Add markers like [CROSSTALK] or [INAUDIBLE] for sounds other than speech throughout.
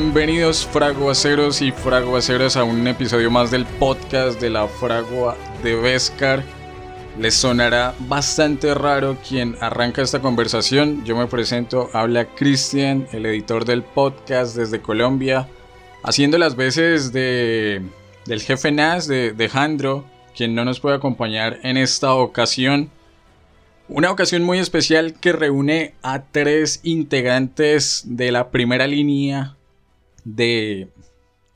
Bienvenidos fraguaceros y fraguaceras a un episodio más del podcast de la fragua de Vescar. Les sonará bastante raro quien arranca esta conversación. Yo me presento, habla Cristian, el editor del podcast desde Colombia, haciendo las veces de, del jefe Nas, de, de Jandro, quien no nos puede acompañar en esta ocasión. Una ocasión muy especial que reúne a tres integrantes de la primera línea de,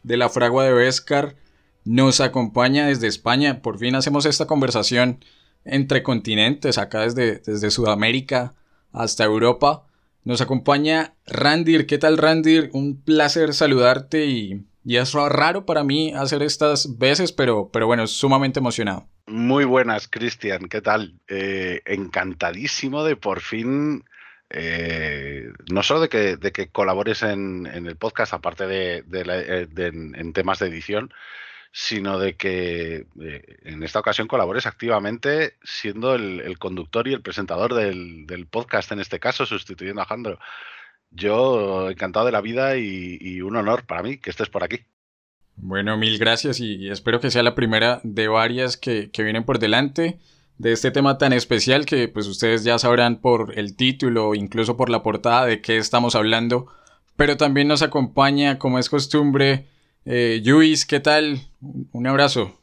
de la fragua de Vescar. Nos acompaña desde España. Por fin hacemos esta conversación entre continentes, acá desde, desde Sudamérica hasta Europa. Nos acompaña Randir. ¿Qué tal, Randir? Un placer saludarte y, y es raro para mí hacer estas veces, pero, pero bueno, sumamente emocionado. Muy buenas, Cristian. ¿Qué tal? Eh, encantadísimo de por fin eh, no solo de que, de que colabores en, el podcast, aparte de, eh, en temas de edición, sino de que eh, en esta ocasión colabores activamente siendo el, conductor y el presentador del, podcast, en este caso, sustituyendo a Jandro. Yo encantado de la vida y, un honor para mí que estés por aquí. Bueno, mil gracias y, espero que sea la primera de varias que, que vienen por delante de este tema tan especial que pues ustedes ya sabrán por el título, incluso por la portada de qué estamos hablando, pero también nos acompaña, como es costumbre, eh, Luis, ¿qué tal? Un abrazo.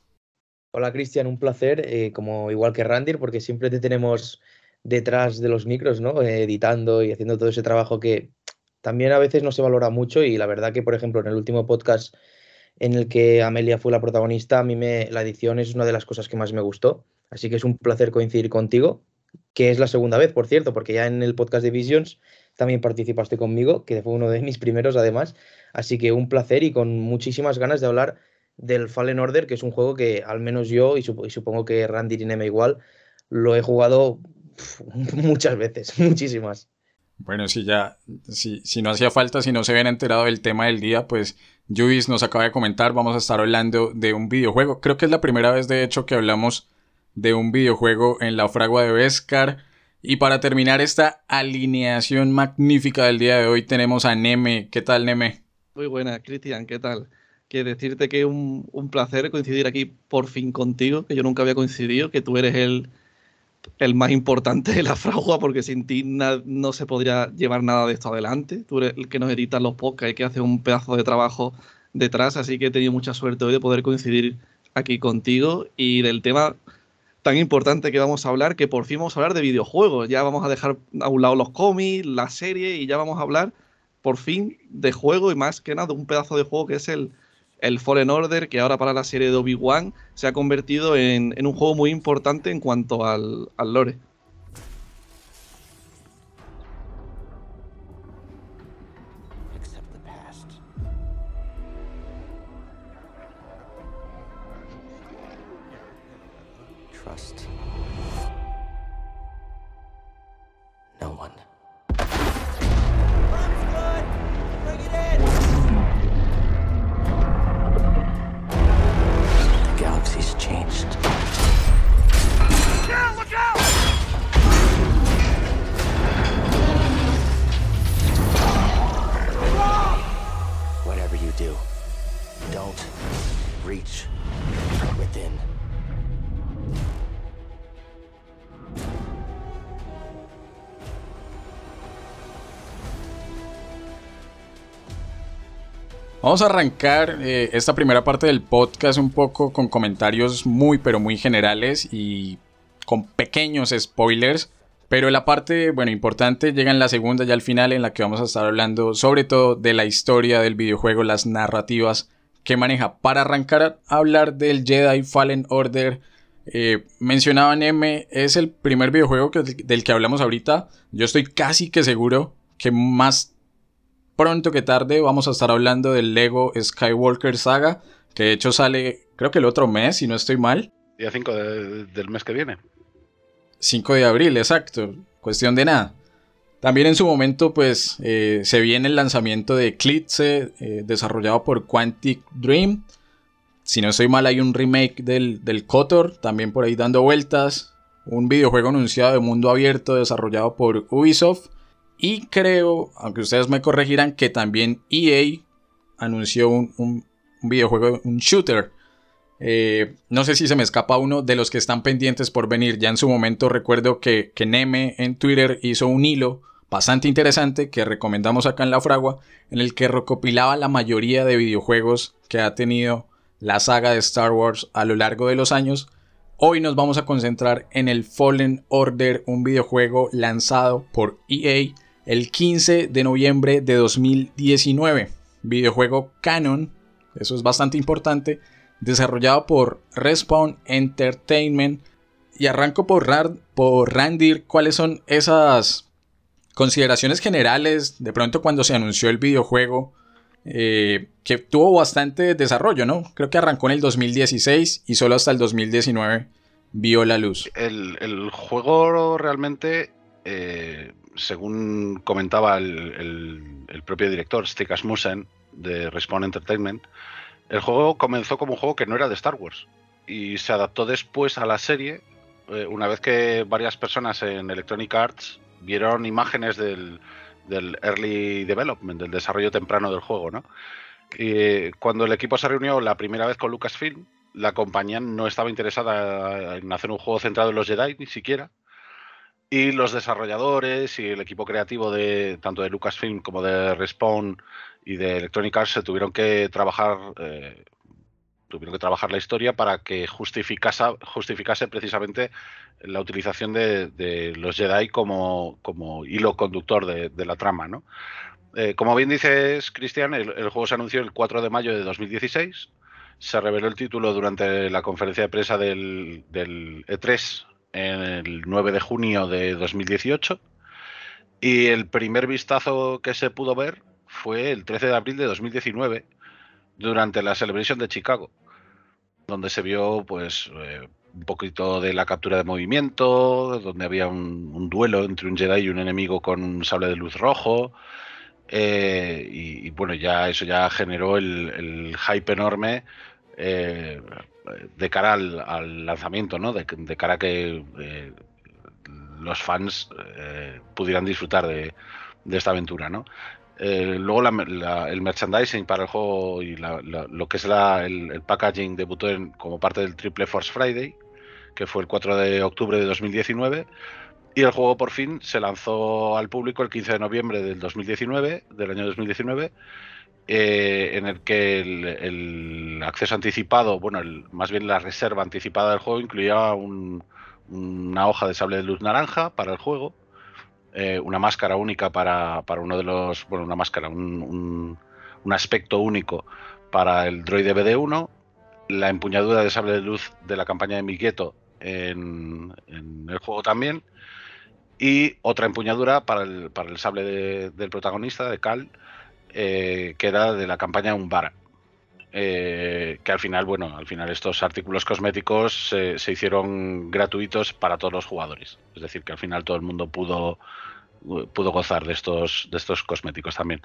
Hola Cristian, un placer, eh, como igual que Randir, porque siempre te tenemos detrás de los micros, ¿no? Eh, editando y haciendo todo ese trabajo que también a veces no se valora mucho y la verdad que, por ejemplo, en el último podcast en el que Amelia fue la protagonista, a mí me, la edición es una de las cosas que más me gustó Así que es un placer coincidir contigo, que es la segunda vez, por cierto, porque ya en el podcast de Visions también participaste conmigo, que fue uno de mis primeros además. Así que un placer y con muchísimas ganas de hablar del Fallen Order, que es un juego que al menos yo y, supongo que Randy y Neme igual lo he jugado [LAUGHS] muchas veces, [LAUGHS] muchísimas. Bueno, si ya, si, si no hacía falta, si no se habían enterado del tema del día, pues Juvis nos acaba de comentar, vamos a estar hablando de un videojuego. Creo que es la primera vez, de hecho, que hablamos de un videojuego en la fragua de Vescar. Y para terminar esta alineación magnífica del día de hoy tenemos a Neme. ¿Qué tal, Neme? Muy buena, Cristian, ¿qué tal? Que decirte que es un, placer coincidir aquí por fin contigo, que yo nunca había coincidido, que tú eres el, el más importante de la fragua, porque sin ti no se podría llevar nada de esto adelante. Tú eres el que nos edita los podcasts y que hace un pedazo de trabajo detrás, así que he tenido mucha suerte hoy de poder coincidir aquí contigo y del tema tan importante que vamos a hablar, que por fin vamos a hablar de videojuegos. Ya vamos a dejar a un lado los cómics, la serie y ya vamos a hablar por fin de juego y más que nada de un pedazo de juego que es el, el Fallen Order, que ahora para la serie de Obi-Wan se ha convertido en, en, un juego muy importante en cuanto al, al lore. someone. Vamos a arrancar eh, esta primera parte del podcast un poco con comentarios muy pero muy generales y con pequeños spoilers. Pero la parte, bueno, importante llega en la segunda y al final en la que vamos a estar hablando sobre todo de la historia del videojuego, las narrativas que maneja. Para arrancar a hablar del Jedi Fallen Order, eh, mencionaban M, es el primer videojuego del que hablamos ahorita. Yo estoy casi que seguro que más pronto que tarde vamos a estar hablando del Lego Skywalker Saga, que de hecho sale creo que el otro mes, si no estoy mal. Día 5 del mes que viene. 5 de abril, exacto. Cuestión de nada. También en su momento, pues, eh, se viene el lanzamiento de Eclipse, eh, desarrollado por Quantic Dream. Si no estoy mal, hay un remake del, del KOTOR, también por ahí dando vueltas. Un videojuego anunciado de mundo abierto, desarrollado por Ubisoft. Y creo, aunque ustedes me corregirán, que también EA anunció un, videojuego, un shooter. Eh, no sé si se me escapa uno de los que están pendientes por venir. Ya en su momento recuerdo que, que Neme en Twitter hizo un hilo bastante interesante que recomendamos acá en La Fragua, en el que recopilaba la mayoría de videojuegos que ha tenido la saga de Star Wars a lo largo de los años. Hoy nos vamos a concentrar en el Fallen Order, un videojuego lanzado por EA el 15 de noviembre de 2019. Videojuego canon, eso es bastante importante, desarrollado por Respawn Entertainment. Y arranco por, por Randir, ¿cuáles son esas consideraciones generales, de pronto cuando se anunció el videojuego, eh, que tuvo bastante desarrollo, ¿no? Creo que arrancó en el 2016 y solo hasta el 2019 vio la luz. El, juego realmente, eh, según comentaba el, propio director, Stig Asmussen, de Respawn Entertainment, el juego comenzó como un juego que no era de Star Wars y se adaptó después a la serie, eh, una vez que varias personas en Electronic Arts vieron imágenes del, early development, del desarrollo temprano del juego, ¿no? Y cuando el equipo se reunió la primera vez con Lucasfilm, la compañía no estaba interesada en hacer un juego centrado en los Jedi, ni siquiera. Y los desarrolladores y el equipo creativo de tanto de Lucasfilm como de Respawn y de Electronic Arts se tuvieron que trabajar eh, tuvieron que trabajar la historia para que justificase, justificase precisamente la utilización de, los Jedi como, como hilo conductor de, la trama. ¿no? Eh, como bien dices, Cristian, el, juego se anunció el 4 de mayo de 2016. Se reveló el título durante la conferencia de prensa del, del E3 en el 9 de junio de 2018. Y el primer vistazo que se pudo ver fue el 13 de abril de 2019 durante la Celebration de Chicago, donde se vio pues eh, un poquito de la captura de movimiento, donde había un, duelo entre un Jedi y un enemigo con un sable de luz rojo. Eh, y, bueno, ya eso ya generó el, hype enorme eh, de cara al, lanzamiento, ¿no? De, cara a que los fans pudieran disfrutar de, de, esta aventura, ¿no? Eh, luego el merchandising para el juego y lo que es el, packaging debutó como parte del Triple Force Friday, que fue el 4 de octubre de 2019. Y el juego por fin se lanzó al público el 15 de noviembre del 2019, del año 2019, eh, en el que el, acceso anticipado, bueno, más bien la reserva anticipada del juego incluía una hoja de sable de luz naranja para el juego, eh, una máscara única para, uno de los, bueno, una máscara, un, aspecto único para el droide BD1, la empuñadura de sable de luz de la campaña de Migueto en, el juego también, y otra empuñadura para el, para el sable del protagonista, de Cal, eh, que era de la campaña Umbara. Eh, que al final, bueno, al final estos artículos cosméticos se hicieron gratuitos para todos los jugadores. Es decir, que al final todo el mundo pudo, pudo gozar de estos, de estos cosméticos también.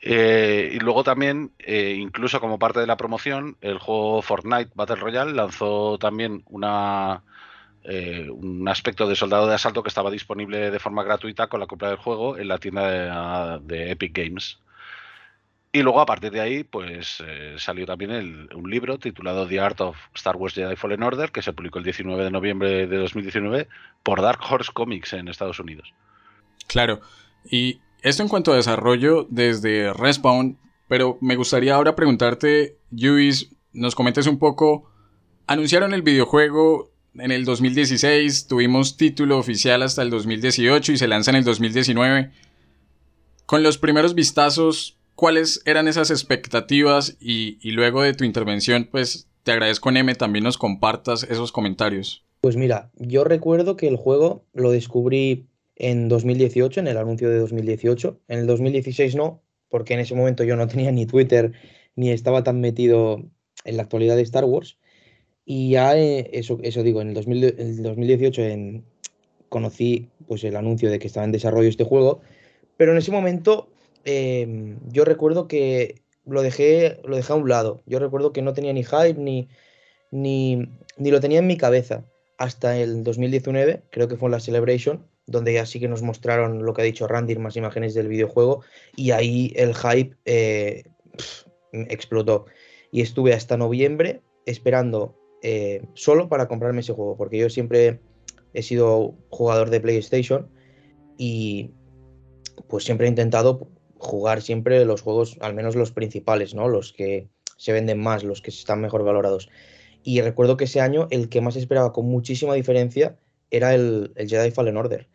Eh, y luego también, eh, incluso como parte de la promoción, el juego Fortnite Battle Royale lanzó también un aspecto de soldado de asalto que estaba disponible de forma gratuita con la compra del juego en la tienda de Epic Games. Y luego a partir de ahí, pues eh, salió también un libro titulado The Art of Star Wars Jedi Fallen Order, que se publicó el 19 de noviembre de 2019 por Dark Horse Comics en Estados Unidos. Claro, y esto en cuanto a desarrollo desde Respawn, pero me gustaría ahora preguntarte, Luis, nos comentes un poco, anunciaron el videojuego en el 2016, tuvimos título oficial hasta el 2018 y se lanza en el 2019. Con los primeros vistazos, cuáles eran esas expectativas y, luego de tu intervención, pues te agradezco, M, también nos compartas esos comentarios. Pues mira, yo recuerdo que el juego lo descubrí en 2018, en el anuncio de 2018. En el 2016 no, porque en ese momento yo no [LAUGHS] tenía ni Twitter ni estaba tan metido en la actualidad de Star Wars. Y ya, eh, eso, eso digo, en el, 2018 conocí pues, el anuncio de que estaba en desarrollo este juego, pero en ese momento Em, yo recuerdo que lo dejé, lo dejé a un lado. Yo recuerdo que no tenía ni hype ni, ni, lo tenía en mi cabeza hasta el 2019, creo que fue en la Celebration, donde ya sí que nos mostraron lo que ha dicho Randy, más imágenes del videojuego, y ahí el hype eh, explotó. Y estuve hasta noviembre esperando eh, solo para comprarme ese juego, porque yo siempre he sido jugador de PlayStation y pues siempre he intentado jugar siempre los juegos, al menos los principales, ¿no? Los que se venden más, los que están mejor valorados. Y recuerdo que ese año el que más esperaba con muchísima diferencia era el, Jedi Fallen Order.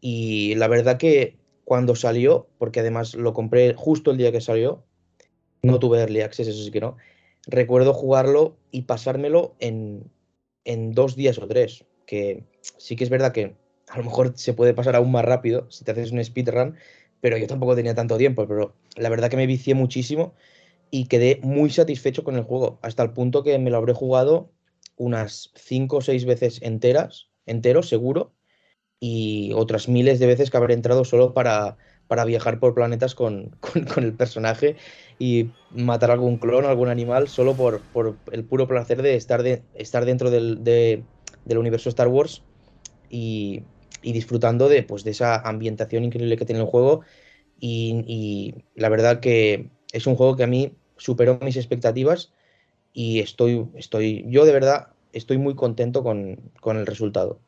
Y la verdad que cuando salió, porque además lo compré justo el día que salió, no tuve early access, eso sí que no, recuerdo jugarlo y pasármelo en, en dos días o tres, que sí que es verdad que a lo mejor se puede pasar aún más rápido si te haces un speedrun, pero yo tampoco tenía tanto tiempo, pero la verdad que me vicié muchísimo y quedé muy satisfecho con el juego, hasta el punto que me lo habré jugado unas cinco o seis veces enteras, entero seguro, y otras miles de veces que habré entrado solo para, para viajar por planetas con, [LAUGHS] con, el personaje y matar algún clon, algún animal, solo por, por el puro placer de estar, de, estar dentro del, de, del universo Star Wars. Y, y disfrutando de, pues, de esa ambientación increíble que tiene el juego. Y, y, la verdad que es un juego que a mí superó mis expectativas y estoy, estoy yo de verdad estoy muy contento con, con el resultado.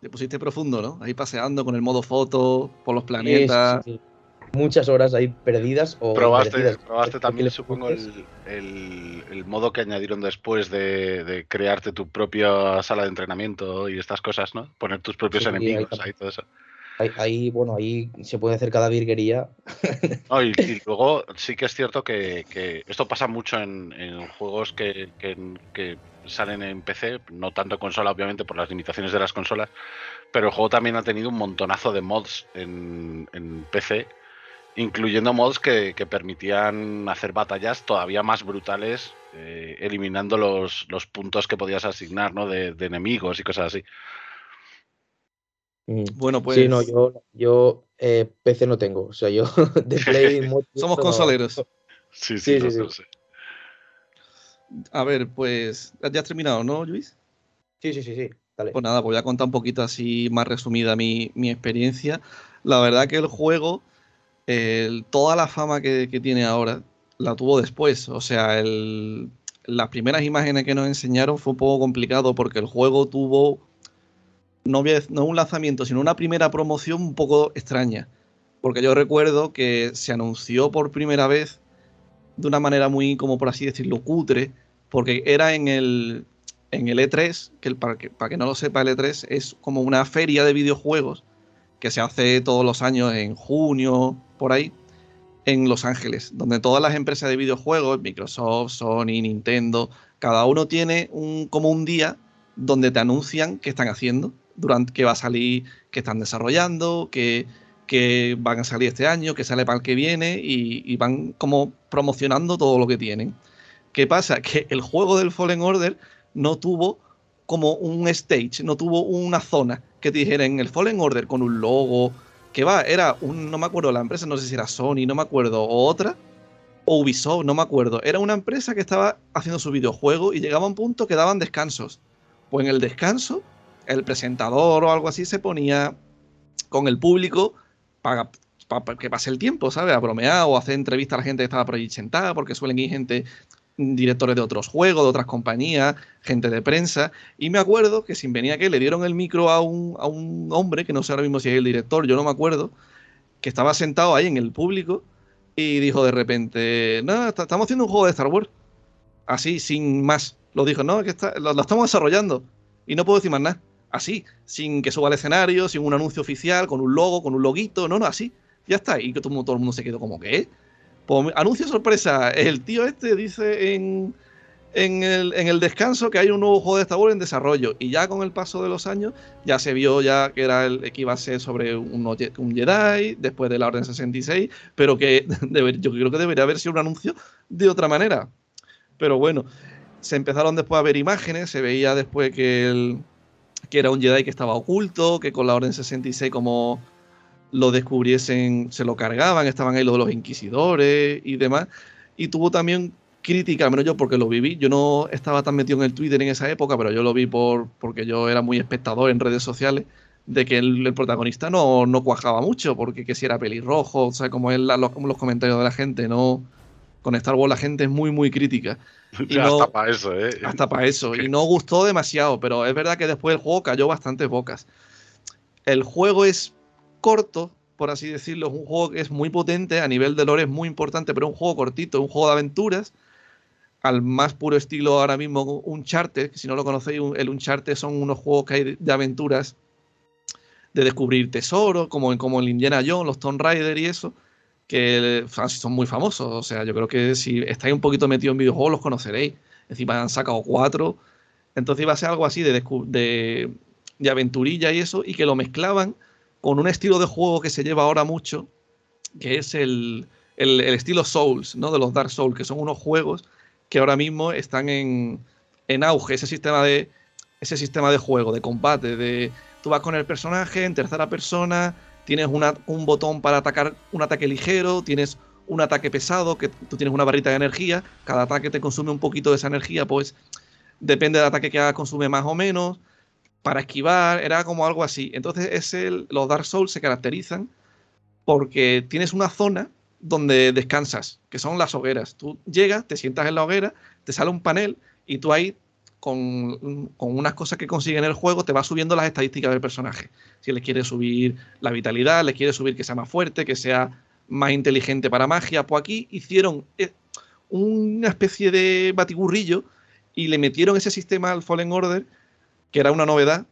Te pusiste profundo, ¿no? Ahí paseando con el modo foto, por los planetas. Sí, sí, sí muchas horas ahí perdidas. O probaste, perdidas, probaste también, supongo, el, el, el, modo que añadieron después de, de, crearte tu propia sala de entrenamiento y estas cosas, ¿no? Poner tus propios sí, enemigos ahí, ahí, todo eso. Ahí, ahí, bueno, ahí se puede hacer cada virguería. [LAUGHS] No, y, y, luego sí que es cierto que, que esto pasa mucho en, en juegos que, que, que, salen en PC, no tanto en consola, obviamente, por las limitaciones de las consolas, pero el juego también ha tenido un montonazo de mods en, en PC incluyendo mods que, que, permitían hacer batallas todavía más brutales, eh, eliminando los, los, puntos que podías asignar ¿no? de, de, enemigos y cosas así. Mm. Bueno, pues. Sí, no, yo, yo eh, PC no tengo. O sea, yo [LAUGHS] de Play. [LAUGHS] Somos consoleros. Sí, sí, sí, sí, sí. A ver, pues. Ya has terminado, ¿no, Luis? Sí, sí, sí, sí. Dale. Pues nada, voy a contar un poquito así más resumida mi, mi experiencia. La verdad que el juego toda la fama que, tiene ahora la tuvo después. O sea, el, las primeras imágenes que nos enseñaron fue un poco complicado porque el juego tuvo no, no un lanzamiento, sino una primera promoción un poco extraña. Porque yo recuerdo que se anunció por primera vez de una manera muy, como por así decirlo, cutre, porque era en el, en el E3, que el, que, para que no lo sepa, el E3 es como una feria de videojuegos que se hace todos los años en junio, por ahí, en Los Ángeles, donde todas las empresas de videojuegos, Microsoft, Sony, Nintendo, cada uno tiene un, como un día donde te anuncian qué están haciendo, durante qué va a salir, qué están desarrollando, qué, que van a salir este año, que sale para el que viene y, y, van como promocionando todo lo que tienen. ¿Qué pasa? Que el juego del Fallen Order no tuvo como un stage, no tuvo una zona que te dijera en el Fallen Order con un logo, que va, era un, no me acuerdo la empresa, no sé si era Sony, no me acuerdo, o otra, o Ubisoft, no me acuerdo. Era una empresa que estaba haciendo su videojuego y llegaba a un punto que daban descansos. Pues en el descanso, el presentador o algo así se ponía con el público para, que pase el tiempo, ¿sabes? A bromear o hacer entrevistas a la gente que estaba por allí sentada, porque suelen ir gente directores de otros juegos, de otras compañías, gente de prensa. Y me acuerdo que sin venía que le dieron el micro a un, a un hombre, que no sé ahora mismo si es el director, yo no me acuerdo, que estaba sentado ahí en el público y dijo de repente, no, estamos haciendo un juego de Star Wars. Así, sin más. Lo dijo, no, que está, lo, estamos desarrollando. Y no puedo decir más nada. Así, sin que suba al escenario, sin un anuncio oficial, con un logo, con un loguito, no, no, así. Ya está. Y todo, todo el mundo se quedó como, ¿qué? Pues, anuncio sorpresa, el tío este dice en, en, el, en, el, descanso que hay un nuevo juego de Star Wars en desarrollo. Y ya con el paso de los años, ya se vio ya que era el que iba a ser sobre un, Jedi, después de la Orden 66, pero que [LAUGHS] yo creo que debería haber sido un anuncio de otra manera. Pero bueno, se empezaron después a ver imágenes, se veía después que, el, que era un Jedi que estaba oculto, que con la Orden 66 como lo descubriesen, se lo cargaban, estaban ahí los de los inquisidores y demás. Y tuvo también crítica, al menos yo porque lo viví. Yo no estaba tan metido en el Twitter en esa época, pero yo lo vi por, porque yo era muy espectador en redes sociales de que el, protagonista no, no, cuajaba mucho, porque que si era pelirrojo, o sea, como es los, comentarios de la gente, no. Con Star Wars la gente es muy, muy crítica. [LAUGHS] Y hasta para eso, ¿eh? Hasta para eso. Y no gustó demasiado, pero es verdad que después el juego cayó bastantes bocas. El juego es corto, por así decirlo, es un juego que es muy potente, a nivel de lore es muy importante, pero es un juego cortito, un juego de aventuras, al más puro estilo ahora mismo Uncharted, que si no lo conocéis, el Uncharted son unos juegos que hay de aventuras de descubrir tesoros, como como el Indiana Jones, los Tomb Raider y eso, que son muy famosos. O sea, yo creo que si estáis un poquito metidos en videojuegos los conoceréis. Encima han sacado cuatro. Entonces iba a ser algo así de, de aventurilla y eso, y que lo mezclaban con un estilo de juego que se lleva ahora mucho, que es el, el, estilo Souls, ¿no? De los Dark Souls, que son unos juegos que ahora mismo están en, en auge, ese sistema de ese sistema de juego, de combate, de Tú vas con el personaje en tercera persona, tienes un botón para atacar un ataque ligero, tienes un ataque pesado, que tú tienes una barrita de energía, cada ataque te consume un poquito de esa energía, pues depende del ataque que haga, consume más o menos. Para esquivar, era como algo así. Entonces, es el, los Dark Souls se caracterizan porque tienes una zona donde descansas, que son las hogueras. Tú llegas, te sientas en la hoguera, te sale un panel y tú ahí con, unas cosas que consigue en el juego, te va subiendo las estadísticas del personaje. Si le quiere subir la vitalidad, le quiere subir que sea más fuerte, que sea más inteligente para magia, pues aquí hicieron eh, una especie de batiburrillo y le metieron ese sistema al Fallen Order, que era una novedad,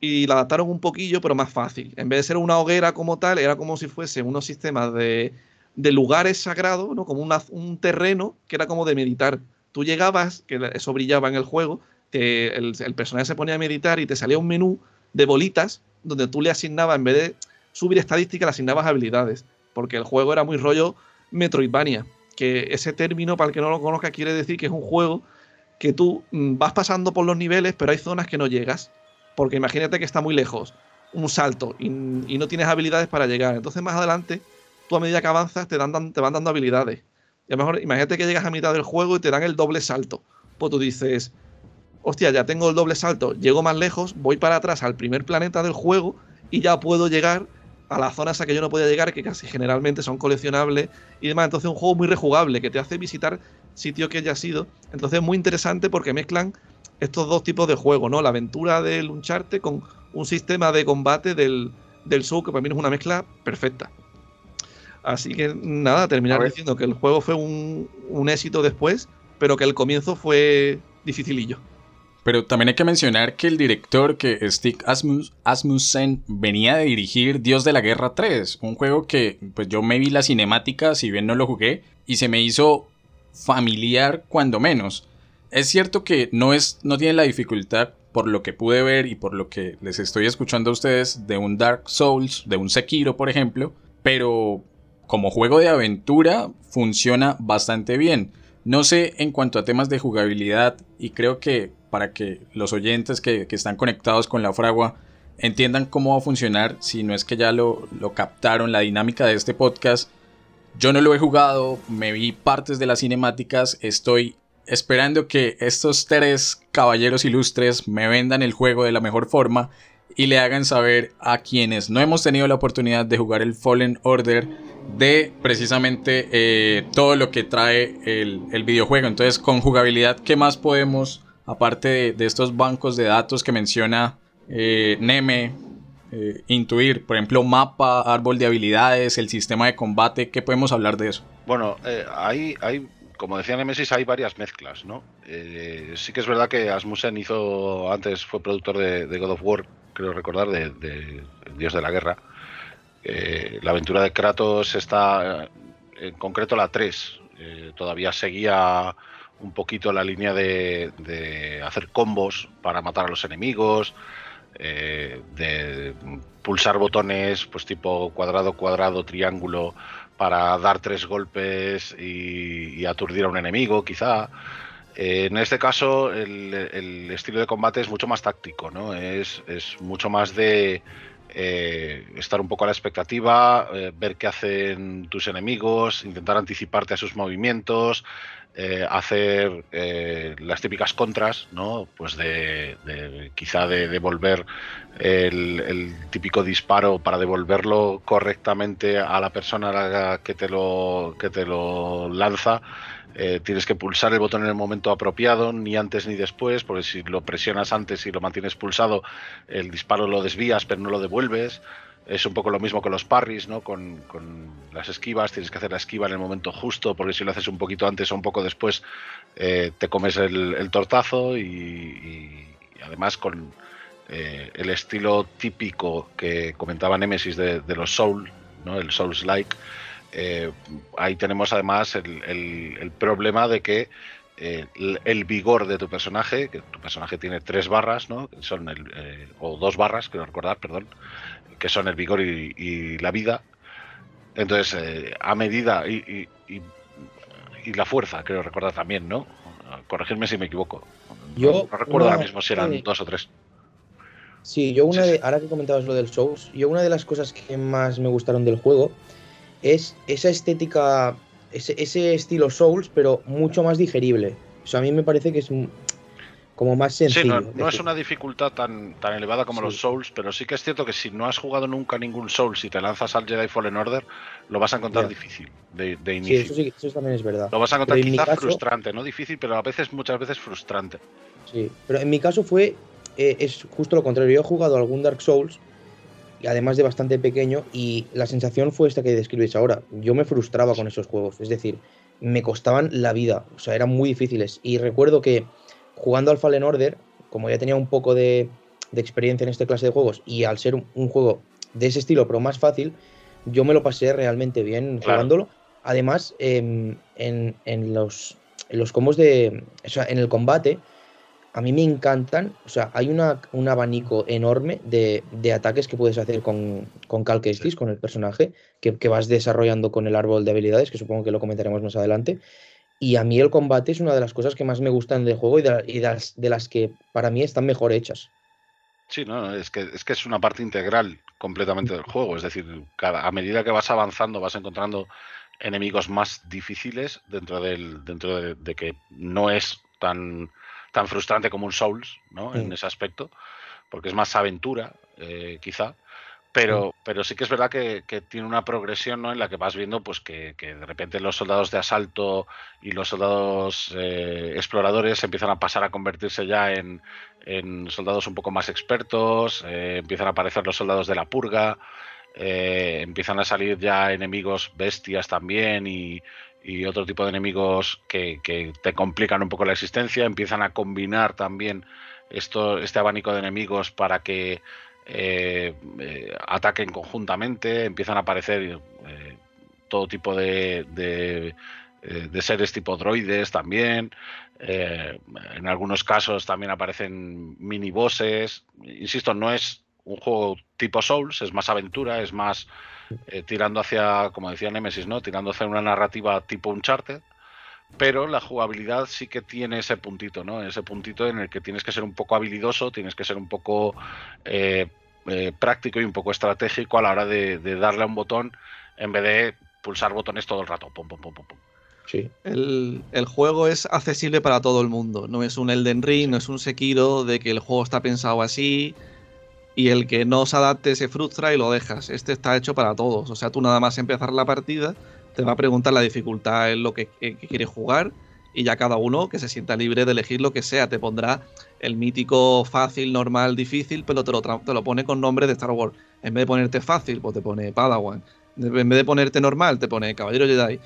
y la adaptaron un poquillo, pero más fácil. En vez de ser una hoguera como tal, era como si fuese unos sistemas de, de lugares sagrados, ¿no? como un terreno que era como de meditar. Tú llegabas, que eso brillaba en el juego, el, personaje se ponía a meditar y te salía un menú de bolitas donde tú le asignabas, en vez de subir estadísticas, le asignabas habilidades. Porque el juego era muy rollo Metroidvania. Que ese término, para el que no lo conozca, quiere decir que es un juego que tú mm, vas pasando por los niveles, pero hay zonas que no llegas. Porque imagínate que está muy lejos, un salto, y, no tienes habilidades para llegar. Entonces, más adelante, tú a medida que avanzas, te, dan, te van dando habilidades. Y a lo mejor, imagínate que llegas a mitad del juego y te dan el doble salto. Pues tú dices, hostia, ya tengo el doble salto, llego más lejos, voy para atrás al primer planeta del juego y ya puedo llegar a las zonas a que yo no podía llegar, que casi generalmente son coleccionables y demás. Entonces es un juego muy rejugable, que te hace visitar sitios que ya has ido. Entonces es muy interesante porque mezclan estos dos tipos de juego, ¿no? La aventura del Uncharted con un sistema de combate del, del Soul, que para mí es una mezcla perfecta. Así que nada, terminar diciendo que el juego fue un, un éxito después, pero que el comienzo fue dificilillo. Pero también hay que mencionar que el director, que Stig Asmus, Asmussen, venía de dirigir Dios de la Guerra 3, un juego que pues yo me vi la cinemática, si bien no lo jugué, y se me hizo familiar cuando menos. Es cierto que no, es, no tiene la dificultad, por lo que pude ver y por lo que les estoy escuchando a ustedes, de un Dark Souls, de un Sekiro, por ejemplo, pero como juego de aventura funciona bastante bien. No sé en cuanto a temas de jugabilidad y creo que para que los oyentes que, están conectados con la fragua entiendan cómo va a funcionar, si no es que ya lo, lo captaron, la dinámica de este podcast. Yo no lo he jugado, me vi partes de las cinemáticas, estoy esperando que estos tres caballeros ilustres me vendan el juego de la mejor forma y le hagan saber a quienes no hemos tenido la oportunidad de jugar el Fallen Order de precisamente eh, todo lo que trae el, el, videojuego. Entonces, con jugabilidad, ¿qué más podemos aparte de, estos bancos de datos que menciona eh, Neme, eh, intuir, por ejemplo, mapa, árbol de habilidades, el sistema de combate, ¿qué podemos hablar de eso? Bueno, eh, hay, hay, como decía Nemesis, hay varias mezclas, ¿no? sí que es verdad que Asmussen hizo, antes fue productor de, God of War, creo recordar, de, Dios de la Guerra. la aventura de Kratos está, en concreto la 3, todavía seguía un poquito la línea de, hacer combos para matar a los enemigos, eh, de pulsar botones pues tipo cuadrado, cuadrado, triángulo para dar tres golpes y, aturdir a un enemigo quizá. Eh, en este caso el, estilo de combate es mucho más táctico, ¿no? Es, mucho más de, eh, estar un poco a la expectativa, ver qué hacen tus enemigos, intentar anticiparte a sus movimientos, eh, hacer las típicas contras, ¿no? Pues de, quizá de devolver el, típico disparo para devolverlo correctamente a la persona que te lo, que te lo lanza. tienes que pulsar el botón en el momento apropiado, ni antes ni después, porque si lo presionas antes y lo mantienes pulsado, el disparo lo desvías pero no lo devuelves. Es un poco lo mismo que los parries, ¿no? Con, las esquivas, tienes que hacer la esquiva en el momento justo, porque si lo haces un poquito antes o un poco después, eh, te comes el, tortazo y, además con eh, el estilo típico que comentaba Nemesis de, los Soul, ¿no? El Souls-like, eh, ahí tenemos además el, problema de que el, vigor de tu personaje, que tu personaje tiene tres barras, ¿no? Son el, o dos barras, quiero recordar, perdón, que son el vigor y, la vida. Entonces, eh, a medida y, la fuerza, creo recordar también, ¿no? Corregirme si me equivoco. Yo no, recuerdo ahora mismo si eran dos o tres. Sí, yo una de, ahora que comentabas lo del Souls, yo una de las cosas que más me gustaron del juego es esa estética, ese, ese estilo Souls, pero mucho más digerible. O sea, a mí me parece que es como más sencillo. Sí, no, es una dificultad tan, tan elevada como los Souls, pero sí que es cierto que si no has jugado nunca ningún Souls y te lanzas al Jedi Fallen Order, lo vas a encontrar difícil de, inicio. Sí eso, también es verdad. Lo vas a encontrar quizás frustrante, no difícil, pero a veces, muchas veces frustrante. Sí, pero en mi caso fue, eh, es justo lo contrario. Yo he jugado algún Dark Souls, y además de bastante pequeño, y la sensación fue esta que describes ahora. Yo me frustraba con esos juegos, es decir, me costaban la vida, o sea, eran muy difíciles. Y recuerdo que jugando al Fallen Order, como ya tenía un poco de, experiencia en esta clase de juegos y al ser un, juego de ese estilo, pero más fácil, yo me lo pasé realmente bien jugándolo. Además, em, en, los, los combos de. O sea, en el combate, a mí me encantan. O sea, hay una, un abanico enorme de, ataques que puedes hacer con, con Cal con el personaje, que, que, vas desarrollando con el árbol de habilidades, que supongo que lo comentaremos más adelante. Y a mí el combate es una de las cosas que más me gustan del juego y de, las, que para mí están mejor hechas. Sí, no, es que, es que es una parte integral completamente del juego. Es decir, cada, a medida que vas avanzando vas encontrando enemigos más difíciles dentro del dentro de, que no es tan tan frustrante como un Souls, ¿no? En ese aspecto, porque es más aventura, eh, quizá. Pero, pero sí que es verdad que, tiene una progresión ¿no? en la que vas viendo pues que, de repente los soldados de asalto y los soldados eh, exploradores empiezan a pasar a convertirse ya en, soldados un poco más expertos, eh, empiezan a aparecer los soldados de la purga, eh, empiezan a salir ya enemigos bestias también y, y otro tipo de enemigos que, que, te complican un poco la existencia, empiezan a combinar también esto, este abanico de enemigos para que eh, eh, ataquen conjuntamente, empiezan a aparecer eh, todo tipo de, de, seres tipo droides también. en algunos casos también aparecen mini bosses. Insisto, no es un juego tipo Souls, es más aventura, es más tirando hacia, como decía Nemesis, ¿no? Tirando hacia una narrativa tipo Uncharted pero la jugabilidad sí que tiene ese puntito, ¿no? Ese puntito en el que tienes que ser un poco habilidoso, tienes que ser un poco práctico y un poco estratégico a la hora de, darle a un botón en vez de pulsar botones todo el rato. Pum, pum, pum, sí. El, juego es accesible para todo el mundo. No es un Elden Ring, no es un Sekiro de que el juego está pensado así y el que no se adapte se frustra y lo dejas. Este está hecho para todos. O sea, tú nada más empezar la partida te va a preguntar la dificultad en lo que, que quieres jugar y ya cada uno que se sienta libre de elegir lo que sea. Te pondrá el mítico fácil, normal, difícil, pero te lo, te lo pone con nombre de Star Wars. En vez de ponerte fácil, pues te pone Padawan. En vez de ponerte normal, te pone Caballero Jedi.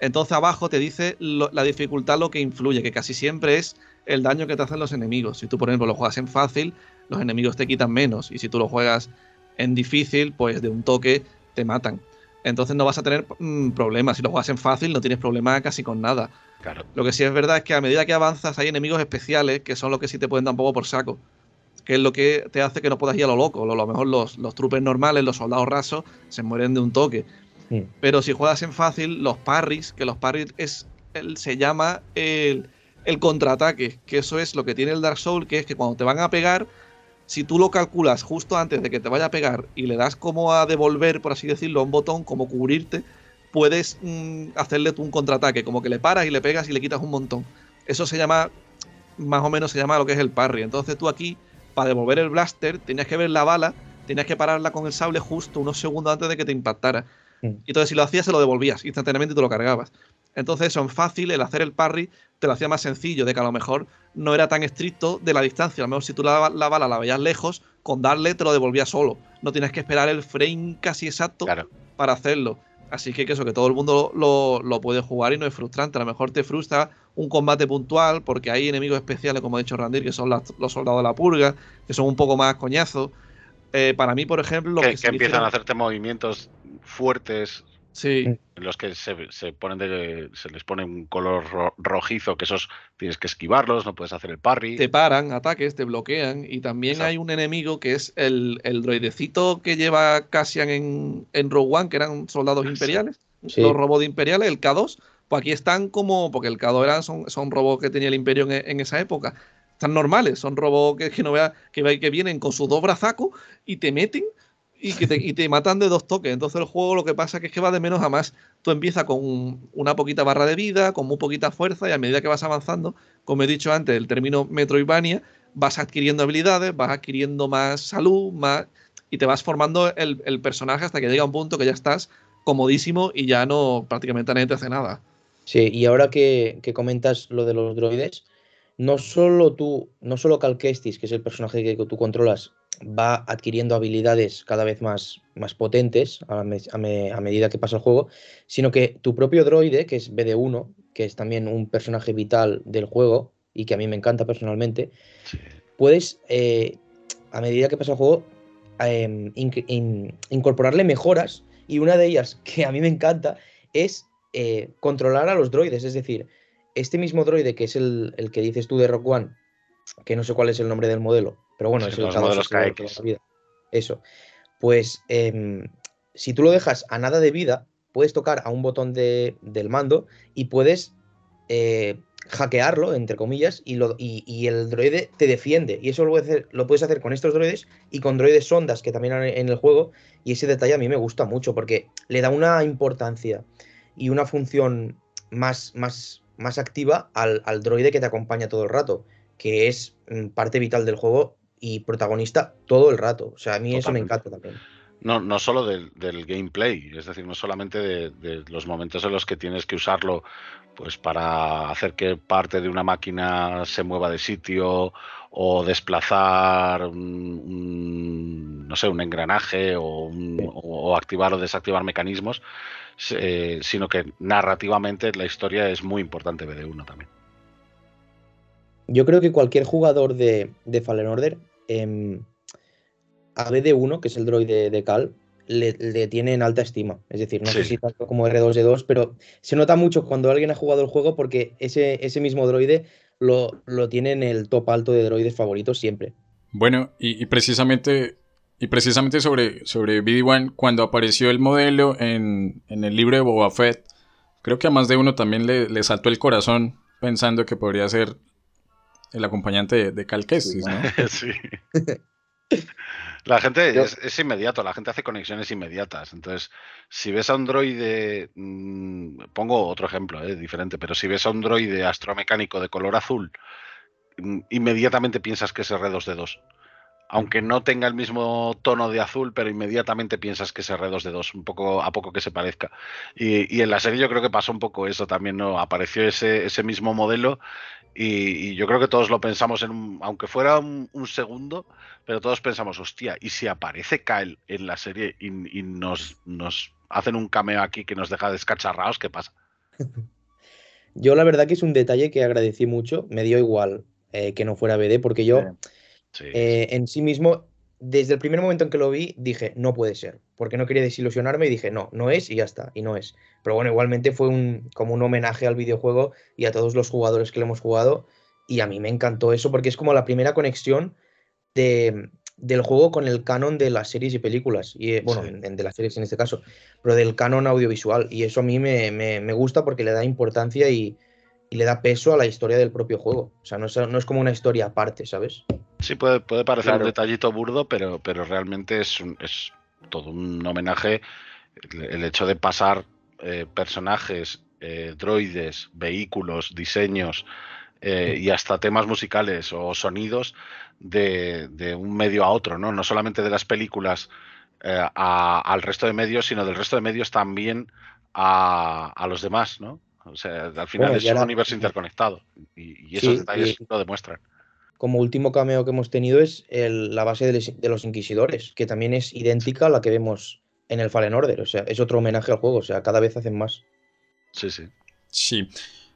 Entonces abajo te dice la dificultad lo que influye, que casi siempre es el daño que te hacen los enemigos. Si tú, por ejemplo, lo juegas en fácil, los enemigos te quitan menos. Y si tú lo juegas en difícil, pues de un toque te matan. Entonces no vas a tener mm, problemas. Si lo juegas en fácil, no tienes problema casi con nada. Lo que sí es verdad es que a medida que avanzas hay enemigos especiales que son los que sí te pueden dar un poco por saco. Que es lo que te hace que no puedas ir a lo loco. A lo mejor los, los trupes normales, los soldados rasos, se mueren de un toque. Pero si juegas en fácil, los parries, que los parries es, se llama el, el contraataque, que eso es lo que tiene el Dark Souls, que es que cuando te van a pegar, si tú lo calculas justo antes de que te vaya a pegar y le das como a devolver, por así decirlo, un botón, como cubrirte, puedes mm, hacerle tú un contraataque, como que le paras y le pegas y le quitas un montón. Eso se llama, más o menos se llama lo que es el parry. Entonces tú aquí, para devolver el blaster, tenías que ver la bala, tenías que pararla con el sable justo unos segundos antes de que te impactara. Mm. Y entonces si lo hacías, se lo devolvías instantáneamente y te lo cargabas. Entonces son fácil, el hacer el parry te lo hacía más sencillo, de que a lo mejor no era tan estricto de la distancia. A lo mejor si tú la, bala la veías lejos, con darle te lo devolvías solo. No tienes que esperar el frame casi exacto para hacerlo. Así que, eso, que todo el mundo lo, puede jugar y no es frustrante. A lo mejor te frustra un combate puntual porque hay enemigos especiales, como ha dicho Randir, que son los soldados de la purga, que son un poco más coñazos. Eh, para mí, por ejemplo, que, que, empiezan a hacerte movimientos fuertes Sí. En los que se, ponen de, se les pone un color rojizo, que esos tienes que esquivarlos, no puedes hacer el parry. Te paran ataques, te bloquean. Y también hay un enemigo que es el, el droidecito que lleva Cassian en, en Rogue One, que eran soldados imperiales, los robots imperiales, el K2. Pues aquí están como, porque el K2 eran, son, son robots que tenía el imperio en, esa época. Están normales, son robots que, que no vea, que, que vienen con sus dos brazacos y te meten y, que te, y te matan de dos toques. Entonces el juego lo que pasa es que va de menos a más. Tú empiezas con una poquita barra de vida, con muy poquita fuerza, y a medida que vas avanzando, como he dicho antes, el término Metroidvania, vas adquiriendo habilidades, vas adquiriendo más salud, más y te vas formando el, el personaje hasta que llega un punto que ya estás comodísimo y ya no prácticamente nadie te hace nada. Sí, y ahora que, que comentas lo de los droides, no solo tú, no solo Cal que es el personaje que tú controlas, va adquiriendo habilidades cada vez más, más potentes a, medida que pasa el juego, sino que tu propio droide, que es BD1, que es también un personaje vital del juego y que a mí me encanta personalmente, puedes, eh, a medida que pasa el juego, em, incorporarle mejoras y una de ellas [LAUGHS] que a mí me encanta es eh, controlar a los droides, es decir, este mismo droide que es el, el que dices tú de Rock One, que no sé cuál es el nombre del modelo, pero bueno, es el modelos KX. Eso. Pues em, si tú lo dejas a nada de vida, puedes tocar a un botón de, del mando y puedes eh, hackearlo, entre comillas, y, lo, y, el droide te defiende. Y eso lo, hacer, lo, puedes hacer con estos droides y con droides sondas que también hay en el juego. Y ese detalle a mí me gusta mucho porque le da una importancia y una función más, más, más activa al, al droide que te acompaña todo el rato, que es mm, parte vital del juego y protagonista todo el rato. O sea, a mí eso me encanta también. No, no solo del, gameplay, es decir, no solamente de, los momentos en los que tienes que usarlo pues para hacer que parte de una máquina se mueva de sitio o desplazar un, no sé, un engranaje o, activar o desactivar mecanismos, eh, sino que narrativamente la historia es muy importante BD1 también. Yo creo que cualquier jugador de, de Fallen Order eh, a BD1, que es el droide de Cal, le, tiene en alta estima. Es decir, no sé si tanto como R2D2, pero se nota mucho cuando alguien ha jugado el juego porque ese, ese mismo droide lo, lo tiene en el top alto de droides favoritos siempre. Bueno, y, precisamente, y precisamente sobre, sobre BD1, cuando apareció el modelo en, el libro de Boba Fett, creo que a más de uno también le, le saltó el corazón pensando que podría ser el acompañante de, Cal Kestis, ¿no? [LAUGHS] sí. La gente es, inmediato, la gente hace conexiones inmediatas. Entonces, si ves a un droide, mm, pongo otro ejemplo, eh, diferente, pero si ves a un droide astromecánico de color azul, mm, inmediatamente piensas que es R2D2 aunque no tenga el mismo tono de azul, pero inmediatamente piensas que es R2D2, un poco a poco que se parezca. Y, en la serie yo creo que pasó un poco eso también, ¿no? Apareció ese, ese mismo modelo y, yo creo que todos lo pensamos, en aunque fuera un, segundo, pero todos pensamos, hostia, ¿y si aparece Kyle en la serie y, nos, nos hacen un cameo aquí que nos deja descacharrados? ¿Qué pasa? [LAUGHS] Yo la verdad que es un detalle que agradecí mucho, me dio igual eh, que no fuera BD, porque yo eh, en sí mismo desde el primer momento en que lo vi, dije, no puede ser, porque no quería desilusionarme y dije, no, no es y ya está, y no es. Pero bueno, igualmente fue un, como un homenaje al videojuego y a todos los jugadores que lo hemos jugado, y a mí me encantó eso porque es como la primera conexión de, del juego con el canon de las series y películas, y eh, bueno, de, las series en este caso, pero del canon audiovisual, y eso a mí me, me, gusta porque le da importancia y, y, le da peso a la historia del propio juego. O sea, no es, no es como una historia aparte, ¿sabes? Sí, puede, puede parecer un detallito burdo, pero, pero realmente es, es todo un homenaje. El, hecho de pasar eh, personajes, eh, droides, vehículos, diseños eh, y hasta temas musicales o sonidos de, un medio a otro, ¿no? No solamente de las películas al resto de medios, sino del resto de medios también a, los demás, ¿no? O sea, al final es un universo interconectado y, esos detalles lo demuestran como último cameo que hemos tenido es la base de, los inquisidores, que también es idéntica a la que vemos en el Fallen Order. O sea, es otro homenaje al juego. O sea, cada vez hacen más. Sí, sí. Sí.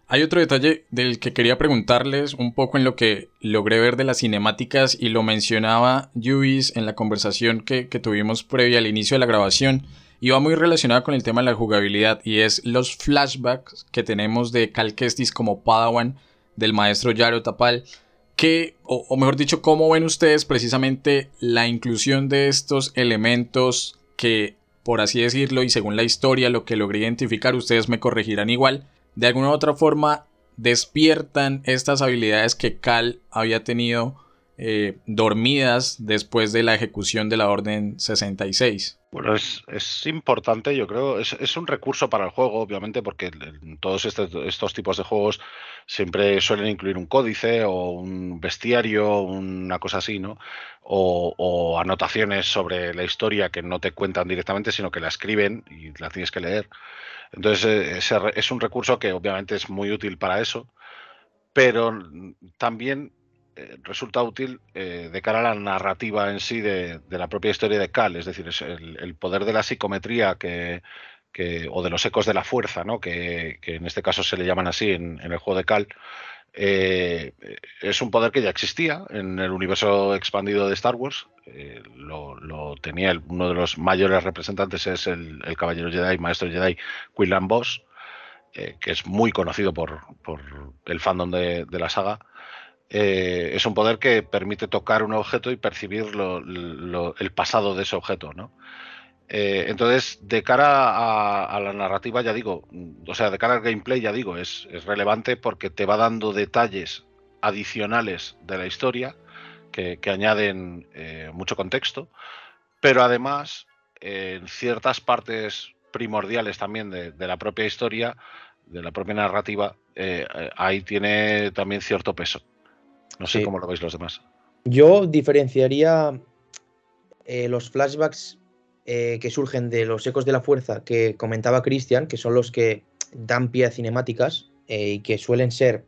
Hay otro detalle del que quería preguntarles un poco en lo que logré ver de las cinemáticas y lo mencionaba Yuis en la conversación que, que tuvimos previa al inicio de la grabación y va muy relacionada con el tema de la jugabilidad y es los flashbacks que tenemos de Cal Kestis como Padawan del maestro Yaro Tapal ¿Qué, o, mejor dicho, cómo ven ustedes precisamente la inclusión de estos elementos que, por así decirlo, y según la historia, lo que logré identificar, ustedes me corregirán igual, de alguna u otra forma despiertan estas habilidades que Cal había tenido eh, dormidas después de la ejecución de la Orden 66? Bueno, es, es, importante, yo creo, es, es, un recurso para el juego, obviamente, porque todos estos, estos tipos de juegos siempre suelen incluir un códice o un bestiario, una cosa así, ¿no? O, anotaciones sobre la historia que no te cuentan directamente, sino que la escriben y la tienes que leer. Entonces, eh, es un recurso que obviamente es muy útil para eso, pero también resulta útil eh, de cara a la narrativa en sí de, la propia historia de Cal, es decir, el, poder de la psicometría que, o de los ecos de la fuerza, ¿no? que, en este caso se le llaman así en, el juego de Cal, eh, es un poder que ya existía en el universo expandido de Star Wars. lo, tenía uno de los mayores representantes es el, caballero Jedi, maestro Jedi, Quinlan Boss, que es muy conocido por, el fandom de la saga. Eh, es un poder que permite tocar un objeto y percibir el pasado de ese objeto, ¿no? Eh, entonces, de cara a, la narrativa, ya digo, o sea, de cara al gameplay, ya digo, es, relevante porque te va dando detalles adicionales de la historia que, añaden eh, mucho contexto, pero además, en ciertas partes primordiales también de, la propia historia, de la propia narrativa, ahí tiene también cierto peso. No sé cómo lo veis los demás. Yo diferenciaría eh, los flashbacks eh, que surgen de los ecos de la fuerza que comentaba Christian, que son los que dan pie a cinemáticas eh, y que suelen ser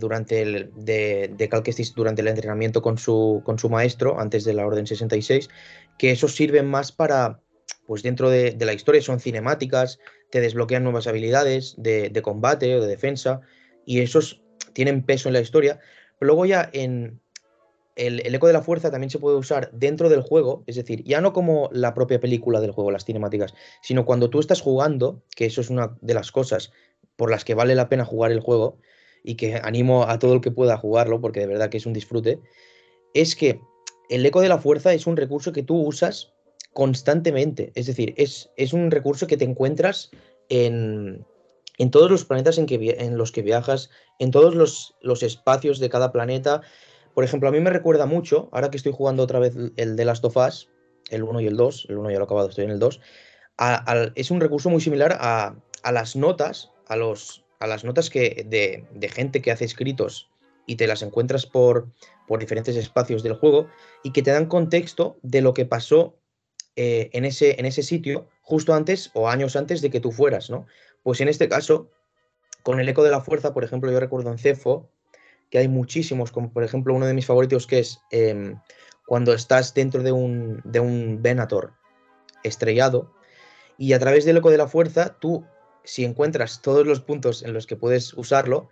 durante el de, de durante el entrenamiento con su, con su maestro antes de la Orden 66, que esos sirven más para, pues dentro de, la historia son cinemáticas, te desbloquean nuevas habilidades de, de combate o de defensa y esos tienen peso en la historia, Luego ya en el, eco de la fuerza también se puede usar dentro del juego, es decir, ya no como la propia película del juego, las cinemáticas, sino cuando tú estás jugando, que eso es una de las cosas por las que vale la pena jugar el juego y que animo a todo el que pueda jugarlo, porque de verdad que es un disfrute, es que el eco de la fuerza es un recurso que tú usas constantemente, es decir, es, es un recurso que te encuentras en, en todos los planetas en, que, en los que viajas, en todos los, espacios de cada planeta. Por ejemplo, a mí me recuerda mucho, ahora que estoy jugando otra vez el de Last of Us, el 1 y el 2, el 1 ya lo he acabado, estoy en el 2, es un recurso muy similar a, las notas, a, los, a las notas que, de, gente que hace escritos y te las encuentras por, por diferentes espacios del juego y que te dan contexto de lo que pasó eh, en, ese, en ese sitio justo antes o años antes de que tú fueras, ¿no? Pues en este caso, con el eco de la fuerza, por ejemplo, yo recuerdo en Cefo que hay muchísimos, como por ejemplo uno de mis favoritos que es em, cuando estás dentro de un, de un Venator estrellado y a través del eco de la fuerza, tú, si encuentras todos los puntos en los que puedes usarlo,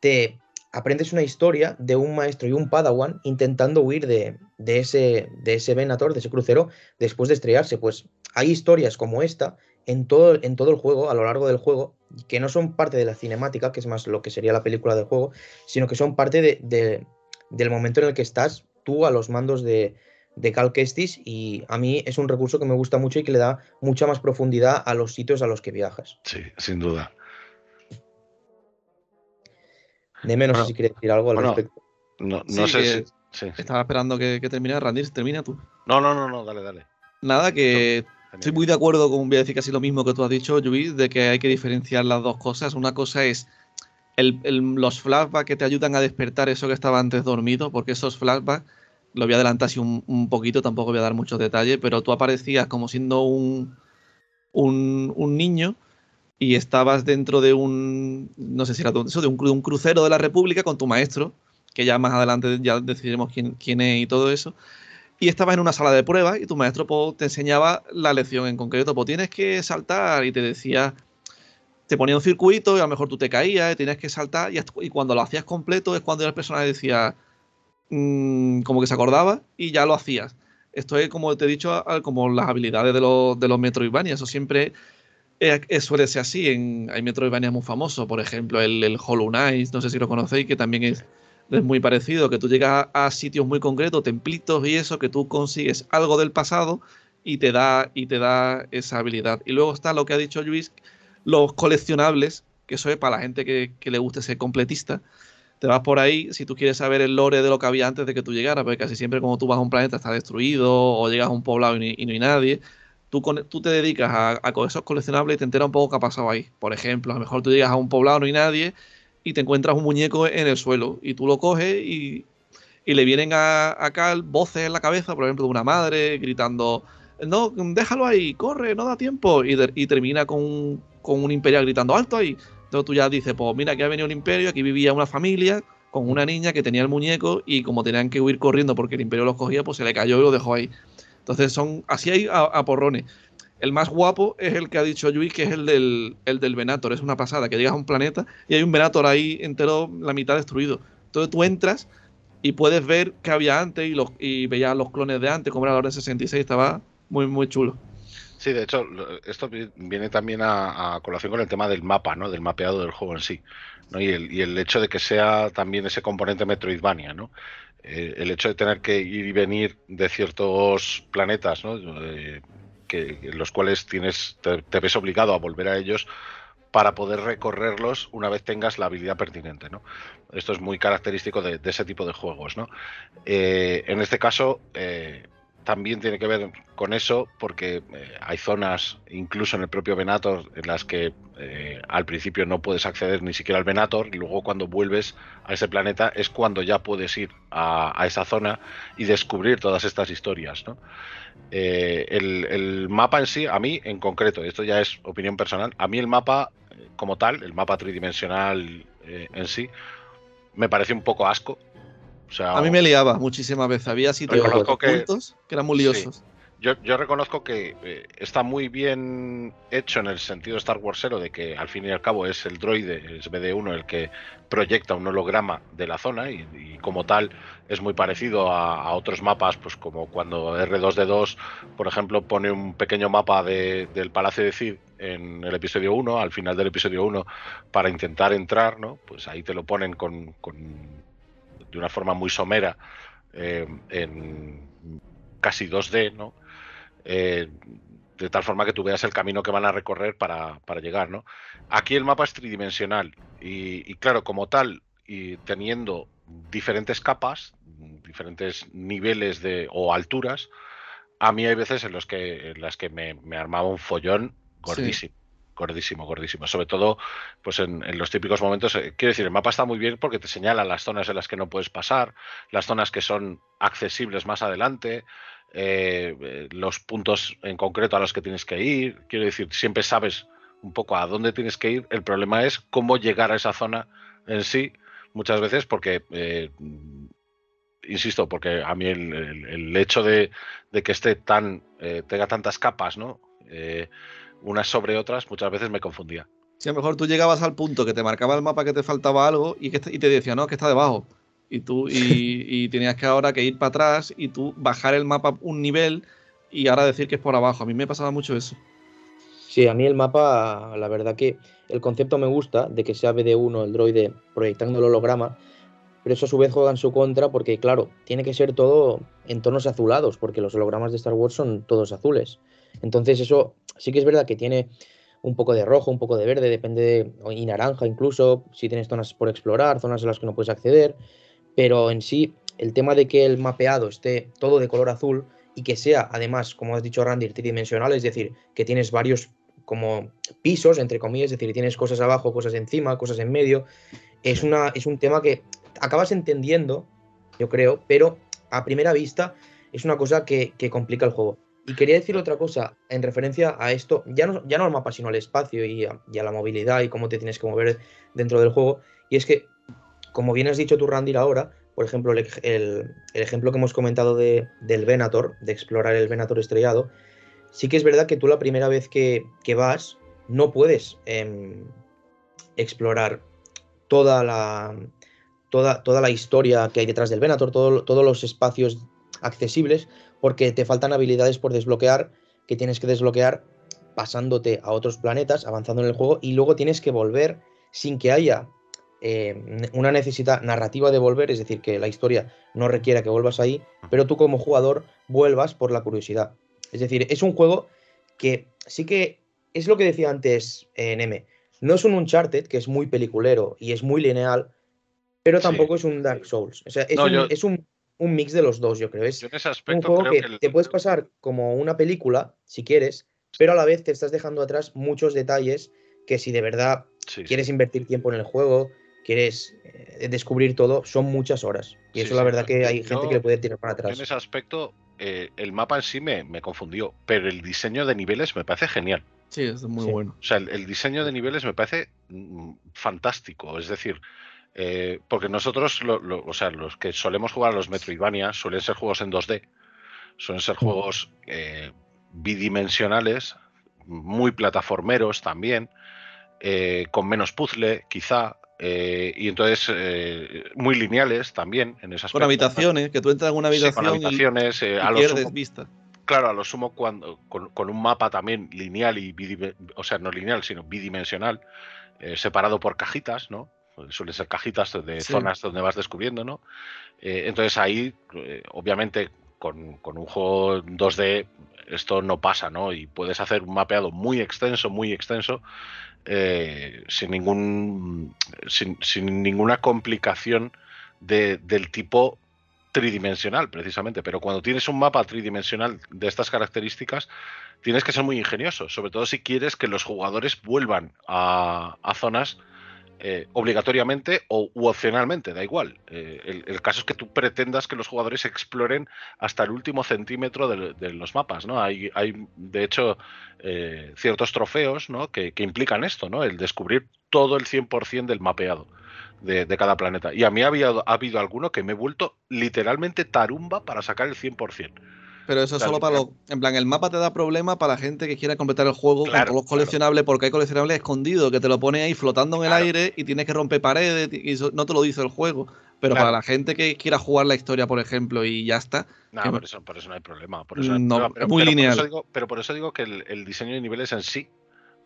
te aprendes una historia de un maestro y un padawan intentando huir de, de, ese, de ese Venator, de ese crucero, después de estrellarse. Pues hay historias como esta en todo, en todo el juego, a lo largo del juego, que no son parte de la cinemática, que es más lo que sería la película del juego, sino que son parte de, del momento en el que estás tú a los mandos de, de Cal Kestis y a mí es un recurso que me gusta mucho y que le da mucha más profundidad a los sitios a los que viajas. Sí, sin duda. De menos si quiere decir algo al respecto. No, sé Estaba esperando que, que terminara. Randir, termina tú. No, no, no, no, dale, dale. Nada, que estoy muy de acuerdo con, voy a decir casi lo mismo que tú has dicho, Luis, de que hay que diferenciar las dos cosas. Una cosa es los flashbacks que te ayudan a despertar eso que estaba antes dormido, porque esos flashbacks, lo voy a adelantar así un, poquito, tampoco voy a dar muchos detalles, pero tú aparecías como siendo un, un, niño y estabas dentro de un, no sé si era eso, de un, crucero de la República con tu maestro, que ya más adelante ya decidiremos quién, quién es y todo eso. Y estabas en una sala de pruebas y tu maestro pues, te enseñaba la lección en concreto. Pues tienes que saltar y te decía, te ponía un circuito y a lo mejor tú te caías y que saltar. Y, cuando lo hacías completo es cuando el personaje decía, mm, como que se acordaba y ya lo hacías. Esto es, como te he dicho, como las habilidades de los, de los Metroidvania. Eso siempre suele ser así. En, hay Metroidvania muy famosos, por ejemplo, el, el, Hollow Knight, no sé si lo conocéis, que también es, es muy parecido, que tú llegas a, sitios muy concretos, templitos y eso, que tú consigues algo del pasado y te da, y te da esa habilidad. Y luego está lo que ha dicho Luis, los coleccionables, que eso es para la gente que, que le guste ser completista te vas por ahí si tú quieres saber el lore de lo que había antes de que tú llegaras, porque casi siempre como tú vas a un planeta está destruido o llegas a un poblado y, no hay nadie, tú, tú te dedicas a, a esos coleccionables y te enteras un poco qué ha pasado ahí. Por ejemplo, a lo mejor tú llegas a un poblado, no hay nadie y te encuentras un muñeco en el suelo y tú lo coges y, le vienen a, acá voces en la cabeza, por ejemplo, de una madre gritando, no, déjalo ahí, corre, no da tiempo y, y termina con, con un imperial gritando, alto ahí. Entonces tú ya dices, pues mira, aquí ha venido el imperio, aquí vivía una familia con una niña que tenía el muñeco y como tenían que huir corriendo porque el imperio los cogía, pues se le cayó y lo dejó ahí. Entonces son así hay a, porrones. El más guapo es el que ha dicho Luis, que es el del, el del Venator. Es una pasada, que llegas a un planeta y hay un Venator ahí entero, la mitad destruido. Entonces tú entras y puedes ver qué había antes y, los, y veías los clones de antes, como era la hora 66, estaba muy, muy chulo. Sí, de hecho, esto viene también a, colación con el tema del mapa, ¿no? Del mapeado del juego en sí. Y, el, el hecho de que sea también ese componente Metroidvania, ¿no? Eh, el hecho de tener que ir y venir de ciertos planetas, ¿no? Eh, que, los cuales tienes, te, ves obligado a volver a ellos para poder recorrerlos una vez tengas la habilidad pertinente. ¿no? Esto es muy característico de, ese tipo de juegos. ¿no? Eh, en este caso, también tiene que ver con eso porque eh, hay zonas, incluso en el propio Venator, en las que eh, al principio no puedes acceder ni siquiera al Venator y luego cuando vuelves a ese planeta es cuando ya puedes ir a, esa zona y descubrir todas estas historias. Eh, el, mapa en sí, a mí en concreto, esto ya es opinión personal, a mí el mapa como tal, el mapa tridimensional en sí, me parece un poco asco a mí me liaba muchísimas veces. Había sitios que, que eran muy liosos. Yo, reconozco que eh, está muy bien hecho en el sentido Star Warsero de que al fin y al cabo es el droide, es BD1 el que proyecta un holograma de la zona y, como tal es muy parecido a, otros mapas, pues como cuando R2D2, por ejemplo, pone un pequeño mapa del Palacio de Cid en el episodio 1, al final del episodio 1, para intentar entrar, ¿no? Pues ahí te lo ponen con de una forma muy somera eh, en casi 2D, ¿no? Eh, de tal forma que tú veas el camino que van a recorrer para, llegar, ¿no? Aquí el mapa es tridimensional y, claro, como tal, y teniendo diferentes capas, diferentes niveles de, o alturas, a mí hay veces en, los que, en las que me, armaba un follón gordísimo gordísimo, gordísimo. Sobre todo, pues en, los típicos momentos, eh, quiero decir, el mapa está muy bien porque te señala las zonas en las que no puedes pasar, las zonas que son accesibles más adelante, eh, eh, los puntos en concreto a los que tienes que ir. Quiero decir, siempre sabes un poco a dónde tienes que ir. El problema es cómo llegar a esa zona en sí, muchas veces porque insisto, porque a mí el, hecho de, que esté tan, tenga tantas capas, ¿no? Unas sobre otras, muchas veces me confundía. Si a lo mejor tú llegabas al punto que te marcaba el mapa que te faltaba algo y, que, y te decía, no, que está debajo. Y tú y, [LAUGHS] tenías que ahora que ir para atrás y tú bajar el mapa un nivel y ahora decir que es por abajo. A mí me pasaba mucho eso. Sí, a mí el mapa, la verdad que el concepto me gusta de que sea BD1 el droide proyectando el holograma, pero eso a su vez juega en su contra porque, claro, tiene que ser todo en tonos azulados, porque los hologramas de Star Wars son todos azules. Entonces eso sí que es verdad que tiene un poco de rojo, un poco de verde, depende de, y naranja incluso, si tienes zonas por explorar, zonas en las que no puedes acceder, pero en sí el tema de que el mapeado esté todo de color azul y que sea, además, como has dicho Randy, tridimensional, es decir, que tienes varios como pisos, entre comillas, es decir, tienes cosas abajo, cosas encima, cosas en medio. Es, una, es un tema que acabas entendiendo, yo creo, pero a primera vista es una cosa que, complica el juego. Y quería decir otra cosa en referencia a esto, ya no, ya no al mapa, sino al espacio y a, la movilidad y cómo te tienes que mover dentro del juego. Y es que, como bien has dicho tú, Randy, ahora, por ejemplo, el, ejemplo que hemos comentado de, del Venator, de explorar el Venator estrellado, sí que es verdad que tú la primera vez que, vas no puedes em, explorar toda la, toda, toda la historia que hay detrás del Venator, todos los espacios accesibles, porque te faltan habilidades por desbloquear que tienes que desbloquear pasándote a otros planetas, avanzando en el juego, y luego tienes que volver sin que haya eh, una necesidad narrativa de volver, es decir, que la historia no requiera que vuelvas ahí, pero tú como jugador vuelvas por la curiosidad. Es decir, es un juego que sí que es lo que decía antes eh, Neme. No es un Uncharted, que es muy peliculero y es muy lineal, pero tampoco es un Dark Souls. O sea, es, un, mix de los dos, yo creo. Es un juego que, te puedes pasar como una película, si quieres, pero a la vez te estás dejando atrás muchos detalles que si de verdad quieres invertir tiempo en el juego, quieres eh, descubrir todo, son muchas horas. Y eso la verdad que hay gente que le puede tirar para atrás. En ese aspecto, eh, el mapa en sí me, confundió, pero el diseño de niveles me parece genial. Sí, es muy bueno. O sea, el, diseño de niveles me parece mm, fantástico. Es decir, eh, porque nosotros, o sea, los que solemos jugar a los Metroidvania suelen ser juegos en 2D, suelen ser juegos eh, bidimensionales, muy plataformeros también, con menos puzzle, quizá, y entonces muy lineales también en esas Con habitaciones, que tú entras en una habitación habitaciones, y, a pierdes vista. Claro, a lo sumo cuando, con, un mapa también lineal y o sea, no lineal, sino bidimensional, separado por cajitas, ¿no? Suelen ser cajitas de zonas donde vas descubriendo, ¿no? entonces ahí, obviamente, con, con, un juego 2D esto no pasa, ¿no? Y puedes hacer un mapeado muy extenso, muy extenso, eh, sin, ningún, sin, ninguna complicación del tipo tridimensional, precisamente. Pero cuando tienes un mapa tridimensional de estas características, tienes que ser muy ingenioso, sobre todo si quieres que los jugadores vuelvan a, a zonas eh, obligatoriamente o u opcionalmente, da igual. Eh, el, caso es que tú pretendas que los jugadores exploren hasta el último centímetro de, los mapas, ¿no? Hay, hay de hecho, eh, ciertos trofeos ¿no? que, implican esto, ¿no? El descubrir todo el 100% del mapeado de, cada planeta. Y a mí había, ha habido alguno que me he vuelto literalmente tarumba para sacar el 100%. Pero eso es solo para los. En plan, el mapa te da problema para la gente que quiera completar el juego con todos los coleccionables, porque hay coleccionables escondidos que te lo pone ahí flotando en el aire y tienes que romper paredes y eso no te lo dice el juego. Pero para la gente que quiera jugar la historia, por ejemplo, y ya está. No, por, eso, por eso no hay problema. no, es muy lineal. pero por eso digo que el, diseño de niveles en sí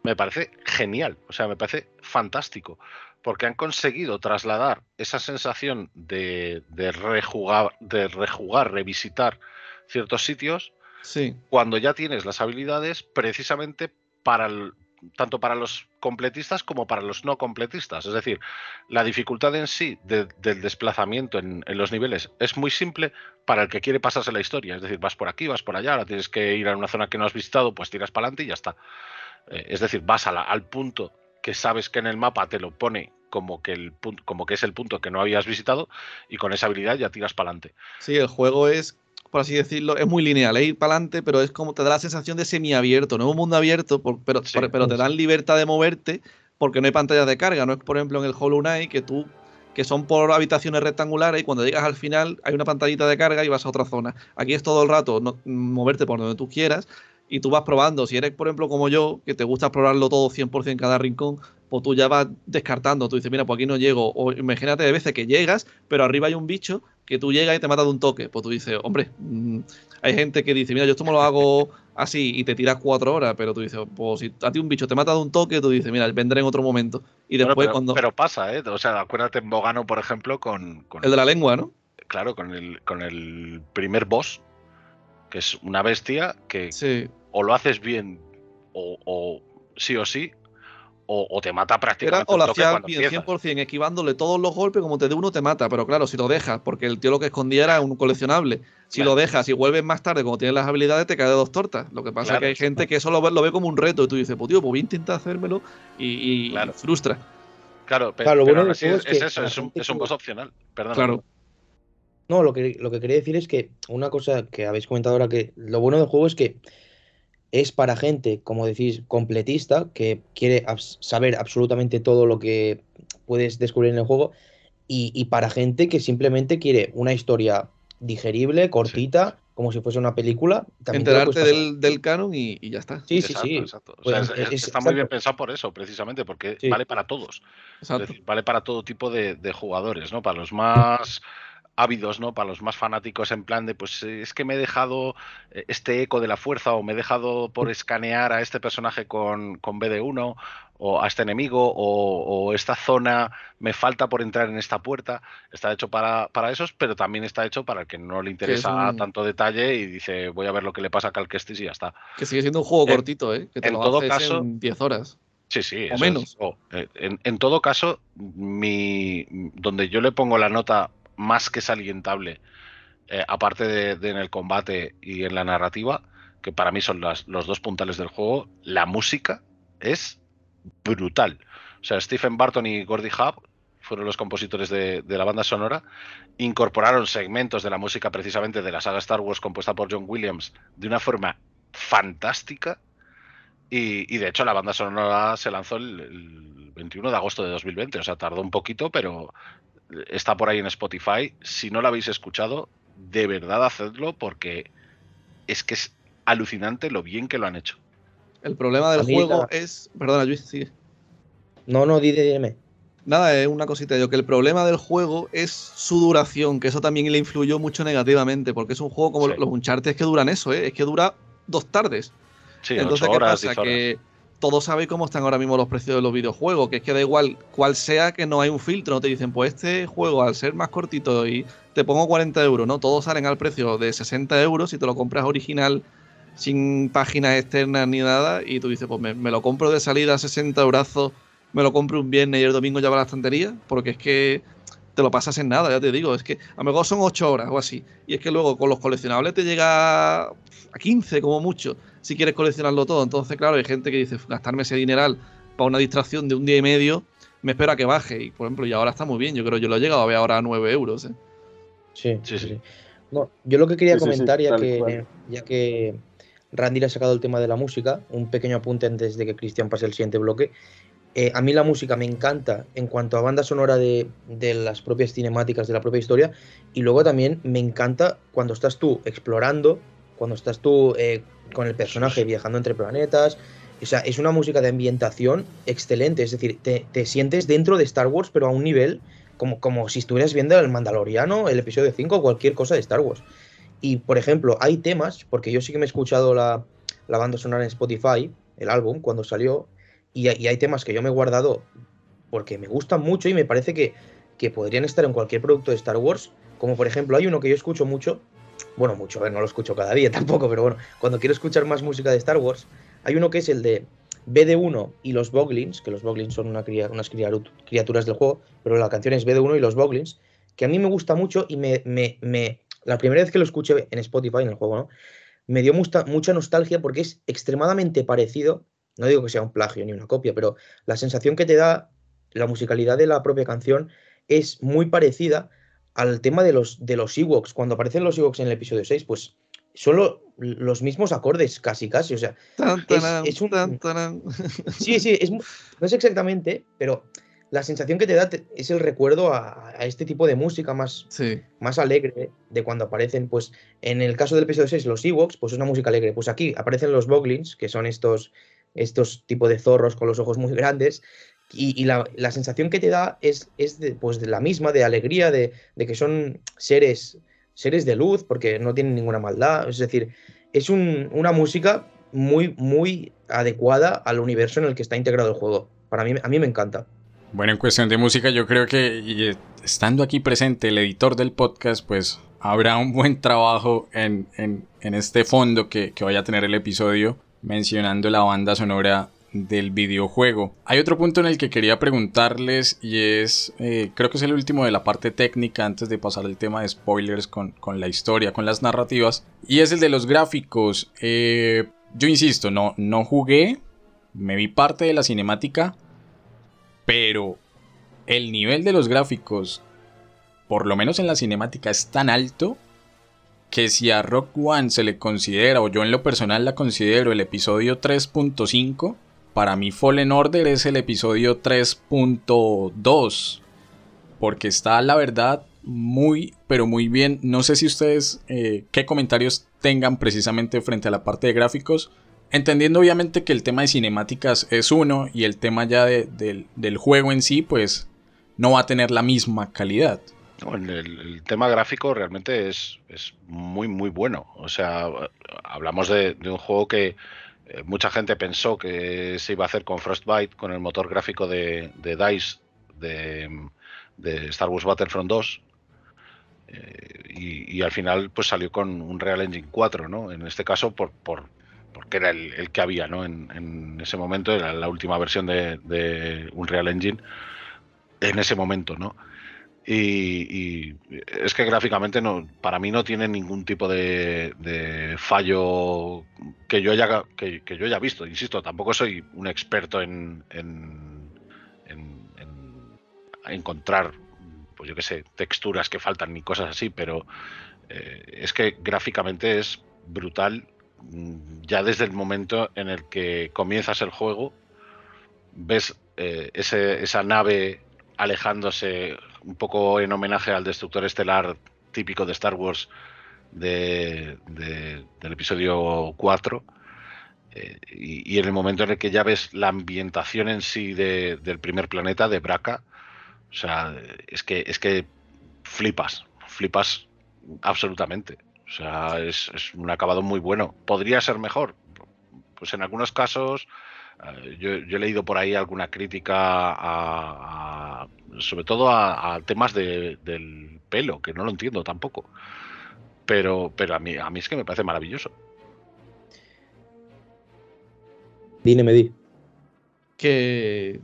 me parece genial. O sea, me parece fantástico. Porque han conseguido trasladar esa sensación de, de rejugar, de rejugar, revisitar ciertos sitios sí. cuando ya tienes las habilidades precisamente para tanto para los completistas como para los no completistas. Es decir, la dificultad en sí del desplazamiento en, los niveles es muy simple para el que quiere pasarse la historia. Es decir, vas por aquí, vas por allá, ahora tienes que ir a una zona que no has visitado, pues tiras para adelante y ya está. Eh, es decir, vas al punto que sabes que en el mapa te lo pone como que, el, como que es el punto que no habías visitado y con esa habilidad ya tiras para adelante. Sí, el juego es por así decirlo, es muy lineal, es ir para adelante, pero es como te da la sensación de semiabierto, no es un mundo abierto, pero, pero te dan libertad de moverte porque no hay pantallas de carga, no es por ejemplo en el Hollow Knight que tú que son por habitaciones rectangulares y cuando llegas al final hay una pantallita de carga y vas a otra zona. Aquí es todo el rato moverte por donde tú quieras y tú vas probando. Si eres, por ejemplo, como yo, que te gusta explorarlo todo 100% en cada rincón, pues tú ya vas descartando. Tú dices, mira, pues aquí no llego. O imagínate de veces que llegas, pero arriba hay un bicho que tú llegas y te mata de un toque. Pues tú dices, hombre, mm, hay gente que dice, mira, yo esto me lo hago así y te tiras cuatro horas, pero tú dices, pues si a ti un bicho te mata de un toque, tú dices, mira, vendré en otro momento. Y después pero, cuando. Pero pasa, ¿eh? O sea, acuérdate en Bogano, por ejemplo, con. el de la lengua, ¿no? Claro, con el, con el primer boss, que es una bestia que o lo haces bien o, o sí o sí, o, te mata prácticamente. o lo hacía bien, 100%, esquivándole todos los golpes, como te dé uno, te mata. Pero claro, si lo dejas, porque el tío lo que escondía era un coleccionable. Si lo dejas y vuelves más tarde, como tienes las habilidades, te cae de dos tortas. Lo que pasa es que hay gente que eso lo ve, como un reto y tú dices, pues tío, pues voy a intentar hacérmelo y, frustra. Claro, pero, lo bueno es, eso, es un, es un boss opcional. Perdón. Claro. No, lo que, lo que quería decir es que una cosa que habéis comentado ahora, que lo bueno del juego es que es para gente, como decís, completista, que quiere saber absolutamente todo lo que puedes descubrir en el juego, y, para gente que simplemente quiere una historia digerible, cortita, como si fuese una película. Enterarte del, del, canon y, ya está. Sí, sí, sí. Pues está muy bien pensado por eso, precisamente, porque vale para todos. vale para todo tipo de, de, jugadores, ¿no? Para los más ávidos, ¿no? Para los más fanáticos en plan de, pues eh, es que me he dejado eh, este eco de la fuerza o me he dejado por escanear a este personaje con, con BD1 o a este enemigo o, esta zona me falta por entrar en esta puerta. Está hecho para, para esos, pero también está hecho para el que no le interesa tanto detalle y dice voy a ver lo que le pasa a Calquestis y ya está. Que sigue siendo un juego cortito, ¿eh? Que te en todo caso, en 10 horas. Sí, sí. O menos. Eh, en, en, todo caso, mi, donde yo le pongo la nota más que salientable, eh, aparte de, en el combate y en la narrativa, que para mí son los dos puntales del juego, la música es brutal. O sea, Stephen Barton y Gordy Hub fueron los compositores de, la banda sonora, incorporaron segmentos de la música precisamente de la saga Star Wars compuesta por John Williams de una forma fantástica. Y, de hecho la banda sonora se lanzó el, el, 21 de agosto de 2020, o sea, tardó un poquito, pero, está por ahí en Spotify. Si no lo habéis escuchado, de verdad hacedlo porque es que es alucinante lo bien que lo han hecho. El problema del juego es. Perdona, Luis, sigue. No, no, dime. Nada, es una cosita. Yo que el problema del juego es su duración, que eso también le influyó mucho negativamente, porque es un juego como los Uncharted que duran eso, ¿eh? es que dura dos tardes. Sí, Entonces, ¿qué pasa? Que todos sabéis cómo están ahora mismo los precios de los videojuegos, que es que da igual cuál sea que no hay un filtro, no te dicen, pues este juego al ser más cortito y te pongo 40 euros, ¿no? Todos salen al precio de 60 euros si te lo compras original sin páginas externas ni nada y tú dices, pues me, lo compro de salida a 60 euros, me lo compro un viernes y el domingo ya va a la estantería, porque es que te lo pasas en nada, ya te digo, es que a lo mejor son 8 horas o así, y es que luego con los coleccionables te llega a 15 como mucho si quieres coleccionarlo todo. Entonces, claro, hay gente que dice, gastarme ese dineral para una distracción de un día y medio, me espera que baje. Y, por ejemplo, y ahora está muy bien. Yo creo que yo lo he llegado a ver ahora a 9 euros. ¿eh? Sí, sí, sí. No, yo lo que quería comentar, ya, que, ya que Randy le ha sacado el tema de la música, un pequeño apunte antes de que Cristian pase el siguiente bloque. Eh, a mí la música me encanta en cuanto a banda sonora de, de, las propias cinemáticas, de la propia historia, y luego también me encanta cuando estás tú explorando, cuando estás tú eh, con el personaje viajando entre planetas. O sea, es una música de ambientación excelente. Es decir, te, sientes dentro de Star Wars, pero a un nivel como, como si estuvieras viendo el Mandaloriano, el episodio 5 o cualquier cosa de Star Wars. Y, por ejemplo, hay temas, porque yo sí que me he escuchado la, banda sonora en Spotify, el álbum, cuando salió, y, hay temas que yo me he guardado porque me gustan mucho y me parece que, que podrían estar en cualquier producto de Star Wars. Como por ejemplo, hay uno que yo escucho mucho, bueno, mucho, no lo escucho cada día [LAUGHS] tampoco, pero bueno, cuando quiero escuchar más música de Star Wars, hay uno que es el de BD1 y los Boglins, que los Boglins son una unas criaturas del juego, pero la canción es BD1 y los Boglins, que a mí me gusta mucho y me, me, me la primera vez que lo escuché en Spotify, en el juego, ¿no? Me dio mucha, mucha nostalgia porque es extremadamente parecido, no digo que sea un plagio ni una copia, pero la sensación que te da la musicalidad de la propia canción es muy parecida al tema de los, de los Ewoks. Cuando aparecen los Ewoks en el episodio 6, pues son los mismos acordes, casi, casi. O sea, es, un. sí, sí, es, no es exactamente, pero la sensación que te da es el recuerdo a, este tipo de música más, más alegre de cuando aparecen, pues en el caso del episodio 6, los Ewoks, pues es una música alegre. Pues aquí aparecen los Boglins, que son estos, estos tipos de zorros con los ojos muy grandes, y, la, sensación que te da es, es de, pues de la misma, de alegría, de, que son seres, seres de luz, porque no tienen ninguna maldad. Es decir, es una música muy, muy adecuada al universo en el que está integrado el juego. Para mí, a mí me encanta. Bueno, en cuestión de música, yo creo que estando aquí presente el editor del podcast, pues habrá un buen trabajo en, este fondo que, que vaya a tener el episodio mencionando la banda sonora del videojuego. Hay otro punto en el que quería preguntarles y es, eh, creo que es el último de la parte técnica antes de pasar al tema de spoilers con, la historia, con las narrativas, y es el de los gráficos. Eh, yo insisto, no, no jugué, me vi parte de la cinemática, pero el nivel de los gráficos, por lo menos en la cinemática, es tan alto que si a Rock One se le considera, o yo en lo personal la considero el episodio 3.5, para mí Fallen Order es el episodio 3.2. Porque está, la verdad, muy, pero muy bien. No sé si ustedes eh, qué comentarios tengan precisamente frente a la parte de gráficos. Entendiendo obviamente que el tema de cinemáticas es uno y el tema ya del juego en sí, pues no va a tener la misma calidad el, tema gráfico realmente es, muy, muy bueno. O sea, hablamos de, un juego que eh, mucha gente pensó que se iba a hacer con Frostbite, con el motor gráfico de, DICE de, Star Wars Battlefront 2. Eh, y, al final pues salió con un Real Engine 4, ¿no? En este caso por, porque era el, que había, ¿no? En, ese momento era la última versión de, de un Real Engine en ese momento, ¿no? Y, es que gráficamente no, para mí no tiene ningún tipo de, fallo que yo haya que, yo haya visto. Insisto, tampoco soy un experto en, en, encontrar, pues yo qué sé, texturas que faltan ni cosas así, pero eh, es que gráficamente es brutal ya desde el momento en el que comienzas el juego, ves eh, esa nave alejándose un poco en homenaje al destructor estelar típico de Star Wars del episodio 4. Eh, y, en el momento en el que ya ves la ambientación en sí del primer planeta, de Braca, o sea, es que, es que flipas, flipas absolutamente. O sea, es, un acabado muy bueno. ¿Podría ser mejor? Pues en algunos casos, eh, yo, he leído por ahí alguna crítica a sobre todo a, temas del pelo, que no lo entiendo tampoco. Pero, pero a, mí, a mí es que me parece maravilloso. Dime, me di. Que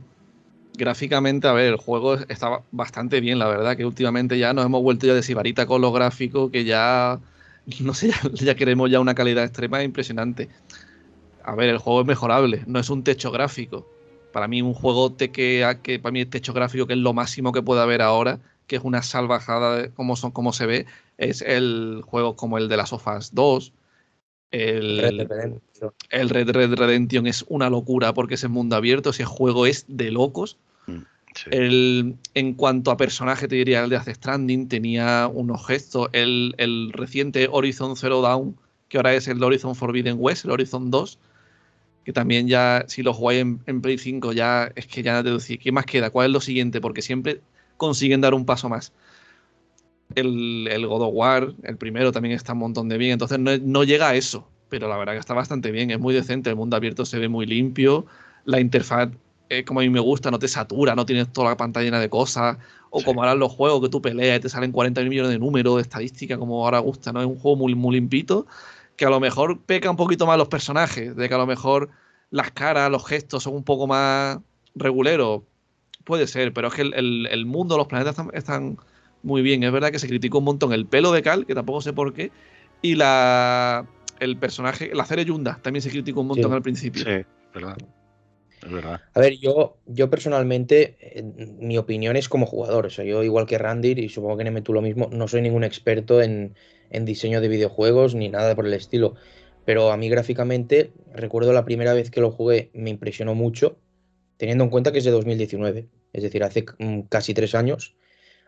gráficamente, a ver, el juego está bastante bien, la verdad, que últimamente ya nos hemos vuelto ya de sibarita con los gráficos, que ya, [LAUGHS] no sé, ya, queremos ya una calidad extrema impresionante. A ver, el juego es mejorable, no es un techo gráfico para mí un juego que, que para mí el techo gráfico que es lo máximo que puede haber ahora, que es una salvajada como, son, como se ve, es el juego como el de las Sofas 2. El Red, el Red Red Redemption es una locura porque ese mundo abierto, ese juego es de locos. Mm, el, en cuanto a personaje, te diría el de Death Stranding, tenía unos gestos. El, el, reciente Horizon Zero Dawn, que ahora es el Horizon Forbidden West, el Horizon 2, que también ya, si lo jugáis en, Play 5, ya es que ya te decís, ¿qué más queda? ¿Cuál es lo siguiente? Porque siempre consiguen dar un paso más. El, el God of War, el primero, también está un montón de bien, entonces no, llega a eso, pero la verdad que está bastante bien, es muy decente, el mundo abierto se ve muy limpio, la interfaz como a mí me gusta, no te satura, no tienes toda la pantalla llena de cosas, o como ahora los juegos que tú peleas y te salen 40 millones de números, de estadística, como ahora gusta, ¿no? Es un juego muy, muy limpito que a lo mejor peca un poquito más los personajes, de que a lo mejor las caras, los gestos son un poco más reguleros. Puede ser, pero es que el, mundo, los planetas están, muy bien. Es verdad que se criticó un montón el pelo de Cal, que tampoco sé por qué, y la el personaje, la Yunda, también se criticó un montón al principio. Sí, verdad. Es verdad. A ver, yo, yo personalmente, mi opinión es como jugador. O sea, yo igual que Randy, y supongo que Neme tú lo mismo, no soy ningún experto en, en diseño de videojuegos ni nada por el estilo. Pero a mí gráficamente, recuerdo la primera vez que lo jugué, me impresionó mucho, teniendo en cuenta que es de 2019, es decir, hace mm, casi tres años.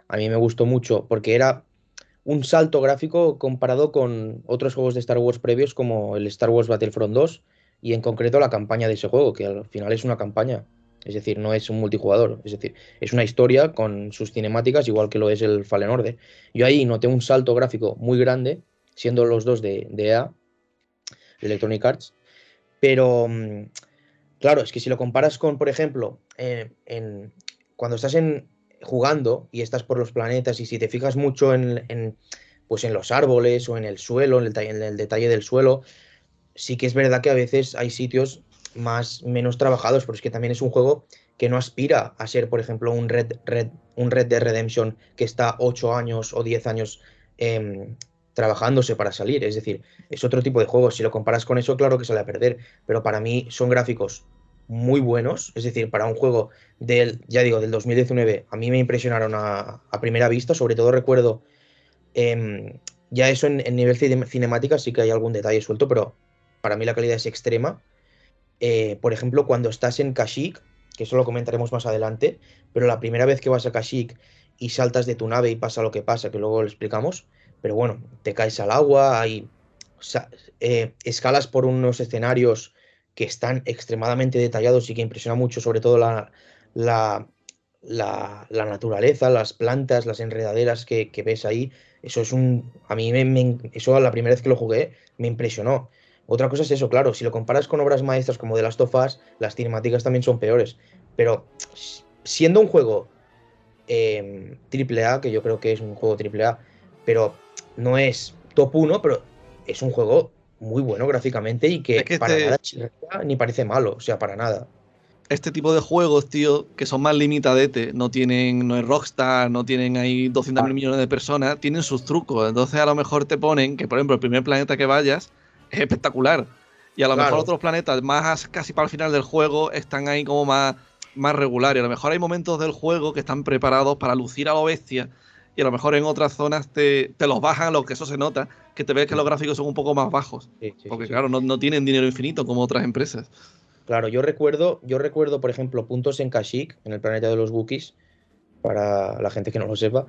A mí me gustó mucho porque era un salto gráfico comparado con otros juegos de Star Wars previos como el Star Wars Battlefront 2 y en concreto la campaña de ese juego, que al final es una campaña. Es decir, no es un multijugador. Es decir, es una historia con sus cinemáticas, igual que lo es el Fallen Order. Yo ahí noté un salto gráfico muy grande, siendo los dos de, EA, Electronic Arts. Pero, mm, claro, es que si lo comparas con, por ejemplo, eh, en, cuando estás en, jugando y estás por los planetas y si te fijas mucho en, pues en los árboles o en el suelo, en el, en el detalle del suelo, sí que es verdad que a veces hay sitios más menos trabajados, pero es que también es un juego que no aspira a ser, por ejemplo, un Red, Red, un Red Dead Redemption que está 8 años o 10 años em, trabajándose para salir. Es decir, es otro tipo de juego. Si lo comparas con eso, claro que sale a perder. Pero para mí son gráficos muy buenos. Es decir, para un juego del, ya digo, del 2019, a mí me impresionaron a, primera vista. Sobre todo recuerdo, em, ya eso en, nivel cinemática sí que hay algún detalle suelto, pero para mí la calidad es extrema. Eh, por ejemplo, cuando estás en Kashyyyk, que eso lo comentaremos más adelante, pero la primera vez que vas a Kashyyyk y saltas de tu nave y pasa lo que pasa, que luego lo explicamos, pero bueno, te caes al agua, hay eh, escalas por unos escenarios que están extremadamente detallados y que impresiona mucho, sobre todo la, naturaleza, las plantas, las enredaderas que, ves ahí. Eso es un. A mí, me, eso la primera vez que lo jugué me impresionó. Otra cosa es eso, claro, si lo comparas con obras maestras como The Last of Us, las cinemáticas también son peores. Pero siendo un juego eh, AAA, que yo creo que es un juego AAA, pero no es top 1, pero es un juego muy bueno gráficamente y que, para este nada ni parece malo, o sea, para nada. Este tipo de juegos, tío, que son más limitadete, no tienen, no es Rockstar, no tienen ahí 200 mil millones de personas, tienen sus trucos. Entonces a lo mejor te ponen que, por ejemplo, el primer planeta que vayas es espectacular. Y a lo mejor otros planetas más casi para el final del juego están ahí como más, más regulares. A lo mejor hay momentos del juego que están preparados para lucir a lo bestia. Y a lo mejor en otras zonas te, te los bajan, lo que eso se nota, que te ves que los gráficos son un poco más bajos. porque claro, no, no, tienen dinero infinito como otras empresas. Claro, yo recuerdo, yo recuerdo, por ejemplo, puntos en Kashyyyk, en el planeta de los Wookiees, para la gente que no lo sepa,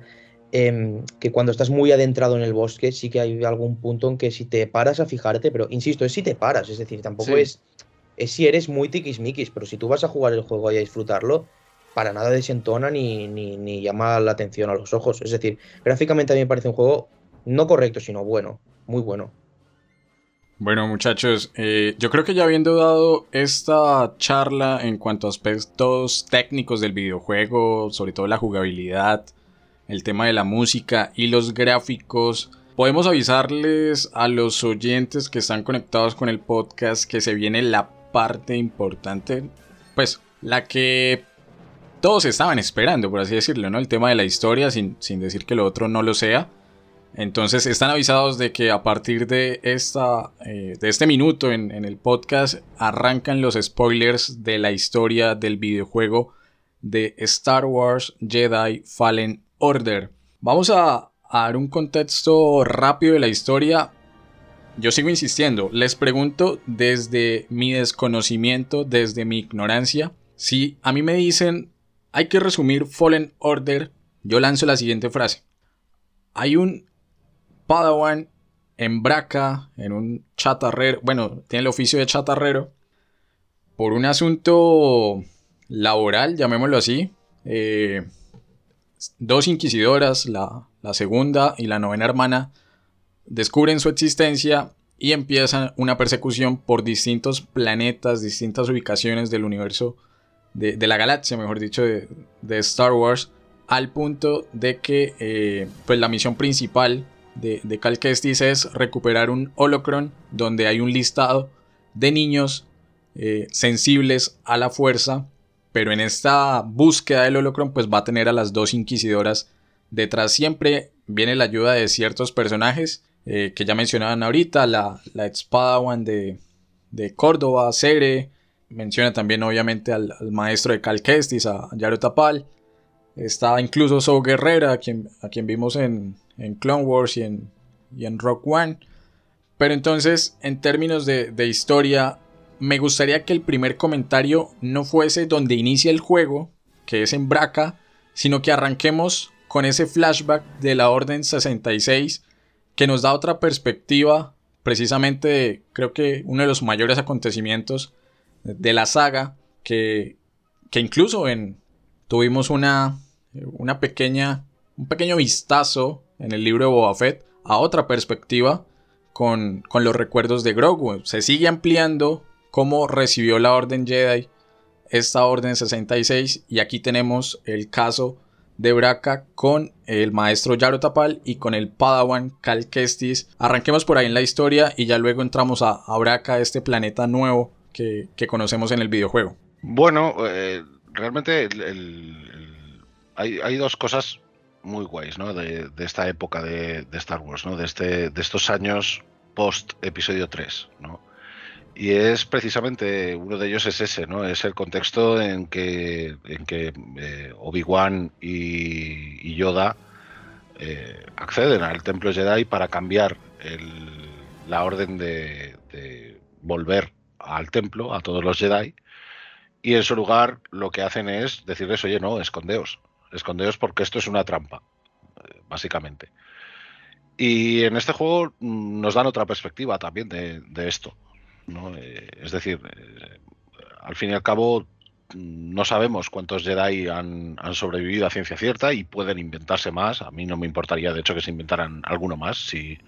Em, que cuando estás muy adentrado en el bosque sí que hay algún punto en que si te paras a fijarte, pero insisto, es si te paras, es decir, tampoco es, es si eres muy tiquismiquis, pero si tú vas a jugar el juego y a disfrutarlo, para nada desentona ni, ni, llama la atención a los ojos. Es decir, gráficamente a mí me parece un juego no correcto, sino bueno, muy bueno. Bueno muchachos, eh, yo creo que ya habiendo dado esta charla en cuanto a aspectos técnicos del videojuego, sobre todo la jugabilidad, el tema de la música y los gráficos. Podemos avisarles a los oyentes que están conectados con el podcast que se viene la parte importante, pues la que todos estaban esperando, por así decirlo, ¿no? El tema de la historia, sin, decir que lo otro no lo sea. Entonces están avisados de que a partir de, esta, eh, de este minuto en, en, el podcast arrancan los spoilers de la historia del videojuego de Star Wars Jedi Fallen Order. Vamos a, dar un contexto rápido de la historia. Yo sigo insistiendo, les pregunto desde mi desconocimiento, desde mi ignorancia, si a mí me dicen hay que resumir Fallen Order, yo lanzo la siguiente frase. Hay un Padawan en Braca, en un chatarrero, bueno, tiene el oficio de chatarrero, por un asunto laboral, llamémoslo así, eh, dos inquisidoras, la, segunda y la novena hermana, descubren su existencia y empiezan una persecución por distintos planetas, distintas ubicaciones del universo, de, la galaxia, mejor dicho, de, Star Wars, al punto de que eh, pues la misión principal de, de Cal Kestis es recuperar un holocron donde hay un listado de niños eh, sensibles a la fuerza pero en esta búsqueda del holocron pues va a tener a las dos inquisidoras detrás. Siempre viene la ayuda de ciertos personajes eh, que ya mencionaban ahorita la, la Padawan de, de Córdoba, Cere menciona también obviamente al, maestro de Cal Kestis, a Yaro Tapal. Está incluso So Guerrera a quien, a quien vimos en, en Clone Wars y en, y en Rock One. Pero entonces en términos de, de historia me gustaría que el primer comentario no fuese donde inicia el juego, que es en Braca, sino que arranquemos con ese flashback de la Orden 66 que nos da otra perspectiva, precisamente creo que uno de los mayores acontecimientos de la saga, que, que incluso en, tuvimos una, una pequeña, un pequeño vistazo en el libro de Boba Fett a otra perspectiva con, con los recuerdos de Grogu. Se sigue ampliando cómo recibió la Orden Jedi esta Orden 66 y aquí tenemos el caso de Braca con el maestro Yaro Tapal y con el Padawan Cal Kestis. Arranquemos por ahí en la historia y ya luego entramos a, a Braca, este planeta nuevo que, conocemos en el videojuego. Bueno, eh, realmente hay, dos cosas muy guays ¿no? de, esta época de, Star Wars, ¿no? de, este, de estos años post episodio 3. ¿no? Y es precisamente uno de ellos es ese, ¿no? Es el contexto en que, en que eh, Obi-Wan y, Yoda eh, acceden al templo Jedi para cambiar la orden de, volver al templo a todos los Jedi. Y en su lugar lo que hacen es decirles, oye, no, escondeos, escondeos porque esto es una trampa, básicamente. Y en este juego mm, nos dan otra perspectiva también de esto. Eh, es decir, eh, al fin y al cabo no sabemos cuántos Jedi han, sobrevivido a ciencia cierta y pueden inventarse más. A mí no me importaría, de hecho, que se inventaran alguno más si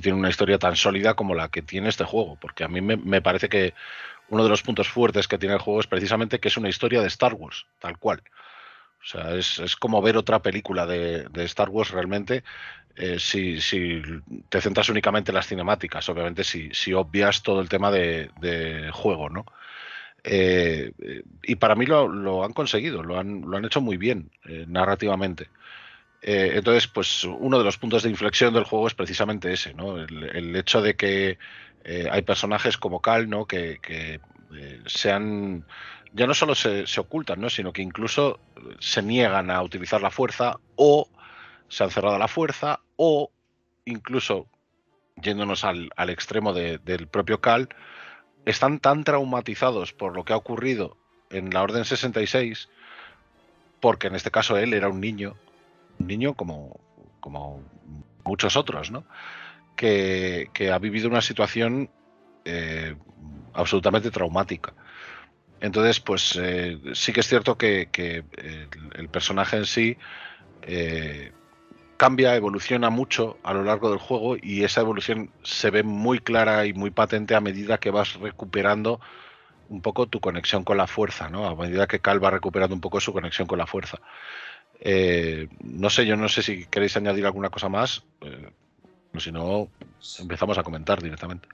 tiene una historia tan sólida como la que tiene este juego. Porque a mí me, parece que uno de los puntos fuertes que tiene el juego es precisamente que es una historia de Star Wars, tal cual. O sea, es, como ver otra película de, de Star Wars realmente eh, si, te centras únicamente en las cinemáticas, obviamente si, si obvias todo el tema de, juego, ¿no? Eh, y para mí lo, han conseguido, lo han, lo han hecho muy bien eh, narrativamente. entonces, pues uno de los puntos de inflexión del juego es precisamente ese, ¿no? El, hecho de que hay personajes como Cal, ¿no? Que, que sean ya no solo se, ocultan, ¿no? sino que incluso se niegan a utilizar la fuerza o se han cerrado la fuerza o incluso yéndonos al, extremo del propio Cal, están tan traumatizados por lo que ha ocurrido en la Orden 66, porque en este caso él era un niño, un niño como, como muchos otros, ¿no? que, ha vivido una situación eh, absolutamente traumática. Entonces, pues eh, sí que es cierto que, el, personaje en sí eh, cambia, evoluciona mucho a lo largo del juego y esa evolución se ve muy clara y muy patente a medida que vas recuperando un poco tu conexión con la fuerza, ¿no? A medida que Cal va recuperando un poco su conexión con la fuerza. Eh, no sé, yo no sé si queréis añadir alguna cosa más, eh, si no, empezamos a comentar directamente.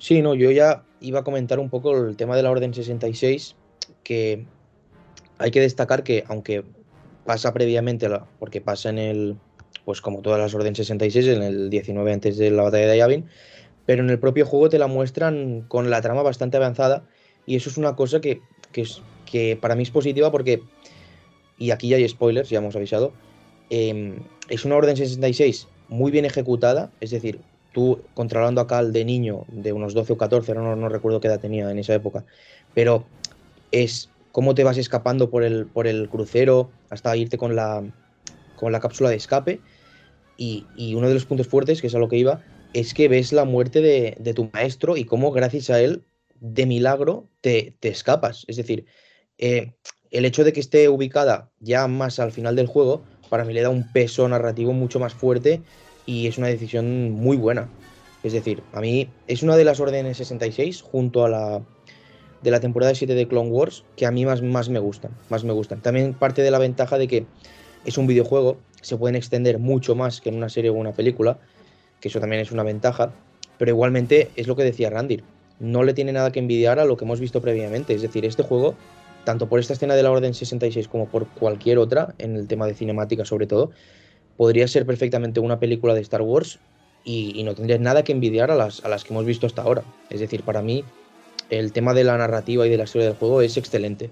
Sí, no, yo ya iba a comentar un poco el tema de la Orden 66, que hay que destacar que aunque pasa previamente, porque pasa en el, pues como todas las Orden 66, en el 19 antes de la batalla de Yavin, pero en el propio juego te la muestran con la trama bastante avanzada y eso es una cosa que, es, que para mí es positiva porque, y aquí ya hay spoilers, ya hemos avisado, em, es una Orden 66 muy bien ejecutada, es decir, tú controlando a Cal de niño, de unos 12 o 14, no, no recuerdo qué edad tenía en esa época, pero es cómo te vas escapando por el, por el crucero hasta irte con la, con la cápsula de escape. Y, uno de los puntos fuertes, que es a lo que iba, es que ves la muerte de, tu maestro y cómo gracias a él, de milagro, te, escapas. Es decir, eh, el hecho de que esté ubicada ya más al final del juego, para mí le da un peso narrativo mucho más fuerte y es una decisión muy buena. Es decir, a mí es una de las órdenes 66 junto a la de la temporada 7 de Clone Wars que a mí más, más me gustan, más me gustan. También parte de la ventaja de que es un videojuego, se pueden extender mucho más que en una serie o una película, que eso también es una ventaja, pero igualmente es lo que decía Randy, no le tiene nada que envidiar a lo que hemos visto previamente, es decir, este juego, tanto por esta escena de la Orden 66 como por cualquier otra, en el tema de cinemática sobre todo, podría ser perfectamente una película de Star Wars y, no tendría nada que envidiar a las, a las que hemos visto hasta ahora. Es decir, para mí el tema de la narrativa y de la historia del juego es excelente.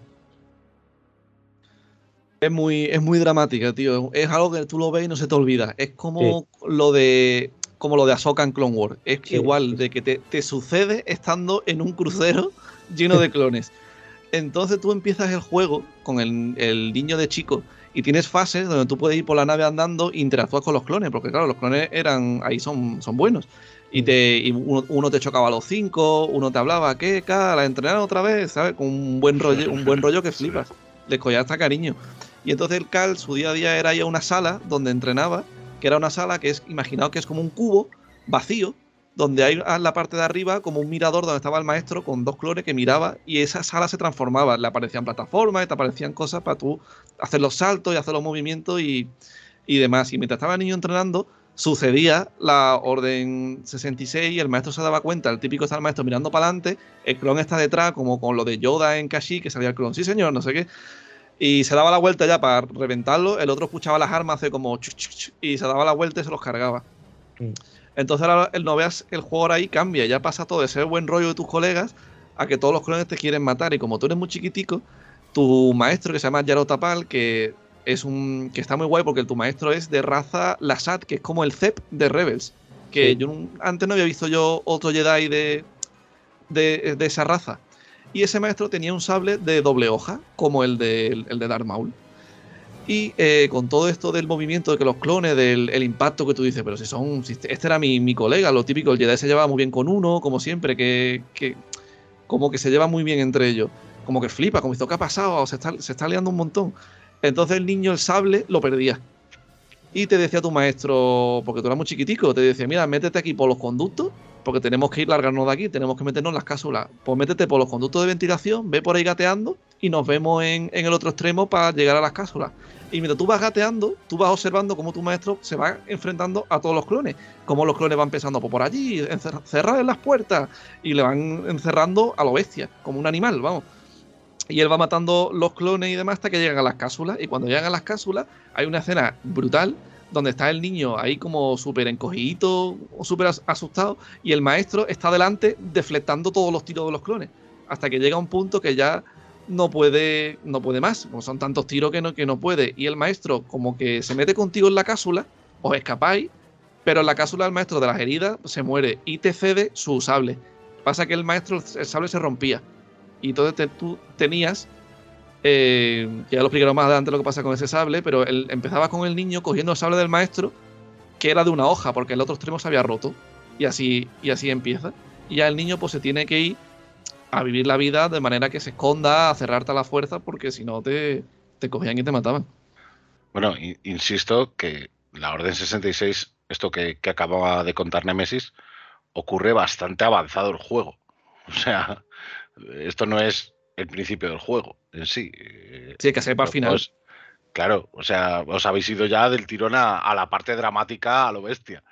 Es muy, es muy dramática, tío. Es algo que tú lo ves y no se te olvida. Es como lo de como lo de Ahsoka en Clone Wars. Es igual de que te, sucede estando en un crucero lleno de [LAUGHS] clones. Entonces tú empiezas el juego con el, niño de chico y tienes fases donde tú puedes ir por la nave andando e interactúas con los clones, porque claro, los clones eran ahí son, son buenos. Y, te, uno, te chocaba a los cinco, uno te hablaba, ¿qué? La entrenar otra vez, ¿sabes? Con un buen rollo, un buen rollo que [LAUGHS] flipas. Le cogía hasta cariño. Y entonces el Cal, su día a día era ir a una sala donde entrenaba, que era una sala que es, imaginado que es como un cubo vacío, donde hay en la parte de arriba como un mirador donde estaba el maestro con dos clones que miraba y esa sala se transformaba, le aparecían plataformas, te aparecían cosas para tú hacer los saltos y hacer los movimientos y, y demás. Y mientras estaba el niño entrenando, sucedía la orden 66 y el maestro se daba cuenta, el típico está el maestro mirando para adelante, el clon está detrás, como con lo de Yoda en Kashi, que salía el clon, sí señor, no sé qué. Y se daba la vuelta ya para reventarlo, el otro escuchaba las armas, hace como y se daba la vuelta y se los cargaba. Mm. Entonces ahora el, no veas el juego ahora ahí cambia, ya pasa todo de ser buen rollo de tus colegas a que todos los clones te quieren matar. Y como tú eres muy chiquitico, tu maestro que se llama Yaro Tapal, que es un. que está muy guay porque tu maestro es de raza Lasat, que es como el Zep de Rebels. Que yo antes no había visto yo otro Jedi de, de, esa raza. Y ese maestro tenía un sable de doble hoja, como el de, el de Darth Maul. Y eh, con todo esto del movimiento, de que los clones, del el impacto que tú dices, pero si son. este era mi, mi, colega, lo típico, el Jedi se llevaba muy bien con uno, como siempre, que, que como que se lleva muy bien entre ellos. Como que flipa, como esto, ¿qué ha pasado? Se está, se está liando un montón. Entonces el niño el sable lo perdía. Y te decía tu maestro, porque tú eras muy chiquitico, te decía, mira, métete aquí por los conductos, porque tenemos que ir largarnos de aquí, tenemos que meternos en las cápsulas. Pues métete por los conductos de ventilación, ve por ahí gateando y nos vemos en, el otro extremo para llegar a las cápsulas. Y mientras tú vas gateando, tú vas observando cómo tu maestro se va enfrentando a todos los clones. Cómo los clones van empezando por allí, cerrar en las puertas y le van encerrando a lo bestia, como un animal, vamos. Y él va matando los clones y demás hasta que llegan a las cápsulas. Y cuando llegan a las cápsulas, hay una escena brutal donde está el niño ahí como súper encogidito o súper asustado. Y el maestro está delante deflectando todos los tiros de los clones. Hasta que llega un punto que ya no puede, no puede más. Como son tantos tiros que no, que no puede. Y el maestro, como que se mete contigo en la cápsula, os escapáis, pero en la cápsula el maestro de las heridas se muere y te cede su sable. Pasa que el maestro, el sable se rompía. Y entonces tú tenías, eh, ya lo explicaron más adelante lo que pasa con ese sable, pero él empezaba con el niño cogiendo el sable del maestro, que era de una hoja, porque el otro extremo se había roto. Y así, y así empieza. Y ya el niño pues se tiene que ir a vivir la vida de manera que se esconda, a cerrarte a la fuerza, porque si no te, te cogían y te mataban. Bueno, insisto que la Orden 66, esto que, que acababa de contar Nemesis, ocurre bastante avanzado el juego. O sea, esto no es el principio del juego en sí. Sí, que sepa al final. claro, o sea, os habéis ido ya del tirón a, la parte dramática a lo bestia.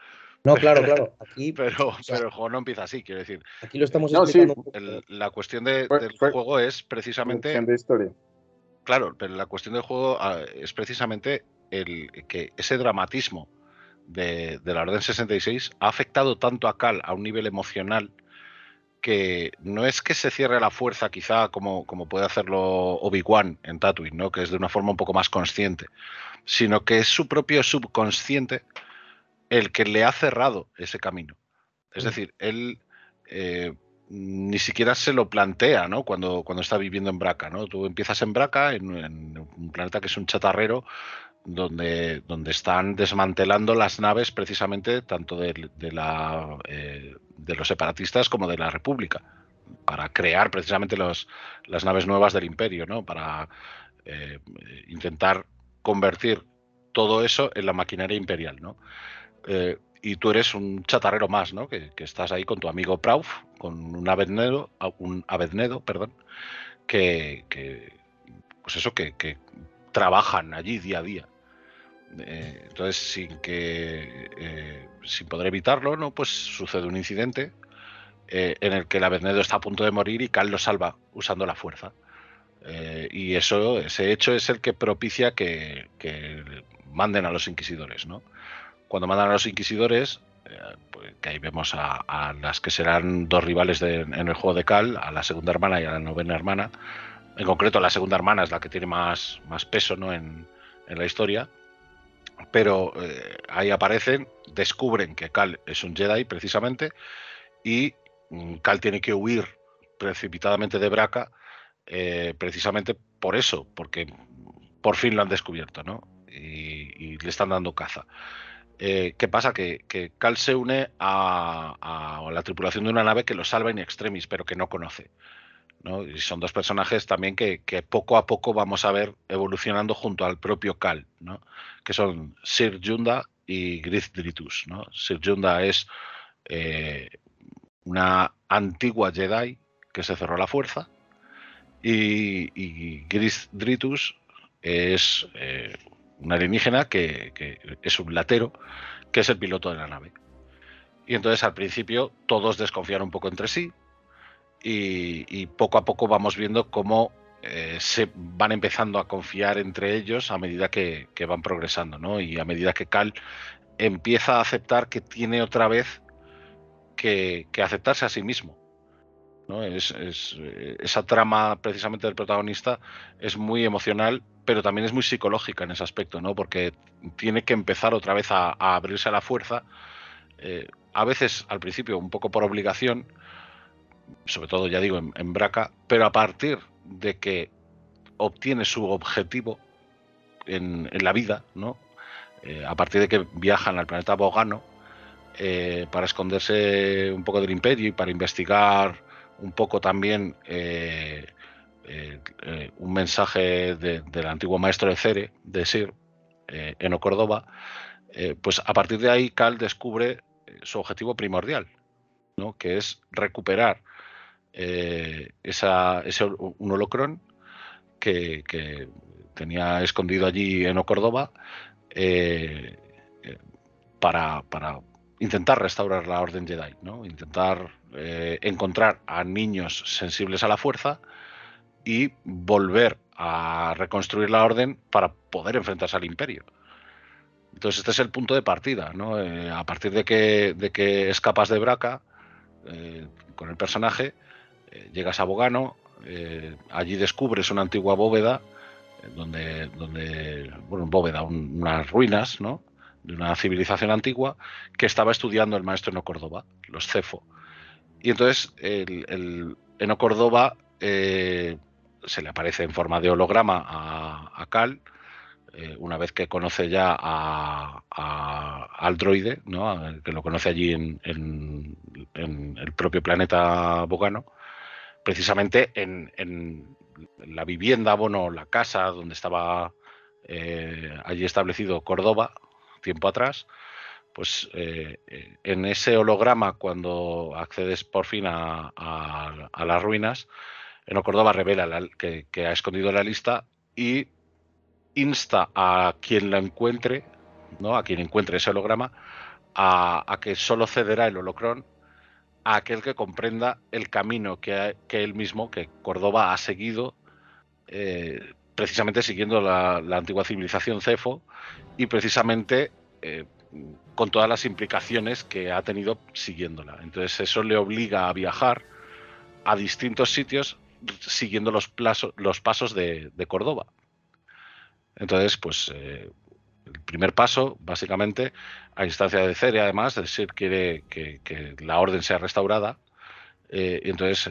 No, claro, claro. Aquí, [LAUGHS] pero, pero el juego no empieza así, quiero decir. Aquí lo estamos explicando. la cuestión del juego es precisamente. De historia. Claro, pero la cuestión del juego ah, es precisamente el que ese dramatismo de, de la Orden 66 ha afectado tanto a Cal a un nivel emocional que no es que se cierre la fuerza, quizá como, como puede hacerlo Obi-Wan en Tatooine, ¿no? que es de una forma un poco más consciente, sino que es su propio subconsciente el que le ha cerrado ese camino. Es mm. decir, él eh, ni siquiera se lo plantea ¿no? cuando, cuando está viviendo en Braca. ¿no? Tú empiezas en Braca, en, un planeta que es un chatarrero, donde, donde están desmantelando las naves precisamente tanto de, la, eh, de los separatistas como de la República, para crear precisamente los, las naves nuevas del imperio, ¿no? para eh, intentar convertir todo eso en la maquinaria imperial. ¿no? Eh, y tú eres un chatarrero más, ¿no? Que, estás ahí con tu amigo Prauf, con un Abednedo, un Abednedo, perdón, que, pues eso, que, que, trabajan allí día a día. Eh, entonces, sin que eh, sin poder evitarlo, ¿no? Pues sucede un incidente en el que el Avernedo está a punto de morir y Cal lo salva usando la fuerza. y eso, ese hecho es el que propicia que, manden a los inquisidores, ¿no? Cuando mandan a los inquisidores, pues, que ahí vemos a, las que serán dos rivales en el juego de Cal, a la segunda hermana y a la novena hermana. En concreto, la segunda hermana es la que tiene más, más peso ¿no? en, en la historia pero eh, ahí aparecen, descubren que Cal es un Jedi precisamente y mm, Cal tiene que huir precipitadamente de Braca eh, precisamente por eso, porque por fin lo han descubierto, ¿no? Y, le están dando caza. Eh, ¿Qué pasa? Que, Cal se une a, la tripulación de una nave que lo salva in extremis, pero que no conoce. Y son dos personajes también que, poco a poco vamos a ver evolucionando junto al propio Cal, ¿no? Que son Sir Junda y Griz Dritus, ¿no? Sir Junda es eh, una antigua Jedi que se cerró la fuerza y, y Dritus es eh, un alienígena que, es un latero, que es el piloto de la nave. Y entonces al principio todos desconfían un poco entre sí y, poco a poco vamos viendo cómo eh, se van empezando a confiar entre ellos a medida que, van progresando, ¿no? Y a medida que Cal empieza a aceptar que tiene otra vez que, aceptarse a sí mismo. Es, eh, esa trama precisamente del protagonista es muy emocional, pero también es muy psicológica en ese aspecto, ¿no? porque tiene que empezar otra vez a, abrirse a la fuerza, eh, a veces al principio un poco por obligación, sobre todo ya digo en, Braca, pero a partir de que obtiene su objetivo en, la vida, ¿no? Eh, a partir de que viajan al planeta Bogano, eh, para esconderse un poco del imperio y para investigar un poco también eh, eh, un mensaje del antiguo maestro de Cere, de Sir, Eno Córdoba, pues a partir de ahí Cal descubre su objetivo primordial, ¿no? que es recuperar esa, ese un holocrón que, que, tenía escondido allí Eno Córdoba para, para intentar restaurar la orden Jedi, ¿no? Intentar eh, encontrar a niños sensibles a la fuerza y volver a reconstruir la orden para poder enfrentarse al imperio. Entonces este es el punto de partida, ¿no? Eh, a partir de que, de que escapas de Braca eh, con el personaje, llegas a Bogano, allí descubres una antigua bóveda, donde, donde bueno, bóveda, unas ruinas, ¿no? De una civilización antigua que estaba estudiando el maestro Eno Córdoba, los Cefo. Y entonces el, Eno Córdoba eh, se le aparece en forma de holograma a, Cal, eh, una vez que conoce ya al droide, ¿no? que lo conoce allí en, el propio planeta Bogano, precisamente en, la vivienda, bueno, la casa donde estaba eh, allí establecido Córdoba, tiempo atrás, pues eh, eh, en ese holograma, cuando accedes por fin a, las ruinas, en Córdoba revela que, ha escondido la lista y insta a quien la encuentre, ¿no? a quien encuentre ese holograma, a, que solo cederá el holocrón a aquel que comprenda el camino que, él mismo, que Córdoba ha seguido, eh, precisamente siguiendo la, antigua civilización Cefo y precisamente eh, con todas las implicaciones que ha tenido siguiéndola. Entonces eso le obliga a viajar a distintos sitios siguiendo los, los pasos de, Córdoba. Entonces, pues eh, el primer paso, básicamente, a instancia de Cere, además, de decir quiere que, la orden sea restaurada, eh, entonces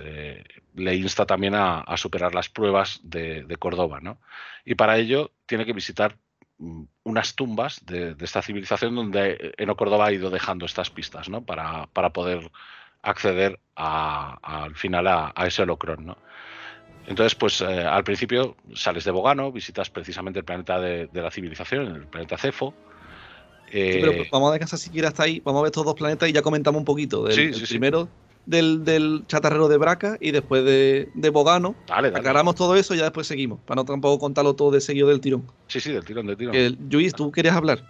le insta también a, superar las pruebas de, de Córdoba, ¿no? Y para ello tiene que visitar Mm, unas tumbas de, esta civilización donde Eno Córdoba ha ido dejando estas pistas, ¿no? Para, poder acceder al final a, ese holocrón, ¿no? Entonces, pues eh, al principio sales de Bogano, visitas precisamente el planeta de, la civilización, el planeta Cefo. pero eh, vamos a descansar siquiera hasta ahí, vamos a ver estos dos planetas y ya comentamos un poquito. Del, sí, primero del, chatarrero de Braca y después de, Bogano. Dale, Aclaramos todo eso y ya después seguimos, para no tampoco contarlo todo de seguido del tirón. Sí, sí, del tirón, del tirón. Luis, ¿tú querías hablar?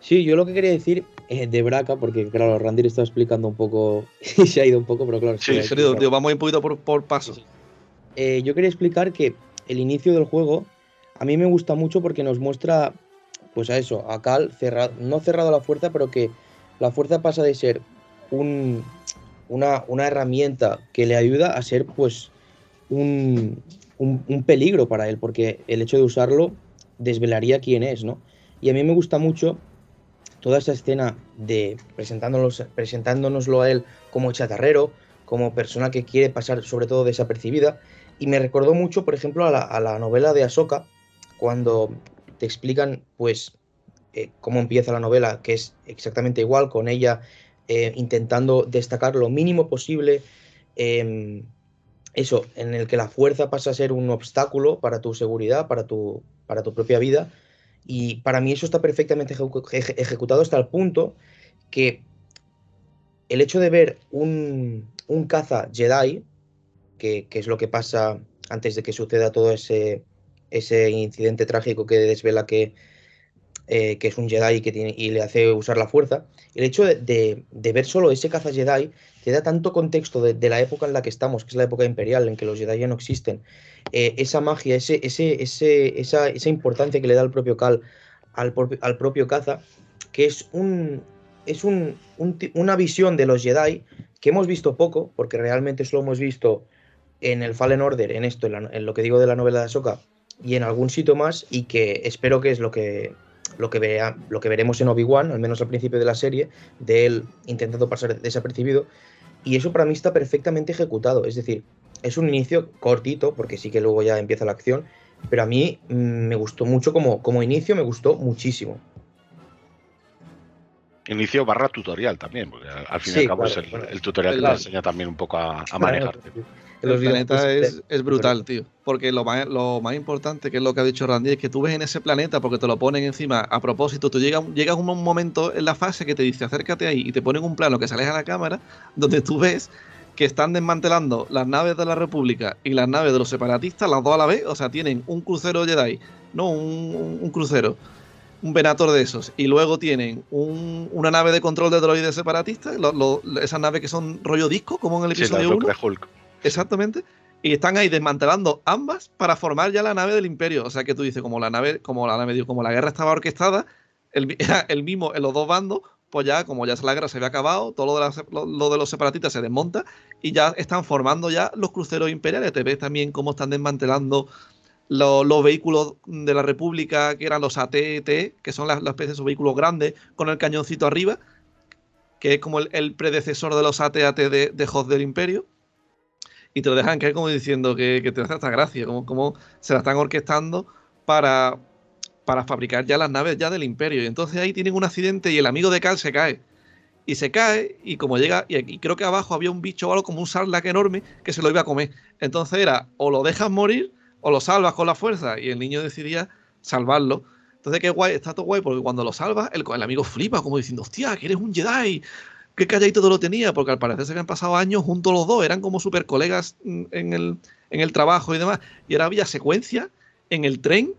Sí, yo lo que quería decir es de Braca, porque claro, Randir está explicando un poco [LAUGHS] y se ha ido un poco, pero claro. Sí, sí vamos a ir un poquito por, por pasos. Eh, yo quería explicar que el inicio del juego a mí me gusta mucho porque nos muestra, pues a eso, a Cal cerrado, no cerrado a la fuerza, pero que la fuerza pasa de ser una, herramienta que le ayuda a ser pues un, peligro para él, porque el hecho de usarlo desvelaría quién es, ¿no? Y a mí me gusta mucho toda esa escena de presentándonoslo a él como chatarrero, como persona que quiere pasar sobre todo desapercibida. Y me recordó mucho, por ejemplo, a la, novela de Ahsoka, cuando te explican, pues, eh, cómo empieza la novela, que es exactamente igual, con ella eh, intentando destacar lo mínimo posible. Em, eso, en el que la fuerza pasa a ser un obstáculo para tu seguridad, para tu, para tu propia vida. Y para mí eso está perfectamente ejecutado hasta el punto que el hecho de ver un, un caza Jedi, que, es lo que pasa antes de que suceda todo ese, ese incidente trágico que desvela que, eh, que es un Jedi que tiene, y le hace usar la fuerza. El hecho de, ver solo ese caza Jedi te da tanto contexto de, la época en la que estamos, que es la época imperial, en que los Jedi ya no existen. Eh, esa magia, ese, ese, ese, esa, esa, importancia que le da el propio Cal al, al propio caza, que es, un, es un, una visión de los Jedi que hemos visto poco, porque realmente solo hemos visto en el Fallen Order, en esto, en, lo que digo de la novela de Ahsoka, y en algún sitio más, y que espero que es lo que, lo que, vea, lo que veremos en Obi-Wan, al menos al principio de la serie, de él intentando pasar desapercibido. Y eso para mí está perfectamente ejecutado. Es decir, es un inicio cortito, porque sí que luego ya empieza la acción, pero a mí mm, me gustó mucho como, como inicio, me gustó muchísimo. Inicio barra tutorial también, porque al fin y al cabo es el, tutorial que te enseña también un poco a, a manejarte. Los planeta es, es, brutal, tío. Porque lo más, lo más importante, que es lo que ha dicho Randy, es que tú ves en ese planeta, porque te lo ponen encima a propósito, tú llegas, llegas un momento en la fase que te dice acércate ahí y te ponen un plano que sales a la cámara, donde tú ves que están desmantelando las naves de la República y las naves de los separatistas, las dos a la vez, o sea, tienen un crucero Jedi, no un, crucero, un Venator de esos, y luego tienen una nave de control de droides separatistas, esas naves que son rollo disco, como en el episodio 1. Exactamente. Y están ahí desmantelando ambas para formar ya la nave del Imperio. O sea que tú dices, como la nave, como la nave, como la guerra estaba orquestada, el, [LAUGHS] era el mismo en los dos bandos, pues ya, como ya la guerra se había acabado, todo lo de, lo, de los separatistas se desmonta y ya están formando ya los cruceros imperiales. Te ves también cómo están desmantelando los, vehículos de la República, que eran los ATT, que son las, especies de vehículos grandes con el cañoncito arriba, que es como el, predecesor de los AT-AT de, de Hoth del Imperio y te lo dejan caer como diciendo que, te hace esta gracia, como, como se la están orquestando para, para fabricar ya las naves ya del imperio. Y entonces ahí tienen un accidente y el amigo de Cal se cae. Y se cae y como llega, y, aquí creo que abajo había un bicho o algo como un sarlacc enorme que se lo iba a comer. Entonces era o lo dejas morir o lo salvas con la fuerza. Y el niño decidía salvarlo. Entonces qué guay, está todo guay porque cuando lo salvas, el, el amigo flipa como diciendo, hostia, que eres un Jedi qué calladito todo lo tenía, porque al parecer se habían pasado años juntos los dos, eran como super colegas en el, en el trabajo y demás. Y ahora había secuencia en el tren,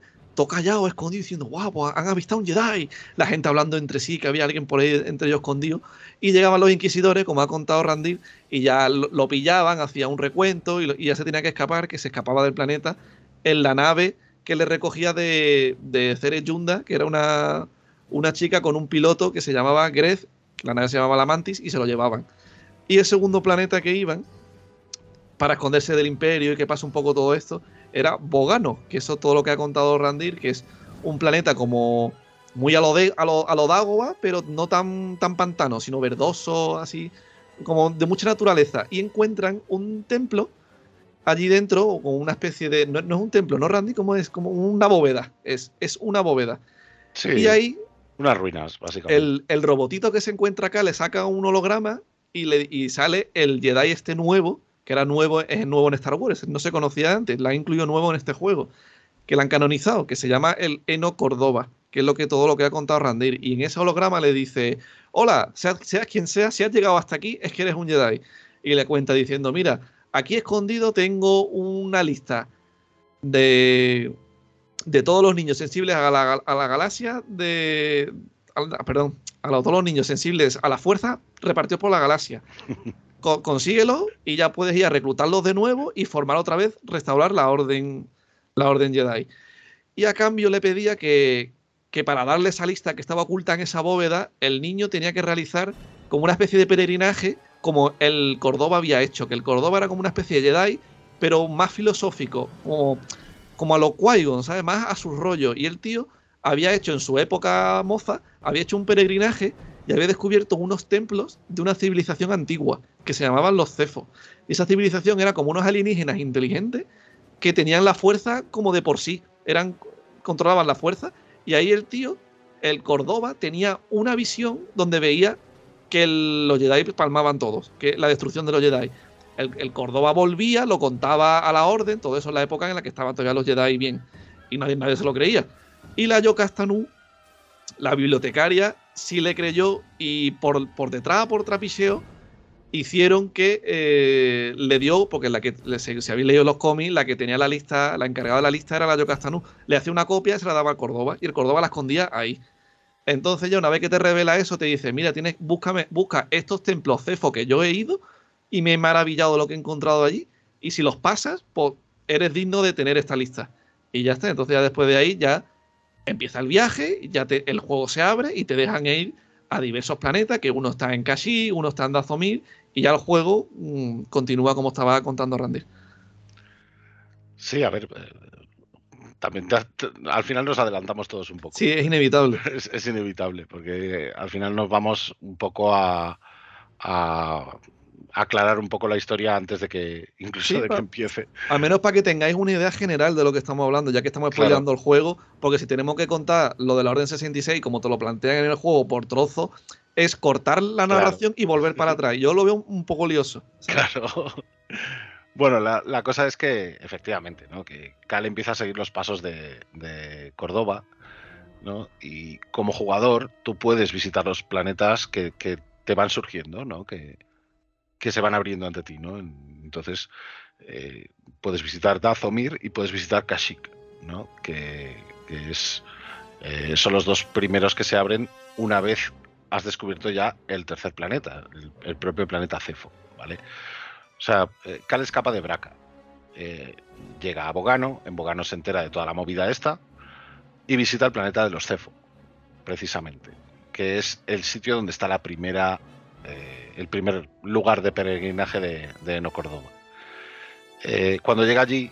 callado, escondido, diciendo, guau, pues han avistado un Jedi. La gente hablando entre sí, que había alguien por ahí entre ellos escondido. Y llegaban los inquisidores, como ha contado Randy, y ya lo, pillaban, hacía un recuento y, ya se tenía que escapar, que se escapaba del planeta en la nave que le recogía de, de Cere Yunda, que era una, una chica con un piloto que se llamaba Grez la nave se llamaba la Mantis y se lo llevaban. Y el segundo planeta que iban, para esconderse del imperio y que pasa un poco todo esto, era Bogano, que eso todo lo que ha contado Randir, que es un planeta como muy a lo, de, a lo, a lo Dagoba, pero no tan, tan pantano, sino verdoso, así, como de mucha naturaleza. Y encuentran un templo allí dentro, con una especie de. No, es un templo, ¿no, Randy? Como es como una bóveda. Es, es una bóveda. Y ahí unas ruinas, básicamente. El, robotito que se encuentra acá le saca un holograma y, le, y sale el Jedi este nuevo, que era nuevo, es nuevo en Star Wars, no se conocía antes, la ha incluido nuevo en este juego, que la han canonizado, que se llama el Eno Córdoba, que es lo que todo lo que ha contado Randir. Y en ese holograma le dice, hola, seas, seas quien sea, si has llegado hasta aquí, es que eres un Jedi. Y le cuenta diciendo, mira, aquí escondido tengo una lista de de todos los niños sensibles a la, a la galaxia de. perdón, a todos los niños sensibles a la fuerza repartidos por la galaxia. [LAUGHS] consíguelo y ya puedes ir a reclutarlos de nuevo y formar otra vez, restaurar la orden, la orden Jedi. Y a cambio le pedía que, que para darle esa lista que estaba oculta en esa bóveda, el niño tenía que realizar como una especie de peregrinaje como el Córdoba había hecho, que el Córdoba era como una especie de Jedi, pero más filosófico, como como a lo qui ¿sabes? Más a su rollo. Y el tío había hecho en su época moza, había hecho un peregrinaje y había descubierto unos templos de una civilización antigua que se llamaban los Cefos. Y esa civilización era como unos alienígenas inteligentes que tenían la fuerza como de por sí, eran controlaban la fuerza y ahí el tío, el Córdoba tenía una visión donde veía que los Jedi palmaban todos, que la destrucción de los Jedi el, Córdoba volvía, lo contaba a la orden, todo eso en la época en la que estaban todavía los Jedi bien, y nadie, nadie se lo creía. Y la Yokastanu, la bibliotecaria, sí le creyó y por, por detrás, por trapicheo, hicieron que eh, le dio, porque la que si, habéis leído los cómics, la que tenía la lista, la encargada de la lista era la Yocastanú, le hacía una copia y se la daba a Córdoba, y el Córdoba la escondía ahí. Entonces ya una vez que te revela eso, te dice, mira, tienes, búscame, busca estos templos cefo que yo he ido y me he maravillado lo que he encontrado allí, y si los pasas, pues eres digno de tener esta lista. Y ya está, entonces ya después de ahí ya empieza el viaje, ya te, el juego se abre y te dejan ir a diversos planetas, que uno está en Kashi, uno está en Dazomir, y ya el juego mm, continúa como estaba contando Randy. Sí, a ver, eh, también al final nos adelantamos todos un poco. Sí, es inevitable. [LAUGHS] Es, inevitable, porque al final nos vamos un poco a, aclarar un poco la historia antes de que incluso de que empiece. Al menos para que tengáis una idea general de lo que estamos hablando, ya que estamos spoileando el juego, porque si tenemos que contar lo de la Orden 66, como te lo plantean en el juego por trozo, es cortar la narración y volver para atrás. Yo lo veo un poco lioso. Claro. [LAUGHS] Bueno, la, cosa es que, efectivamente, ¿no? que Cal empieza a seguir los pasos de, Córdoba, ¿no? Y como jugador, tú puedes visitar los planetas que, te van surgiendo, ¿no? Que, que, se van abriendo ante ti, ¿no? Entonces, eh, puedes visitar Dazomir y puedes visitar Kashyyyk, ¿no? Que, es, eh, son los dos primeros que se abren una vez has descubierto ya el tercer planeta, el, propio planeta Cefo, ¿vale? O sea, eh, Cal escapa de Braca. Eh, llega a Bogano, en Bogano se entera de toda la movida esta y visita el planeta de los Cefo, precisamente, que es el sitio donde está la primera, eh, el primer lugar de peregrinaje de, de Eno Córdoba. cuando llega allí,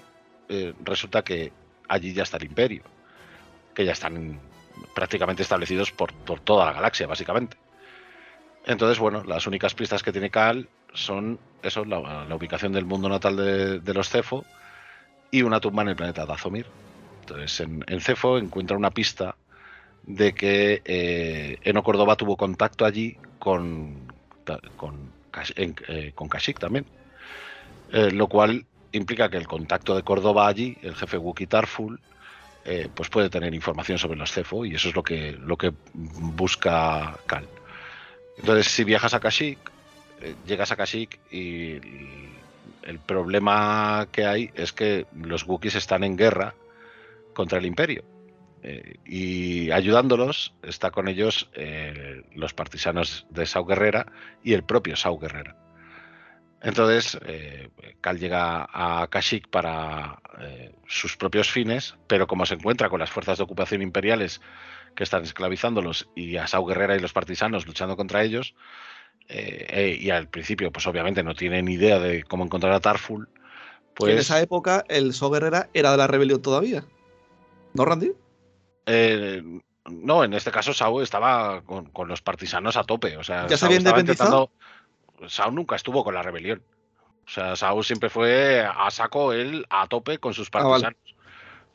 resulta que allí ya está el imperio, que ya están prácticamente establecidos por, toda la galaxia, básicamente. Entonces, bueno, las únicas pistas que tiene Cal son eso, la, ubicación del mundo natal de, los Cefo y una tumba en el planeta Dazomir. Entonces, en, Cefo encuentra una pista de que eh, Eno Córdoba tuvo contacto allí con, con, eh, con Kashyyyk también. Eh, lo cual implica que el contacto de Córdoba allí, el jefe Wookiee Tarful, eh, pues puede tener información sobre los CEFO y eso es lo que, lo que busca Cal. Entonces, si viajas a Kashyyyk, llegas a Kashyyyk y el problema que hay es que los Wookiees están en guerra contra el Imperio. Eh, y ayudándolos está con ellos los partisanos de Sau Guerrera y el propio Sau Guerrera. Entonces, eh, Cal llega a Kashyyyk para eh, sus propios fines, pero como se encuentra con las fuerzas de ocupación imperiales que están esclavizándolos y a Sau Guerrera y los partisanos luchando contra ellos, eh, y al principio, pues obviamente no tiene ni idea de cómo encontrar a Tarful, pues... En esa época el Sau Guerrera era de la rebelión todavía, ¿no, Randy? No, en este caso Sau estaba con, los partisanos a tope, o sea, ¿Ya se había independizado? Sao nunca estuvo con la rebelión. O sea, Sao siempre fue a saco él a tope con sus ah, partisanos.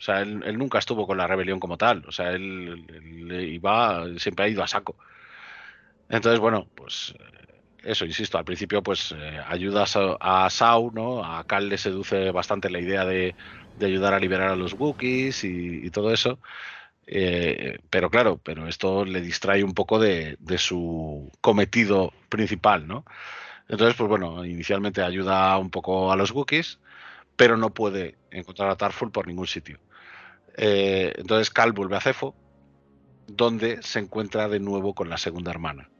O sea, él, nunca estuvo con la rebelión como tal. O sea, él, iba, siempre ha ido a saco. Entonces, bueno, pues eh, eso, insisto, al principio pues eh, ayudas a, Sao, ¿no? A Cal le seduce bastante la idea de, ayudar a liberar a los Wookiees y, todo eso. Eh, pero claro, pero esto le distrae un poco de, su cometido principal, ¿no? Entonces, pues bueno, inicialmente ayuda un poco a los Wookiees, pero no puede encontrar a Tarful por ningún sitio. Eh, entonces Cal vuelve a Cefo, donde se encuentra de nuevo con la segunda hermana.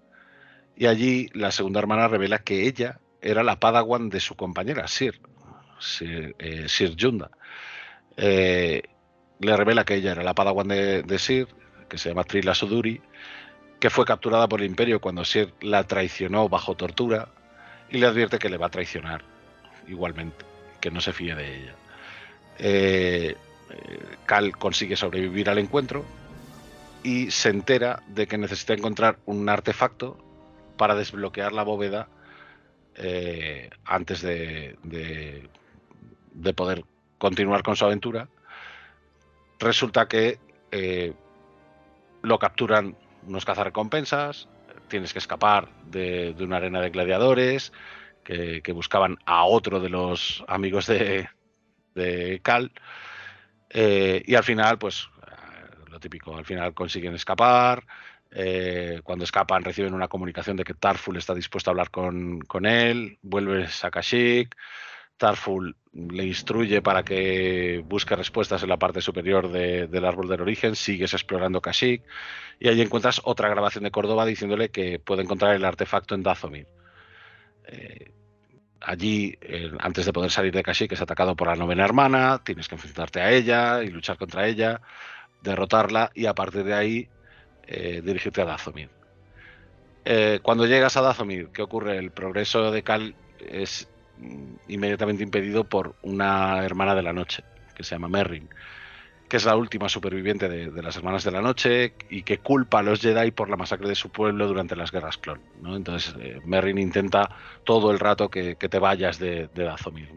Y allí la segunda hermana revela que ella era la padawan de su compañera, Sir, Sir, eh, Yunda. Eh, le revela que ella era la padawan de, de Sir, que se llama Trila Suduri, que fue capturada por el imperio cuando Sir la traicionó bajo tortura y le advierte que le va a traicionar igualmente, que no se fíe de ella. Eh, eh, Cal consigue sobrevivir al encuentro y se entera de que necesita encontrar un artefacto para desbloquear la bóveda eh, antes de, de, poder continuar con su aventura. Resulta que lo capturan unos cazarrecompensas, tienes que escapar de, una arena de gladiadores que, buscaban a otro de los amigos de, Cal. Eh, y al final, pues lo típico, al final consiguen escapar, Eh, cuando escapan reciben una comunicación de que Tarful está dispuesto a hablar con, con él, vuelves a Kashyyyk, Tarful le instruye para que busque respuestas en la parte superior del árbol del origen, sigues explorando Kashyyyk y allí encuentras otra grabación de Córdoba diciéndole que puede encontrar el artefacto en Dazomir. Eh, allí, eh, antes de poder salir de Kashyyyk, es atacado por la novena hermana, tienes que enfrentarte a ella y luchar contra ella, derrotarla y a partir de ahí eh, dirigirte a Dazomir. cuando llegas a Dazomir, ¿qué ocurre? El progreso de Cal es inmediatamente impedido por una hermana de la noche, que se llama Merrin, que es la última superviviente de, las hermanas de la noche y que culpa a los Jedi por la masacre de su pueblo durante las guerras clon. Entonces eh, Merrin intenta todo el rato que, te vayas de, de Dazomir.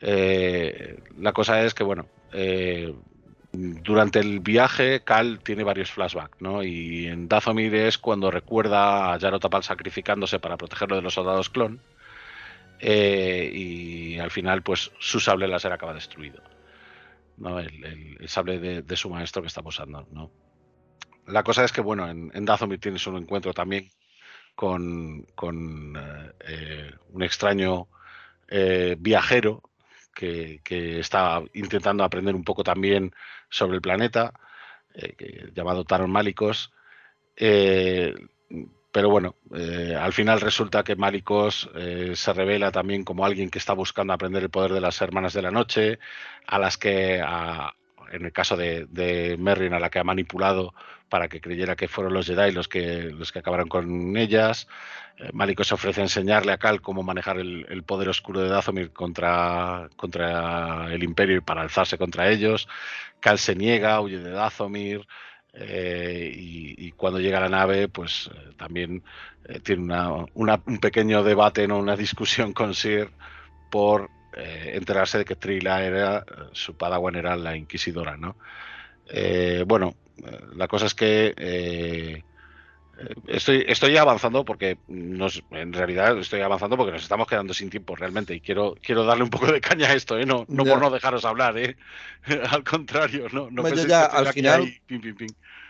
Eh, la cosa es que, bueno, eh, durante el viaje Cal tiene varios flashbacks, ¿no? Y en Dazomir es cuando recuerda a Yarotapal sacrificándose para protegerlo de los soldados clon eh, y al final, pues su sable láser acaba destruido. ¿no? El, sable de, su maestro que está posando. ¿no? La cosa es que, bueno, en, en Dazomir tienes un encuentro también con, eh, eh, un extraño viajero que, está intentando aprender un poco también sobre el planeta, llamado Taron Malicos. Pero bueno, eh, al final resulta que Malicos eh, se revela también como alguien que está buscando aprender el poder de las hermanas de la noche, a las que, en el caso de, de, a la que ha manipulado para que creyera que fueron los Jedi los que, los que acabaron con ellas. Eh, Malicos se ofrece enseñarle a Cal cómo manejar el, el, poder oscuro de Dathomir contra, contra el Imperio y para alzarse contra ellos. Cal se niega, huye de Dathomir. Eh, y, cuando llega la nave, pues eh, también eh, tiene un pequeño debate, ¿no? una discusión con Sir por enterarse de que Trila era, su padawan era la inquisidora, ¿no? bueno, la cosa es que Estoy, estoy avanzando porque nos, en realidad estoy avanzando porque nos estamos quedando sin tiempo realmente y quiero, quiero darle un poco de caña a esto, ¿eh? no, no por no dejaros hablar, ¿eh? [LAUGHS] al contrario, no, no ya, al final,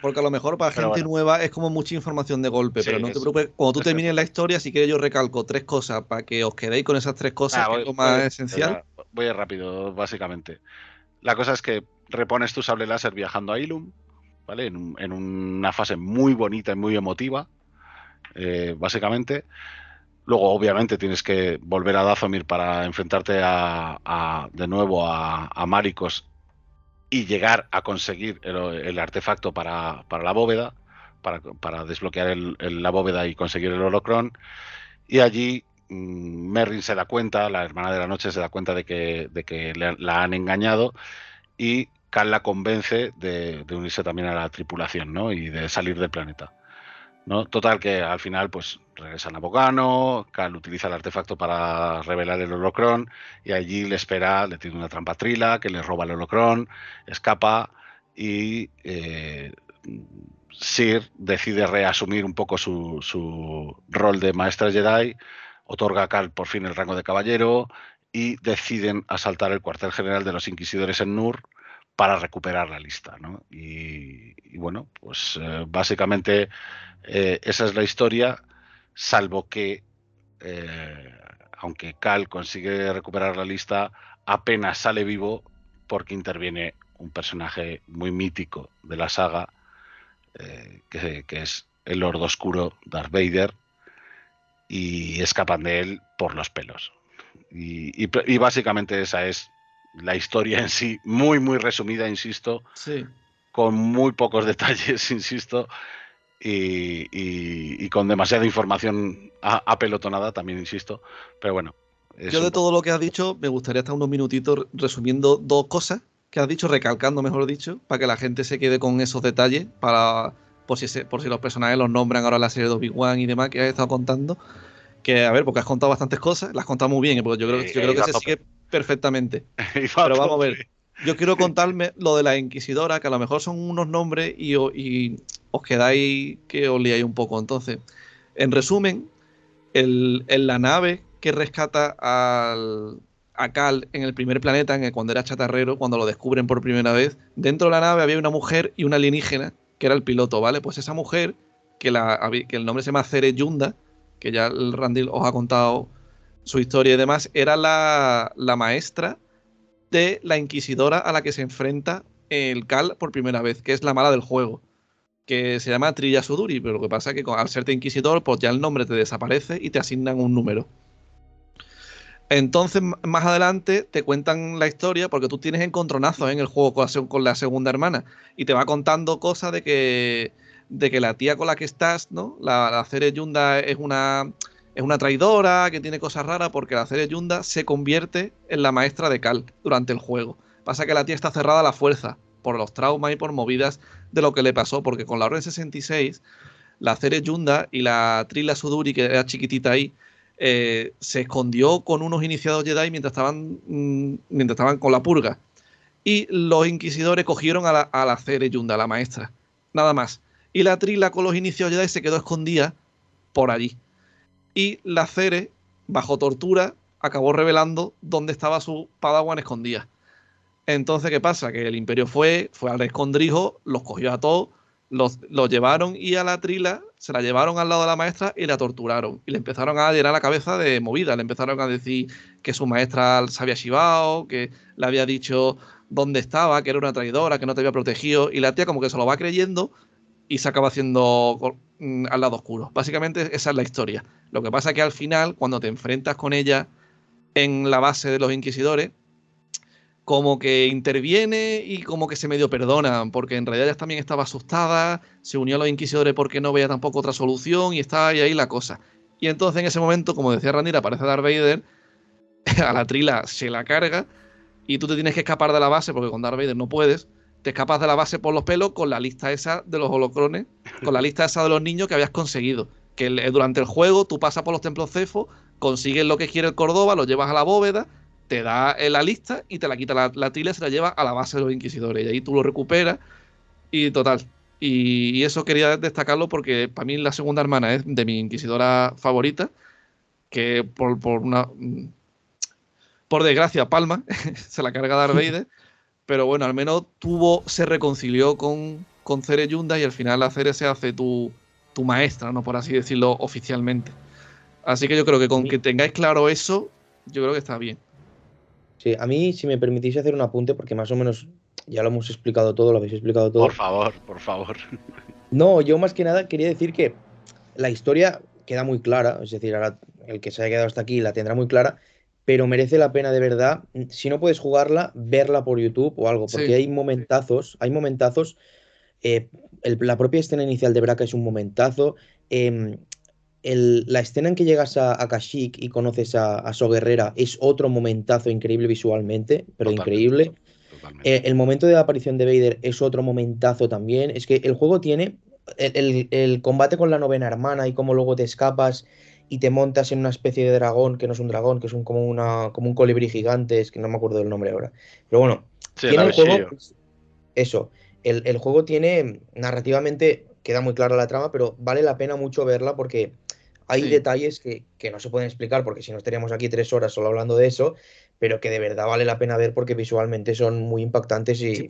porque a lo mejor para gente nueva es como mucha información de golpe, pero no te preocupes, cuando tú termines la historia, si quieres yo recalco tres cosas para que os quedéis con esas tres cosas, ah, que es lo más esencial. Voy rápido, básicamente. La cosa es que repones tu sable láser viajando a Ilum, ¿vale? En, una fase muy bonita y muy emotiva, eh, básicamente. Luego, obviamente, tienes que volver a Dazomir para enfrentarte de nuevo a, a, Maricos y llegar a conseguir el, artefacto para, la bóveda, para, desbloquear la bóveda y conseguir el holocron. Y allí mm, Merrin se da cuenta, la hermana de la noche se da cuenta de que, de que la han engañado y Cal la convence de, unirse también a la tripulación, ¿no? Y de salir del planeta. ¿no? Total que al final, pues regresan a Bogano, Cal utiliza el artefacto para revelar el holocron y allí le espera, le tiene una trampa trila que le roba el holocron, escapa y eh, Sir decide reasumir un poco su, su, rol de maestra Jedi, otorga a Cal por fin el rango de caballero y deciden asaltar el cuartel general de los inquisidores en Nur para recuperar la lista. ¿no? Y, bueno, pues eh, básicamente eh, esa es la historia, salvo que, eh, aunque Cal consigue recuperar la lista, apenas sale vivo porque interviene un personaje muy mítico de la saga, que, es el Lord Oscuro Darth Vader, y escapan de él por los pelos. y básicamente esa es la historia en sí, muy, muy resumida, insisto, con muy pocos detalles, [LAUGHS] insisto, y, con demasiada información apelotonada, también insisto, pero bueno. Yo de todo lo que has dicho, me gustaría estar unos minutitos resumiendo dos cosas que has dicho, recalcando, mejor dicho, para que la gente se quede con esos detalles, para por si, por si los personajes los nombran ahora en la serie de Obi-Wan y demás que has estado contando. Que, a ver, porque has contado bastantes cosas, las has contado muy bien, porque yo creo, yo creo que se sigue perfectamente. [LAUGHS] Pero vamos a ver. Yo quiero contarme lo de la Inquisidora, que a lo mejor son unos nombres y, os quedáis que os liáis un poco. Entonces, en resumen, en la nave que rescata al, a Cal en el primer planeta, en el, cuando era chatarrero, cuando lo descubren por primera vez, dentro de la nave había una mujer y una alienígena, que era el piloto, ¿vale? Pues esa mujer que, la, que el nombre se llama Cere Yunda, que ya el Randall os ha contado su historia y demás, era la, la maestra de la inquisidora a la que se enfrenta el Cal por primera vez, que es la mala del juego, que se llama Trilla Suduri, pero lo que pasa es que al serte inquisidor, pues ya el nombre te desaparece y te asignan un número. Entonces, más adelante te cuentan la historia, porque tú tienes encontronazos en el juego con la, segunda hermana, y te va contando cosas de que, de que la tía con la que estás, ¿no? La, la Cere Yunda es una, es una traidora, que tiene cosas raras, porque la Cere Yunda se convierte en la maestra de Cal durante el juego. Pasa que la tía está cerrada a la fuerza, por los traumas y por movidas de lo que le pasó, porque con la Orden 66, la Cere Yunda y la Trila Suduri, que era chiquitita ahí, eh, se escondió con unos iniciados Jedi mientras estaban, mm, mientras estaban con la purga. Y los inquisidores cogieron a la, a la Cere Yunda, la maestra. Nada más. Y la Trila con los iniciados Jedi se quedó escondida por allí. Y la Cere, bajo tortura, acabó revelando dónde estaba su Padawan escondida. Entonces, ¿qué pasa? Que el imperio fue, fue al escondrijo, los cogió a todos, los, los, llevaron y a la trila se la llevaron al lado de la maestra y la torturaron. Y le empezaron a llenar la cabeza de movida. Le empezaron a decir que su maestra se había chivado, que le había dicho dónde estaba, que era una traidora, que no te había protegido. Y la tía como que se lo va creyendo y se acaba haciendo mm, al lado oscuro. Básicamente esa es la historia. Lo que pasa es que al final, cuando te enfrentas con ella en la base de los inquisidores, como que interviene y como que se medio perdona, porque en realidad ella también estaba asustada, se unió a los inquisidores porque no veía tampoco otra solución y está ahí, ahí la cosa. Y entonces en ese momento, como decía Randy, aparece Darth Vader, [LAUGHS] a la trila se la carga y tú te tienes que escapar de la base porque con Darth Vader no puedes. Te escapas de la base por los pelos con la lista esa de los holocrones, con la lista esa de los niños que habías conseguido. Que durante el juego tú pasas por los templos Cefo, consigues lo que quiere el Córdoba, lo llevas a la bóveda, te da la lista y te la quita la, la y se la lleva a la base de los inquisidores. Y ahí tú lo recuperas y total. Y, eso quería destacarlo porque para mí la segunda hermana es de mi inquisidora favorita, que por, una... Por desgracia, Palma, [LAUGHS] se la carga Darth [LAUGHS] Vader, pero bueno, al menos tuvo, se reconcilió con, con Cere Yunda y al final la Cere se hace tu, tu maestra, ¿no? Por así decirlo oficialmente. Así que yo creo que con que tengáis claro eso, yo creo que está bien. Sí, a mí, si me permitís hacer un apunte, porque más o menos ya lo hemos explicado todo, lo habéis explicado todo. Por favor, por favor. [LAUGHS] No, yo más que nada quería decir que la historia queda muy clara, es decir, ahora el que se haya quedado hasta aquí la tendrá muy clara, pero merece la pena de verdad, si no puedes jugarla, verla por YouTube o algo, porque hay momentazos, hay momentazos, eh, la propia escena inicial de Braca es un momentazo, em, la escena en que llegas a, Kashyyyk y conoces a, a So Guerrera es otro momentazo increíble visualmente, pero increíble. Eh, el momento de la aparición de Vader es otro momentazo también. Es que el juego tiene el, combate con la novena hermana y cómo luego te escapas y te montas en una especie de dragón, que no es un dragón, que es un, como, una, como un colibrí gigante, es que no me acuerdo del nombre ahora. Pero bueno, tiene el juego, eso, el, el, juego tiene narrativamente, queda muy clara la trama, pero vale la pena mucho verla porque hay detalles que, no se pueden explicar porque si no estaríamos aquí tres horas solo hablando de eso, pero que de verdad vale la pena ver porque visualmente son muy impactantes y,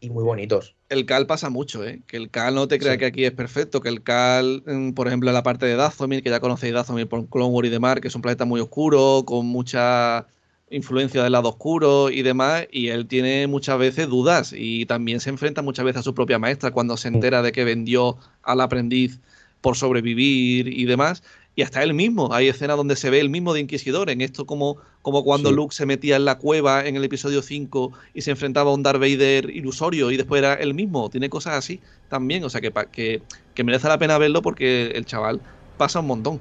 y muy bonitos. El Cal pasa mucho, ¿eh? que el Cal no te crea que aquí es perfecto, que el Cal, mm, por ejemplo, en la parte de Dazomir, que ya conocéis Dazomir por Clone Wars y demás, que es un planeta muy oscuro, con mucha influencia del lado oscuro y demás, y él tiene muchas veces dudas y también se enfrenta muchas veces a su propia maestra cuando se entera de que vendió al aprendiz por sobrevivir y demás. Y hasta él mismo, hay escenas donde se ve el mismo de Inquisidor, en esto como, como cuando Luke se metía en la cueva en el episodio 5 y se enfrentaba a un Darth Vader ilusorio y después era el mismo, tiene cosas así también, o sea que, que, que merece la pena verlo porque el chaval pasa un montón.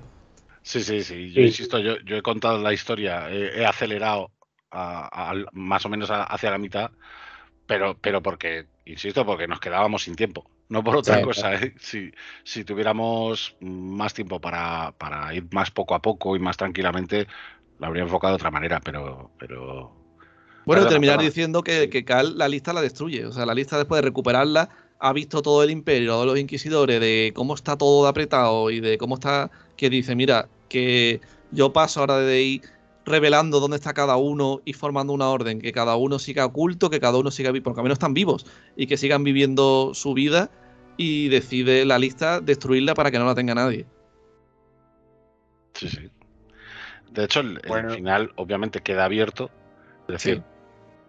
Sí, sí, sí, yo insisto, yo, he contado la historia, he, acelerado más o menos hacia la mitad, pero, pero porque, insisto, porque nos quedábamos sin tiempo. No por otra cosa, ¿eh? si, si, tuviéramos más tiempo para, para, ir más poco a poco y más tranquilamente, lo habría enfocado de otra manera, pero... pero... Bueno, terminar diciendo que, que Cal la lista la destruye. O sea, la lista después de recuperarla ha visto todo el imperio, todos los inquisidores, de cómo está todo apretado y de cómo está... Que dice, mira, que yo paso ahora de ahí revelando dónde está cada uno y formando una orden, que cada uno siga oculto, que cada uno siga vivo, porque al menos están vivos y que sigan viviendo su vida y decide la lista destruirla para que no la tenga nadie. Sí, sí. De hecho, el, final obviamente queda abierto. Es decir,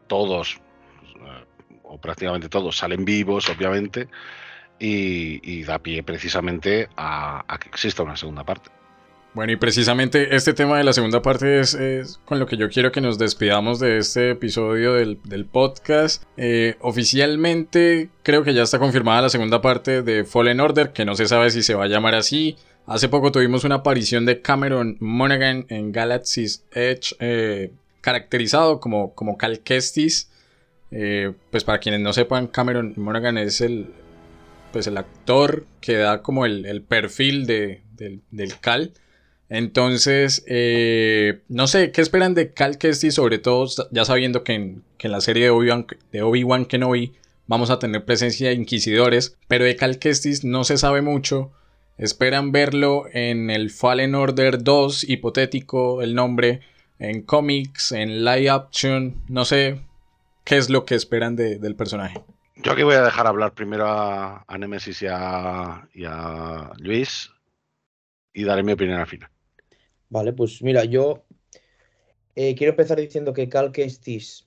todos, eh, o prácticamente todos, salen vivos, obviamente, y, da pie precisamente a, que exista una segunda parte. Bueno, y precisamente este tema de la segunda parte es, con lo que yo quiero que nos despidamos de este episodio del, podcast. Eh, oficialmente creo que ya está confirmada la segunda parte de Fallen Order, que no se sabe si se va a llamar así. Hace poco tuvimos una aparición de Cameron Monaghan en Galaxy's Edge, eh, caracterizado como, como Cal Kestis. Eh, pues para quienes no sepan, Cameron Monaghan es el, pues el actor que da como el, perfil de, del Cal. Entonces, eh, no sé, ¿qué esperan de Cal Kestis? Sobre todo, ya sabiendo que en, la serie de Obi-Wan Obi Kenobi vamos a tener presencia de inquisidores, pero de Cal Kestis no se sabe mucho. Esperan verlo en el Fallen Order 2, hipotético el nombre, en cómics, en live action, no sé qué es lo que esperan del personaje. Yo aquí voy a dejar hablar primero a, Nemesis y a, a Luis y daré mi opinión al final. Vale, pues mira, yo eh, quiero empezar diciendo que Cal Kestis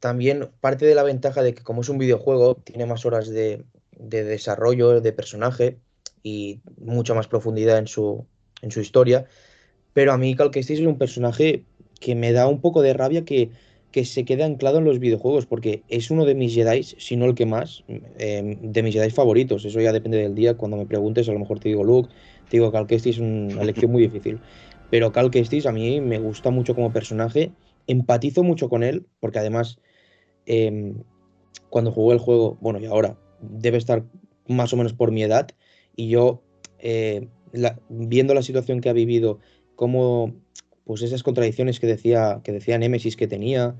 también parte de la ventaja de que como es un videojuego, tiene más horas de, desarrollo de personaje y mucha más profundidad en su, en su historia. Pero a mí Cal Kestis es un personaje que me da un poco de rabia que, que se quede anclado en los videojuegos, porque es uno de mis Jedi, si no el que más, em, de mis Jedi favoritos. Eso ya depende del día. Cuando me preguntes, a lo mejor te digo Luke, digo, Cal Kestis es una elección muy difícil. Pero Cal Kestis a mí me gusta mucho como personaje. Empatizo mucho con él, porque además, em, cuando jugó el juego, bueno, y ahora, debe estar más o menos por mi edad. Y yo, eh, viendo la situación que ha vivido, como pues esas contradicciones que decía, que decía Nemesis que tenía,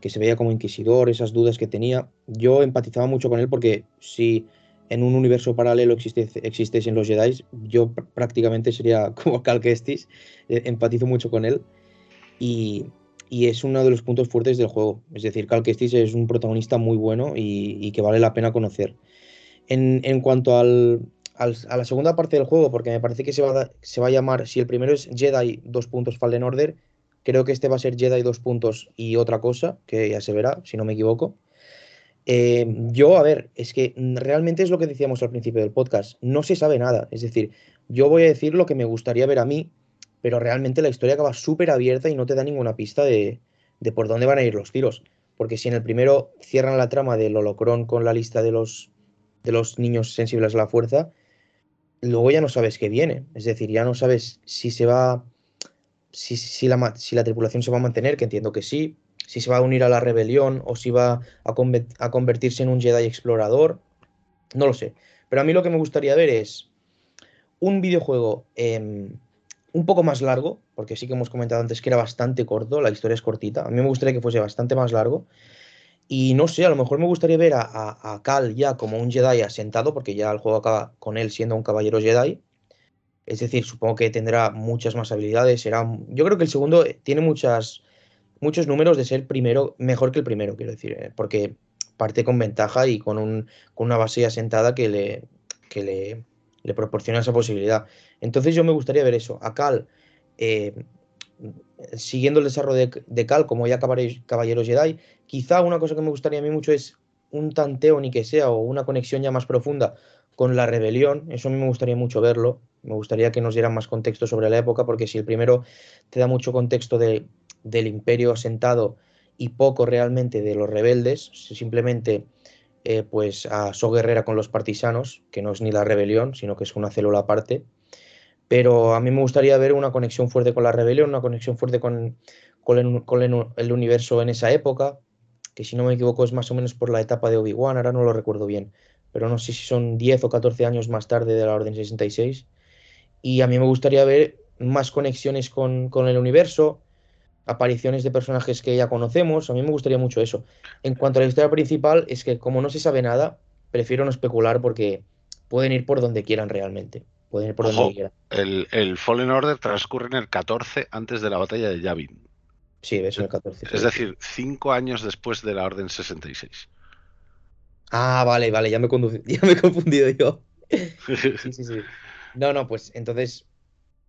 que se veía como inquisidor, esas dudas que tenía, yo empatizaba mucho con él porque si en un universo paralelo existiesen los Jedi, yo prácticamente sería [LAUGHS] como Cal Kestis, eh, empatizo mucho con él y, es uno de los puntos fuertes del juego. Es decir, Cal Kestis es un protagonista muy bueno y, que vale la pena conocer. En, cuanto al, a la segunda parte del juego, porque me parece que se va, a, se va a llamar, si el primero es Jedi, dos puntos Fallen Order, creo que este va a ser Jedi, dos puntos y otra cosa, que ya se verá, si no me equivoco. Eh, yo, a ver, es que realmente es lo que decíamos al principio del podcast, no se sabe nada, es decir, yo voy a decir lo que me gustaría ver a mí, pero realmente la historia acaba súper abierta y no te da ninguna pista de, por dónde van a ir los tiros, porque si en el primero cierran la trama del holocrón con la lista de los, de los niños sensibles a la fuerza, luego ya no sabes qué viene, es decir, ya no sabes si se va, si, si, la, si la tripulación se va a mantener, que entiendo que sí, si se va a unir a la rebelión o si va a, convertirse en un Jedi explorador, no lo sé. Pero a mí lo que me gustaría ver es un videojuego em, un poco más largo, porque sí que hemos comentado antes que era bastante corto, la historia es cortita, a mí me gustaría que fuese bastante más largo. Y no sé, a lo mejor me gustaría ver a, a Cal ya como un Jedi asentado, porque ya el juego acaba con él siendo un caballero Jedi. Es decir, supongo que tendrá muchas más habilidades. Será, yo creo que el segundo tiene muchas, muchos números de ser primero, mejor que el primero, quiero decir, eh, porque parte con ventaja y con, un, con una base asentada que le, que le, le, proporciona esa posibilidad. Entonces yo me gustaría ver eso. A Cal, eh, siguiendo el desarrollo de, Cal como ya Caballeros Jedi, quizá una cosa que me gustaría a mí mucho es un tanteo ni que sea o una conexión ya más profunda con la rebelión. Eso a mí me gustaría mucho verlo. Me gustaría que nos dieran más contexto sobre la época, porque si el primero te da mucho contexto de del imperio asentado y poco realmente de los rebeldes, simplemente eh, pues a So Guerrera con los partisanos, que no es ni la rebelión, sino que es una célula aparte. Pero a mí me gustaría ver una conexión fuerte con la rebelión, una conexión fuerte con, con, el, universo en esa época, que si no me equivoco es más o menos por la etapa de Obi-Wan, ahora no lo recuerdo bien, pero no sé si son 10 o 14 años más tarde de la Orden 66. Y a mí me gustaría ver más conexiones con, con el universo, apariciones de personajes que ya conocemos. A mí me gustaría mucho eso. En cuanto a la historia principal, es que como no se sabe nada, prefiero no especular porque pueden ir por donde quieran realmente. Pueden ir por donde quieran. El, Fallen Order transcurre en el 14 antes de la batalla de Yavin. Sí, es en el 14. Es decir, cinco años después de la Orden 66. Ah, vale, vale, ya me, [LAUGHS] ya me he confundido yo. [LAUGHS] sí, sí, sí. No, no, pues entonces,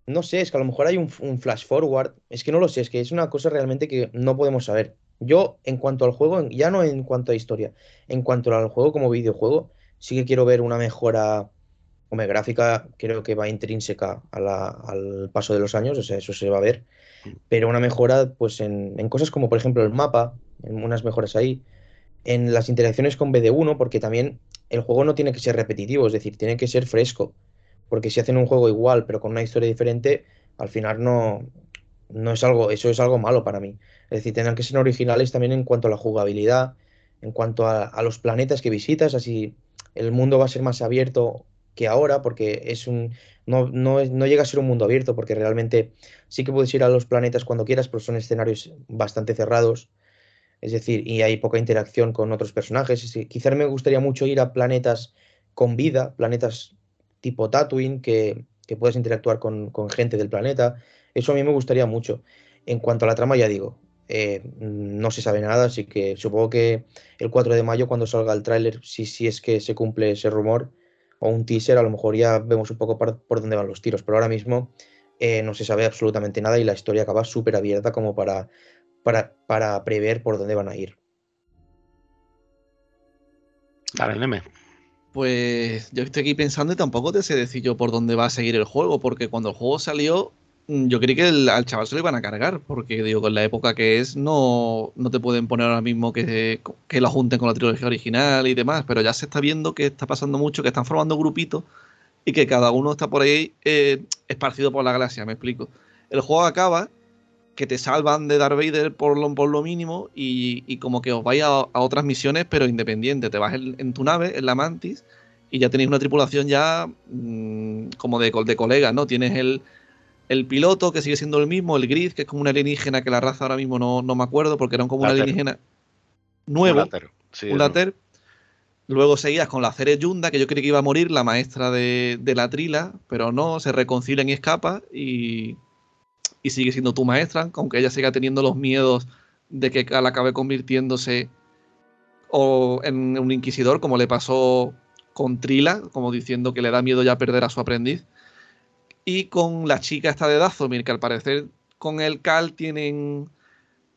no sé, es que a lo mejor hay un, flash forward, es que no lo sé, es que es una cosa realmente que no podemos saber. Yo, en cuanto al juego, ya no en cuanto a historia, en cuanto al juego como videojuego, sí que quiero ver una mejora, como gráfica, creo que va intrínseca al paso de los años, o sea, eso se va a ver, pero una mejora, pues en, en cosas como, por ejemplo, el mapa, en unas mejoras ahí, en las interacciones con BD1, porque también el juego no tiene que ser repetitivo, es decir, tiene que ser fresco. Porque si hacen un juego igual, pero con una historia diferente, al final no, no es algo, eso es algo malo para mí. Es decir, tendrán que ser originales también en cuanto a la jugabilidad, en cuanto a, los planetas que visitas, así el mundo va a ser más abierto que ahora, porque es un. No, no, no, llega a ser un mundo abierto, porque realmente sí que puedes ir a los planetas cuando quieras, pero son escenarios bastante cerrados. Es decir, y hay poca interacción con otros personajes. Quizás me gustaría mucho ir a planetas con vida, planetas tipo Tatooine, que, que puedes interactuar con, gente del planeta. Eso a mí me gustaría mucho. En cuanto a la trama, ya digo, eh, no se sabe nada, así que supongo que el 4 de mayo, cuando salga el tráiler, si, si es que se cumple ese rumor, o un teaser, a lo mejor ya vemos un poco por, dónde van los tiros. Pero ahora mismo eh, no se sabe absolutamente nada y la historia acaba súper abierta como para para, prever por dónde van a ir. Dale, Neme. Pues yo estoy aquí pensando y tampoco te sé decir yo por dónde va a seguir el juego, porque cuando el juego salió, mm, yo creí que al chaval se lo iban a cargar, porque digo, con la época que es, no, no te pueden poner ahora mismo que, que lo junten con la trilogía original y demás, pero ya se está viendo que está pasando mucho, que están formando grupitos y que cada uno está por ahí eh, esparcido por la galaxia, me explico. El juego acaba que te salvan de Darth Vader por lo, por lo mínimo y, como que os vais a, otras misiones, pero independiente. Te vas en, tu nave, en la Mantis, y ya tenéis una tripulación ya mm, como de, de colegas, ¿no? Tienes el, el, piloto, que sigue siendo el mismo, el Gris, que es como una alienígena que la raza ahora mismo no, me acuerdo, porque era como una alienígena nuevo. Un later. Luego seguías con la Cere Yunda, que yo creí que iba a morir, la maestra de, de la trila, pero no, se reconcilian y escapa y y sigue siendo tu maestra, aunque ella siga teniendo los miedos de que Cal acabe convirtiéndose o en un inquisidor, como le pasó con Trila, como diciendo que le da miedo ya perder a su aprendiz. Y con la chica esta de Dazomir, que al parecer con el Cal tienen,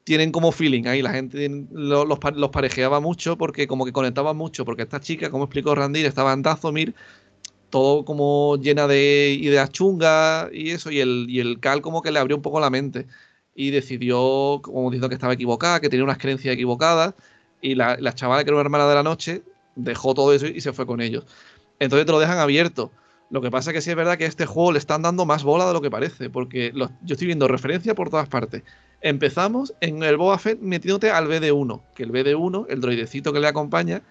tienen como feeling ahí, la gente los, los, parejeaba mucho porque como que conectaban mucho, porque esta chica, como explicó Randir, estaba en Dazomir todo como llena de ideas chungas y eso, y el, y el Cal como que le abrió un poco la mente y decidió, como diciendo que estaba equivocada, que tenía unas creencias equivocadas, y la, la chavala que era una hermana de la noche dejó todo eso y se fue con ellos. Entonces te lo dejan abierto. Lo que pasa es que sí es verdad que a este juego le están dando más bola de lo que parece, porque yo estoy viendo referencia por todas partes. Empezamos en el Boba Fett metiéndote al BD1, que el BD1, el droidecito que le acompaña,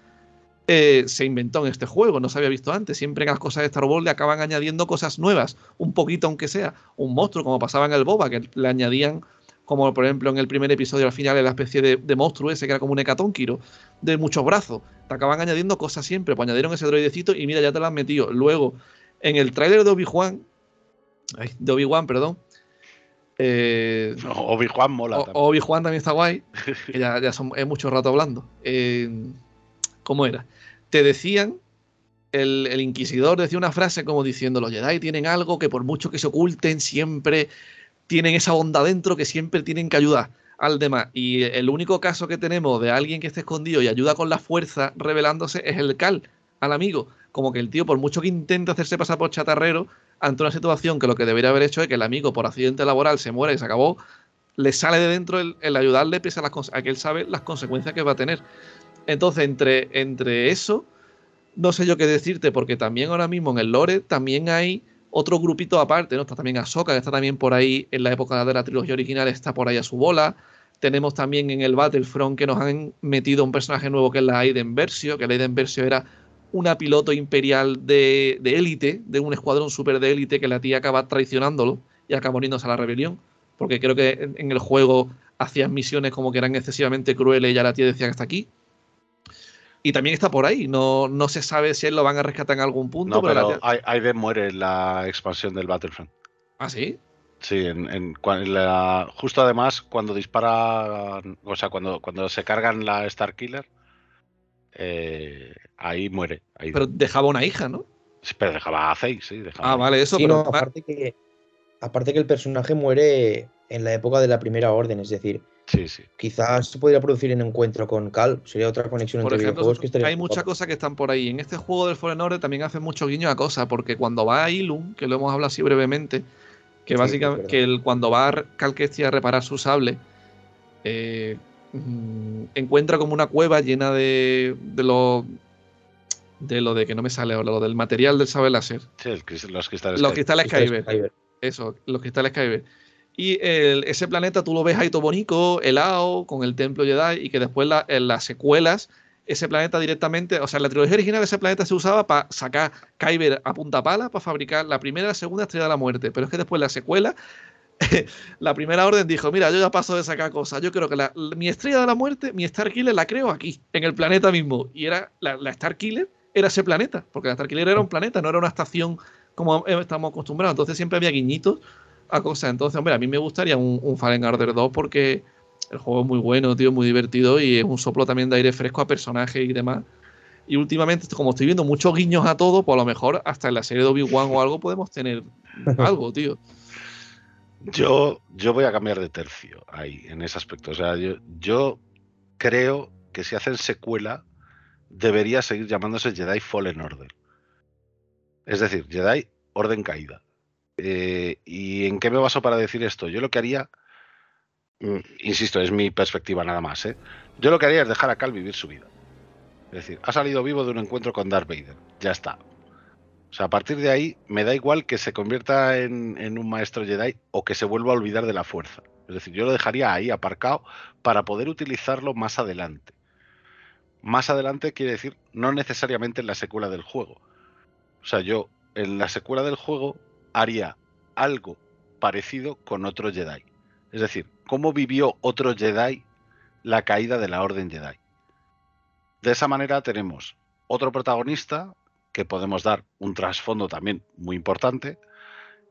eh, se inventó en este juego, no se había visto antes. Siempre en las cosas de Star Wars le acaban añadiendo cosas nuevas, un poquito aunque sea, un monstruo, como pasaba en el Boba, que le añadían, como por ejemplo en el primer episodio al final, la especie de, monstruo ese que era como un hecatónquiro, de muchos brazos. Te acaban añadiendo cosas siempre, pues añadieron ese droidecito y mira, ya te lo han metido. Luego, en el tráiler de Obi-Wan, de Obi-Wan, perdón, eh, [LAUGHS] Obi-Wan mola. Obi-Wan también está guay. Que ya, ya son, es mucho rato hablando. Eh, ¿Cómo era? Te decían, el, inquisidor decía una frase como diciendo, los Jedi tienen algo que por mucho que se oculten, siempre tienen esa onda dentro que siempre tienen que ayudar al demás. Y el único caso que tenemos de alguien que esté escondido y ayuda con la fuerza revelándose es el Cal, al amigo. Como que el tío, por mucho que intente hacerse pasar por chatarrero, ante una situación que lo que debería haber hecho es que el amigo por accidente laboral se muera y se acabó, le sale de dentro el, ayudarle pese a, las, a que él sabe las consecuencias que va a tener. Entonces, entre, entre eso, no sé yo qué decirte, porque también ahora mismo en el lore también hay otro grupito aparte, ¿no? Está también Ahsoka, que está también por ahí en la época de la trilogía original, está por ahí a su bola. Tenemos también en el Battlefront que nos han metido un personaje nuevo que es la Aiden Versio, que la Aiden Versio era una piloto imperial de élite, de, un escuadrón súper de élite, que la tía acaba traicionándolo y acaba uniéndose a la rebelión, porque creo que en el juego hacían misiones como que eran excesivamente crueles y ya la tía decía que hasta aquí. Y también está por ahí. No, no se sabe si él lo van a rescatar en algún punto. pero, Aiden muere en la expansión del Battlefront. ¿Ah, sí? Sí, en, justo además cuando dispara, o sea, cuando, cuando se cargan la Star Killer, eh, ahí muere. Pero dejaba una hija, ¿no? Pero dejaba a seis, sí. ah, vale, eso. pero... aparte, que, aparte que el personaje muere en la época de la Primera Orden, es decir, Sí, sí. Quizás se podría producir en encuentro con Cal, sería otra conexión entre videojuegos que Hay muchas cosas que están por ahí. En este juego del Fallen Order también hacen mucho guiño a cosas, porque cuando va a Ilum, que lo hemos hablado así brevemente, que básicamente que el, cuando va a Cal a reparar su sable, eh, mm, encuentra como una cueva llena de, de lo de lo de que no me sale ahora, lo del material del sable láser. Sí, los cristales. Los cristales Kyber. Eso, los cristales Kyber. Y ese planeta tú lo ves ahí todo bonito, helado, con el templo Jedi, y que después en las secuelas, ese planeta directamente, o sea, en la trilogía original ese planeta se usaba para sacar Kyber a punta pala, para fabricar la primera y la segunda estrella de la muerte. Pero es que después la secuela, [LAUGHS] la primera orden dijo, mira, yo ya paso de sacar cosas, yo creo que mi estrella de la muerte, mi Star Killer la creo aquí, en el planeta mismo. Y era la, la Star Killer era ese planeta, porque la Star Killer era un planeta, no era una estación como estamos acostumbrados. Entonces siempre había guiñitos a cosas. Entonces, hombre, a mí me gustaría un, un Fallen Order 2 porque el juego es muy bueno, tío, muy divertido y es un soplo también de aire fresco a personajes y demás. Y últimamente, como estoy viendo muchos guiños a todo, pues a lo mejor hasta en la serie de Obi-Wan o algo podemos tener [LAUGHS] algo, tío. Yo, yo voy a cambiar de tercio ahí, en ese aspecto. O sea, yo, yo creo que si hacen secuela, debería seguir llamándose Jedi Fallen Order. Es decir, Jedi Orden Caída. Eh, ¿Y en qué me baso para decir esto? Yo lo que haría, mm, insisto, es mi perspectiva nada más, ¿eh? yo lo que haría es dejar a Cal vivir su vida. Es decir, ha salido vivo de un encuentro con Darth Vader, ya está. O sea, a partir de ahí me da igual que se convierta en, en un maestro Jedi o que se vuelva a olvidar de la fuerza. Es decir, yo lo dejaría ahí aparcado para poder utilizarlo más adelante. Más adelante quiere decir no necesariamente en la secuela del juego. O sea, yo en la secuela del juego haría algo parecido con otro Jedi. Es decir, cómo vivió otro Jedi la caída de la Orden Jedi. De esa manera tenemos otro protagonista que podemos dar un trasfondo también muy importante,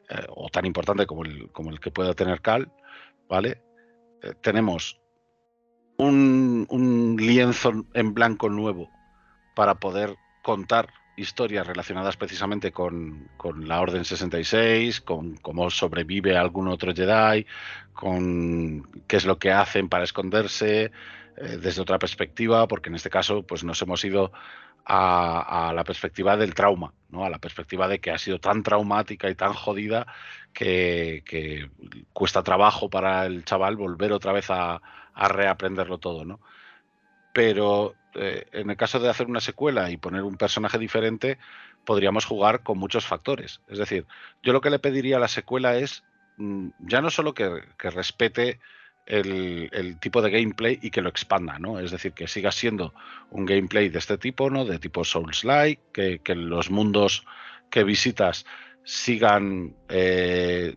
eh, o tan importante como el, que pueda tener Cal, ¿vale? Eh, tenemos un lienzo en blanco nuevo para poder contar historias relacionadas precisamente con, la Orden 66, con cómo sobrevive algún otro Jedi, con qué es lo que hacen para esconderse, eh, desde otra perspectiva, porque en este caso pues nos hemos ido a, la perspectiva del trauma, ¿no? a la perspectiva de que ha sido tan traumática y tan jodida que, cuesta trabajo para el chaval volver otra vez a, a reaprenderlo todo. ¿no? Pero eh, en el caso de hacer una secuela y poner un personaje diferente, podríamos jugar con muchos factores. Es decir, yo lo que le pediría a la secuela es mm, ya no solo que, respete el, tipo de gameplay y que lo expanda, ¿no? Es decir, que siga siendo un gameplay de este tipo, ¿no? De tipo Souls-like, que, los mundos que visitas sigan, eh,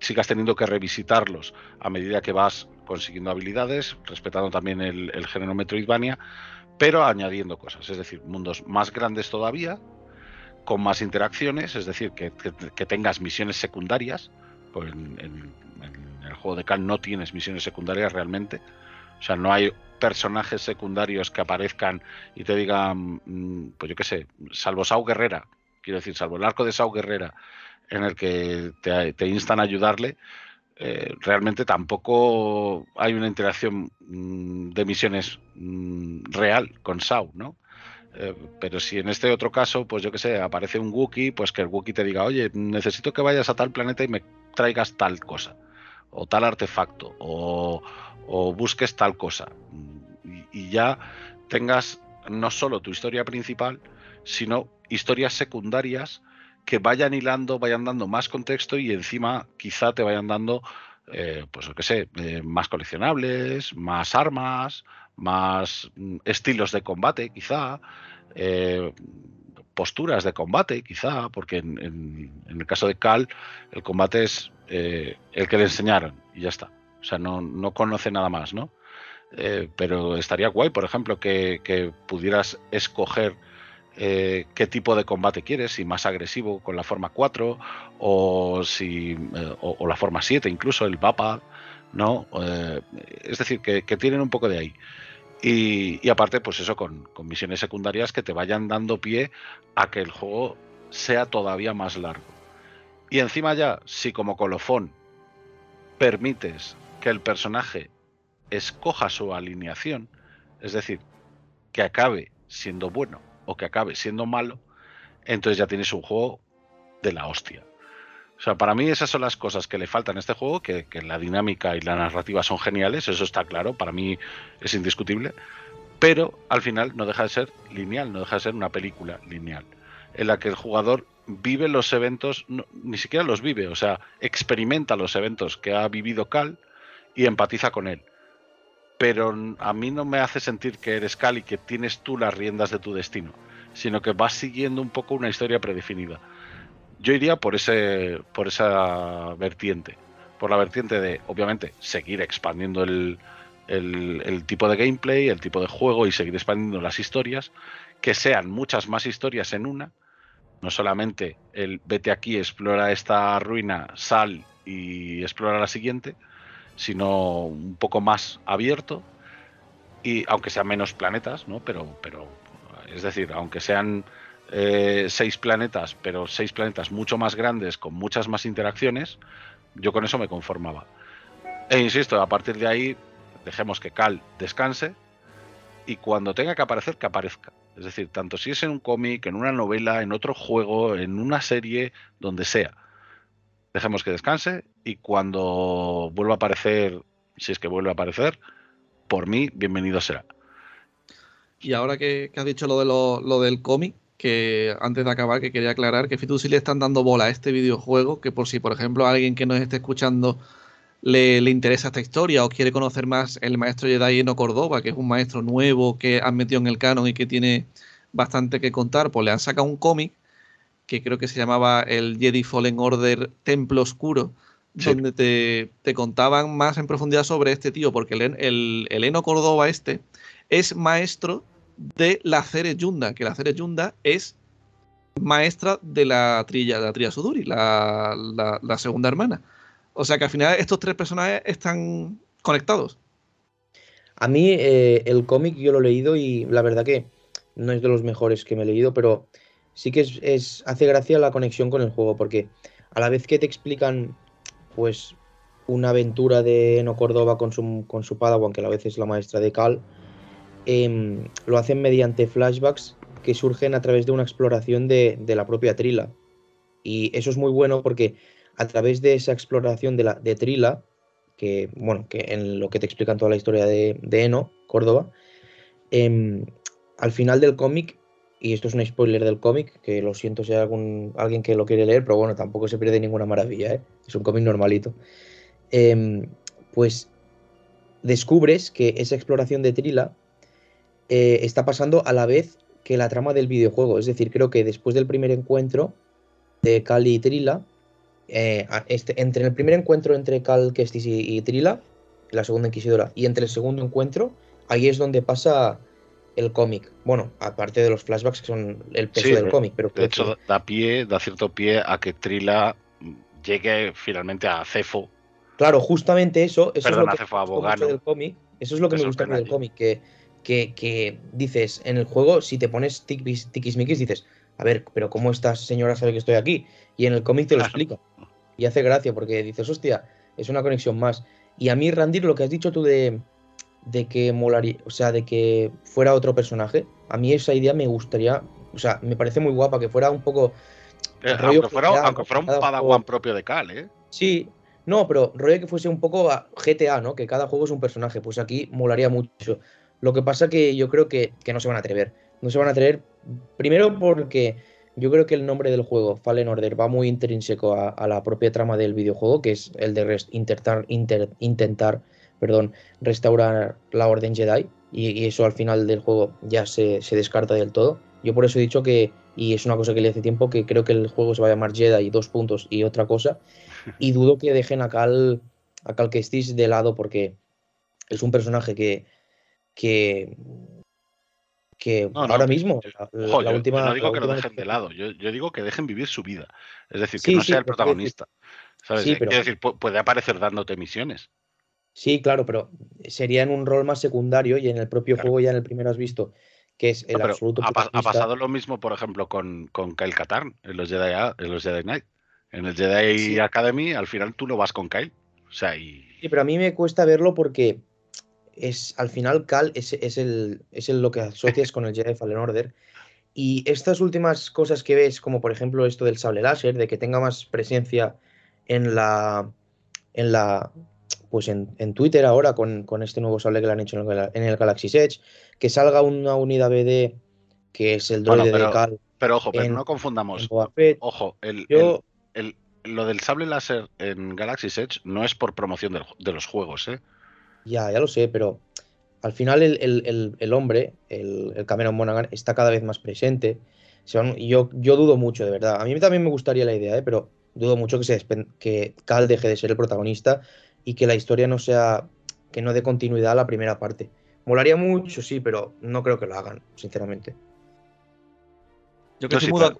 sigas teniendo que revisitarlos a medida que vas consiguiendo habilidades, respetando también el, el género Metroidvania, pero añadiendo cosas, es decir, mundos más grandes todavía, con más interacciones, es decir, que, tengas misiones secundarias, pues en, el juego de Cal no tienes misiones secundarias realmente, o sea, no hay personajes secundarios que aparezcan y te digan, mm, pues yo qué sé, salvo Sao Guerrera, quiero decir, salvo el arco de Sao Guerrera, en el que te, te instan a ayudarle, eh, realmente tampoco hay una interacción mm, de misiones mm, real con Sau, ¿no? Eh, pero si en este otro caso, pues yo que sé, aparece un Wookiee, pues que el Wookiee te diga, oye, necesito que vayas a tal planeta y me traigas tal cosa, o tal artefacto, o, busques tal cosa. y ya tengas no solo tu historia principal, sino historias secundarias que vayan hilando, vayan dando más contexto y encima quizá te vayan dando, eh, pues lo que sé, eh, más coleccionables, más armas, más mm, estilos de combate quizá, eh, posturas de combate quizá, porque en, el caso de Cal el combate es el que le enseñaron y ya está. O sea, no, no conoce nada más, ¿no? pero estaría guay, por ejemplo, que, que pudieras escoger eh, qué tipo de combate quieres, si más agresivo con la forma 4 o, si, eh, o, la forma 7, incluso el mapa, ¿no? Eh, es decir, que, tienen un poco de ahí. Y, aparte, pues eso, con, con, misiones secundarias que te vayan dando pie a que el juego sea todavía más largo. Y encima ya, si como colofón permites que el personaje escoja su alineación, es decir, que acabe siendo bueno que acabe siendo malo, entonces ya tienes un juego de la hostia. O sea, para mí esas son las cosas que le faltan a este juego, que, la dinámica y la narrativa son geniales, eso está claro, para mí es indiscutible, pero al final no deja de ser lineal, no deja de ser una película lineal, en la que el jugador vive los eventos, ni siquiera los vive, o sea, experimenta los eventos que ha vivido Cal y empatiza con él. Pero a mí no me hace sentir que eres Cal y que tienes tú las riendas de tu destino, sino que vas siguiendo un poco una historia predefinida yo iría por, ese, por esa vertiente. Por la vertiente de, obviamente, seguir expandiendo el, tipo de gameplay, el tipo de juego y seguir expandiendo las historias. Que sean muchas más historias en una. No solamente el vete aquí, explora esta ruina, sal y explora la siguiente, sino un poco más abierto. Y aunque sean menos planetas, ¿no? Pero, pero es decir, aunque sean eh, seis planetas, pero seis planetas mucho más grandes, con muchas más interacciones, yo con eso me conformaba. E insisto, a partir de ahí, dejemos que Cal descanse y cuando tenga que aparecer, que aparezca. Es decir, tanto si es en un cómic, en una novela, en otro juego, en una serie, donde sea. Dejemos que descanse y cuando vuelva a aparecer, si es que vuelve a aparecer, por mí, bienvenido será. Y ahora que, has dicho lo, de lo del cómic, que antes de acabar, que quería aclarar que Fitu le están dando bola a este videojuego, que por si, por ejemplo, a alguien que nos esté escuchando le, interesa esta historia o quiere conocer más el maestro Jedi Eno Córdoba, que es un maestro nuevo que han metido en el canon y que tiene bastante que contar, pues le han sacado un cómic que creo que se llamaba el Jedi Fallen Order Templo Oscuro, donde te, contaban más en profundidad sobre este tío, porque el, el, el Eno Córdoba este es maestro de la Cere Yunda, que la Cere Yunda es maestra de la trilla, de la trilla Suduri, la, segunda hermana. O sea que al final estos tres personajes están conectados. A mí eh, el cómic yo lo he leído y la verdad que no es de los mejores que me he leído, pero sí que es, hace gracia la conexión con el juego, porque a la vez que te explican pues una aventura de No Córdoba con su, con su Padawan, que a la vez es la maestra de Cal, Em, lo hacen mediante flashbacks que surgen a través de una exploración de, la propia Trila. Y eso es muy bueno porque a través de esa exploración de, la, de Trila, que bueno, que en lo que te explican toda la historia de, Eno, Córdoba, em, al final del cómic, y esto es un spoiler del cómic, que lo siento si hay algún, alguien que lo quiere leer, pero bueno, tampoco se pierde ninguna maravilla, ¿eh? es un cómic normalito. Em, pues descubres que esa exploración de Trila eh, está pasando a la vez que la trama del videojuego. Es decir, creo que después del primer encuentro de Cal y Trila, eh, este, entre el primer encuentro entre Cal Kestis y, Trila, la segunda inquisidora, y entre el segundo encuentro, ahí es donde pasa el cómic. Bueno, aparte de los flashbacks que son el peso del cómic. Pero de hecho, da pie, da cierto pie a que Trila llegue finalmente a Cefo. Claro, justamente eso, eso es lo que me del cómic. Eso es lo que me gusta del cómic, que que, dices, en el juego, si te pones tiquismiquis, dices, a ver, pero ¿cómo esta señora sabe que estoy aquí? Y en el cómic te lo explica. Y hace gracia porque dices, hostia, es una conexión más. Y a mí, Randir, lo que has dicho tú de, de que molaría, o sea, de que fuera otro personaje, a mí esa idea me gustaría, o sea, me parece muy guapa que fuera un poco. Eh, aunque, fuera, un padawan propio de Cal, ¿eh? Sí, no, pero rollo que fuese un poco GTA, ¿no? Que cada juego es un personaje. Pues aquí molaría mucho. Lo que pasa que yo creo que, no se van a atrever. No se van a atrever, primero porque yo creo que el nombre del juego, Fallen Order, va muy intrínseco a, la propia trama del videojuego, que es el de intentar, intentar perdón, restaurar la Orden Jedi. Y, eso al final del juego ya se, descarta del todo. Yo por eso he dicho que, y es una cosa que le hace tiempo, que creo que el juego se va a llamar Jedi, dos puntos y otra cosa. [LAUGHS] Y dudo que dejen a Cal, a Cal Kestis de lado porque es un personaje que que, que ahora mismo, la, última. no digo que lo dejen de lado, yo, digo que dejen vivir su vida. Es decir, que no sea el protagonista. ¿sabes? decir, puede aparecer dándote misiones. Sí, claro, pero sería en un rol más secundario y en el propio juego ya en el primero has visto que es el absoluto. Ha, pasado lo mismo, por ejemplo, con, con Kyle Katarn en los Jedi, en los Jedi Knight. En el Jedi Academy, al final tú no vas con Kyle. O sea, y... Sí, pero a mí me cuesta verlo porque es al final Cal es, es, el, es el, lo que asocias con el Jedi Fallen Order. Y estas últimas cosas que ves, como por ejemplo esto del sable láser, de que tenga más presencia en la. en la. Pues en, en Twitter ahora con, con, este nuevo sable que le han hecho en el, en el, Galaxy Edge, que salga una unidad BD que es el droide de Cal. Pero ojo, pero no confundamos. Ojo, el, el, lo del sable láser en Galaxy Edge no es por promoción de, de los juegos, ¿eh? Ya, ya lo sé, pero al final el, hombre, el, Cameron Monaghan, está cada vez más presente. Yo, yo dudo mucho, de verdad. A mí también me gustaría la idea, ¿eh? pero dudo mucho que, se, que Cal deje de ser el protagonista y que la historia no sea, que no dé continuidad a la primera parte. Molaría mucho, sí, pero no creo que lo hagan, sinceramente. Yo creo que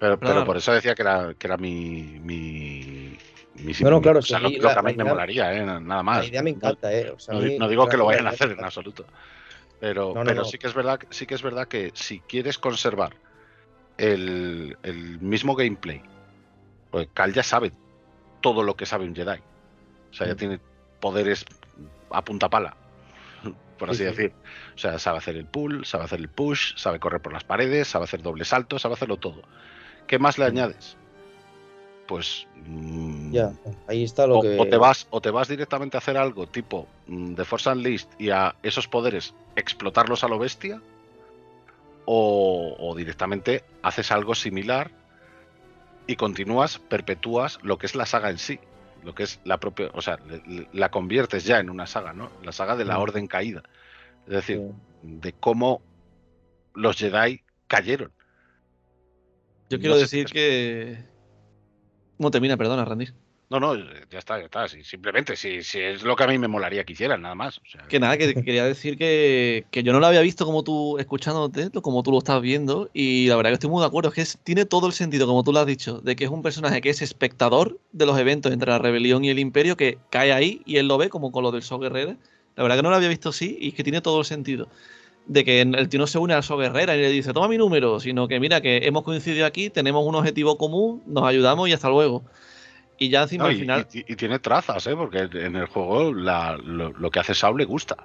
pero, pero, por eso decía que era, que era mi, mi, bueno, claro, o sea, lo, que a mí me molaría, ¿eh? nada más. La idea me encanta, ¿eh? no, digo que lo vayan a hacer en absoluto. Pero, pero sí que es verdad, sí que es verdad que si quieres conservar el, el mismo gameplay, pues Cal ya sabe todo lo que sabe un Jedi. O sea, ya tiene poderes a punta pala, [LAUGHS] por así decir. O sea, sabe hacer el pull, sabe hacer el push, sabe correr por las paredes, sabe hacer doble salto, sabe hacerlo todo. ¿Qué más le añades? pues mm, ya, ahí está lo o, que... O te, vas, o te vas directamente a hacer algo tipo mm, de Force Unleashed y a esos poderes explotarlos a lo bestia, o, directamente haces algo similar y continúas, perpetúas lo que es la saga en sí, lo que es la propia, o sea, la conviertes ya en una saga, ¿no? La saga de la. Orden Caída. Es decir, de cómo los Jedi cayeron. Yo quiero decir que, ¿Cómo termina? Perdona, Randy. No, no, ya está, ya está. simplemente, si, si, es lo que a mí me molaría que hicieran, nada más. que nada, que quería decir que, yo no lo había visto como tú, escuchándote, como tú lo estás viendo, y la verdad que estoy muy de acuerdo, es que tiene todo el sentido, como tú lo has dicho, de que es un personaje que es espectador de los eventos entre la rebelión y el imperio, que cae ahí y él lo ve como con lo del So Guerrero. La verdad que no lo había visto así y es que tiene todo el sentido de que el tío no se une al So Guerrera y le dice, toma mi número, sino que mira que hemos coincidido aquí, tenemos un objetivo común, nos ayudamos y hasta luego. Y ya encima al final... Y, tiene trazas, ¿eh? porque en el juego lo, que hace Saul le gusta.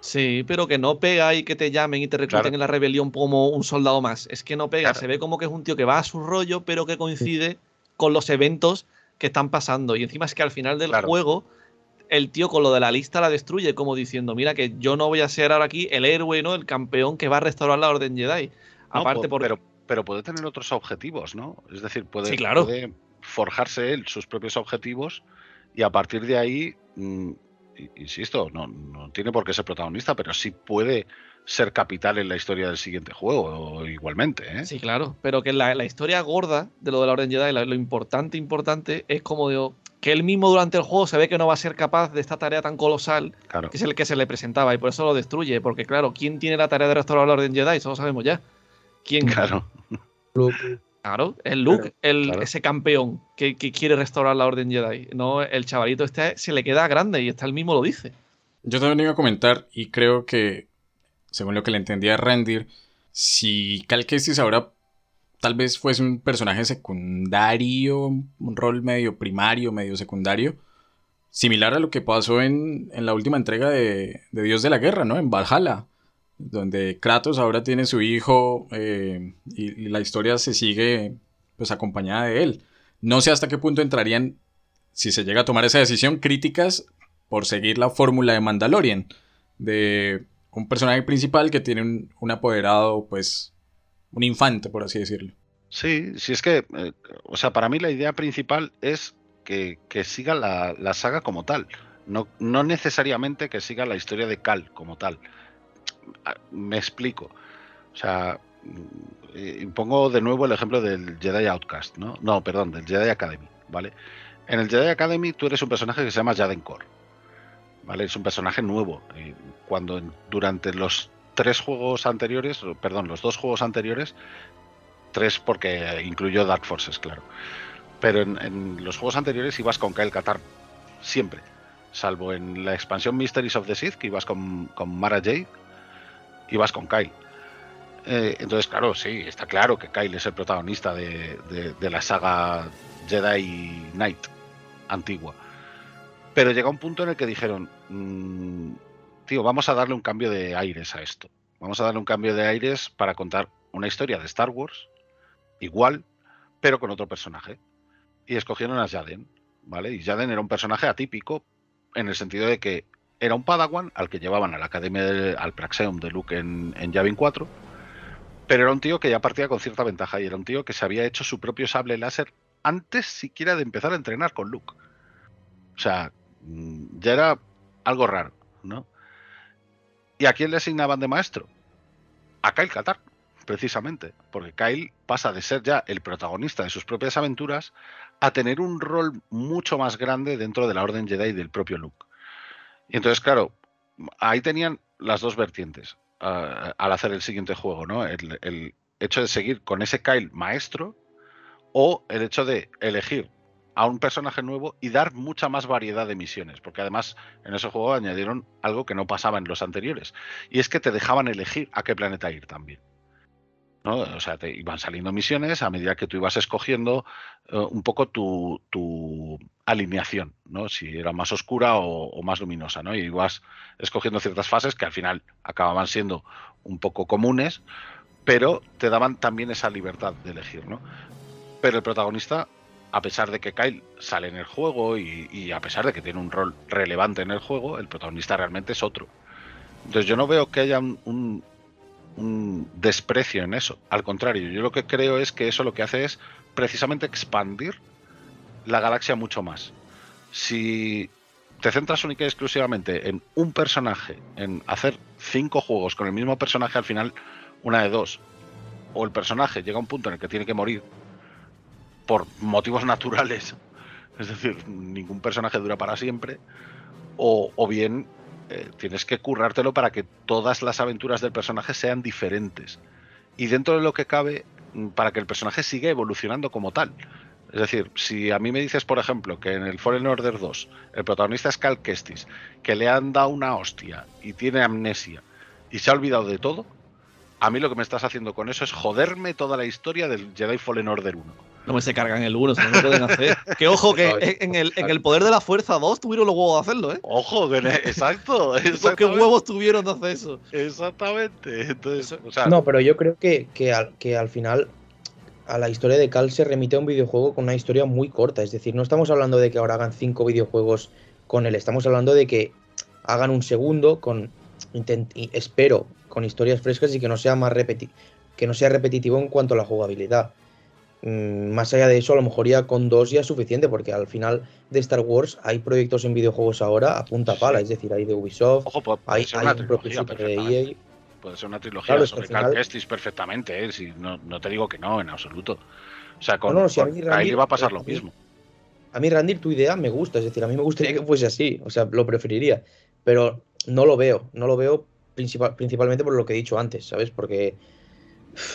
Sí, pero que no pega y que te llamen y te recluten en la rebelión como un soldado más. Es que no pega, se ve como que es un tío que va a su rollo, pero que coincide con los eventos que están pasando. Y encima es que al final del juego el tío con lo de la lista la destruye, como diciendo, mira que yo no voy a ser ahora aquí el héroe, ¿no? El campeón que va a restaurar la Orden Jedi. Aparte por... pero, pero puede tener otros objetivos, ¿no? Es decir, puede, claro. Forjarse él sus propios objetivos y a partir de ahí, mm, insisto, no, no tiene por qué ser protagonista, pero sí puede ser capital en la historia del siguiente juego, igualmente. ¿eh? Sí, claro, pero que la, la, historia gorda de lo de la Orden Jedi, lo importante, importante, es como digo, que él mismo durante el juego se ve que no va a ser capaz de esta tarea tan colosal que es el que se le presentaba y por eso lo destruye. Porque, claro, ¿quién tiene la tarea de restaurar la Orden Jedi? Eso lo sabemos ya. ¿Quién? Claro. Luke. Claro, el Luke, el, ese campeón que, quiere restaurar la Orden Jedi. No, el chavalito este se le queda grande y está el mismo lo dice. Yo también iba a comentar y creo que, según lo que le entendía a Rendir, si Cal Kestis ahora tal vez fuese un personaje secundario, un rol medio primario, medio secundario, similar a lo que pasó en, la última entrega de, Dios de la Guerra, ¿no? En Valhalla, donde Kratos ahora tiene su hijo eh, y, la historia se sigue pues acompañada de él. No sé hasta qué punto entrarían, si se llega a tomar esa decisión, críticas por seguir la fórmula de Mandalorian, de un personaje principal que tiene un, apoderado pues un infante, por así decirlo. Sí, sí es que, eh, o sea, para mí la idea principal es que, siga la, saga como tal, no, no necesariamente que siga la historia de Cal como tal. Me explico. O sea, mm, pongo de nuevo el ejemplo del Jedi Outcast, ¿no? No, perdón, del Jedi Academy, ¿vale? En el Jedi Academy tú eres un personaje que se llama Jaden Core, ¿vale? Es un personaje nuevo. cuando durante los tres juegos anteriores, perdón, los dos juegos anteriores, tres porque incluyó Dark Forces, claro. Pero en, los juegos anteriores ibas con Kyle Katarn, siempre. salvo en la expansión Mysteries of the Sith, que ibas con, con Mara Jade, ibas con Kyle. Eh, entonces, claro, sí, está claro que Kyle es el protagonista de, la saga Jedi Knight antigua. Pero llega un punto en el que dijeron, mm, tío, vamos a darle un cambio de aires a esto. Vamos a darle un cambio de aires para contar una historia de Star Wars, igual, pero con otro personaje. Y escogieron a Jaden, ¿vale? Y Jaden era un personaje atípico en el sentido de que era un Padawan al que llevaban a la academia, al Praxeum de Luke en, en Yavin 4 pero era un tío que ya partía con cierta ventaja y era un tío que se había hecho su propio sable láser antes siquiera de empezar a entrenar con Luke. O sea, mm, ya era algo raro, ¿no? ¿Y a quién le asignaban de maestro? A Kyle Katar, precisamente, porque Kyle pasa de ser ya el protagonista de sus propias aventuras a tener un rol mucho más grande dentro de la Orden Jedi del propio Luke. Y entonces, claro, ahí tenían las dos vertientes al hacer el siguiente juego, ¿no? El, hecho de seguir con ese Kyle maestro o el hecho de elegir a un personaje nuevo y dar mucha más variedad de misiones, porque además en ese juego añadieron algo que no pasaba en los anteriores, y es que te dejaban elegir a qué planeta ir también. O sea, te iban saliendo misiones a medida que tú ibas escogiendo eh, un poco tu, alineación, ¿no? Si era más oscura o, más luminosa, ¿no? Y ibas escogiendo ciertas fases que al final acababan siendo un poco comunes, pero te daban también esa libertad de elegir, ¿no? Pero el protagonista, a pesar de que Kyle sale en el juego y a pesar de que tiene un rol relevante en el juego, el protagonista realmente es otro. Entonces yo no veo que haya un desprecio en eso. Al contrario, yo lo que creo es que eso lo que hace es precisamente expandir la galaxia mucho más. Si te centras única y exclusivamente en un personaje, en hacer cinco juegos con el mismo personaje al final, una de dos, o el personaje llega a un punto en el que tiene que morir por motivos naturales, [LAUGHS] es decir, ningún personaje dura para siempre, o, o bien eh, tienes que currártelo para que todas las aventuras del personaje sean diferentes. Y dentro de lo que cabe, mm, para que el personaje siga evolucionando como tal. Es decir, si a mí me dices, por ejemplo, que en el Fallen Order 2 el protagonista es Cal Kestis, que le han dado una hostia y tiene amnesia y se ha olvidado de todo, a mí lo que me estás haciendo con eso es joderme toda la historia del Jedi Fallen Order 1. No me se cargan el 1, no pueden hacer. [LAUGHS] que ojo, que en el, en el poder de la fuerza 2 tuvieron los huevos de hacerlo, ¿eh? Ojo, que exacto. [LAUGHS] ¿Qué huevos tuvieron de hacer eso? Exactamente. Entonces, no, pero yo creo que, que, al, que al final a la historia de Cal se remite a un videojuego con una historia muy corta. Es decir, no estamos hablando de que ahora hagan cinco videojuegos con él, estamos hablando de que hagan un segundo con, espero, con historias frescas y que no sea más repeti que no sea repetitivo en cuanto a la jugabilidad. Mm, más allá de eso, a lo mejor ya con dos ya es suficiente, porque al final de Star Wars hay proyectos en videojuegos ahora a punta pala, es decir, hay de Ubisoft, hay, un propio de EA. Puede ser una trilogía sobre Cal perfectamente, ¿eh? si no, no, te digo que no, en absoluto. O sea, con, no, ahí va a pasar lo mismo. A mí, Randy, tu idea me gusta, es decir, a mí me gustaría que fuese así, o sea, lo preferiría, pero no lo veo, no lo veo principalmente por lo que he dicho antes, ¿sabes? Porque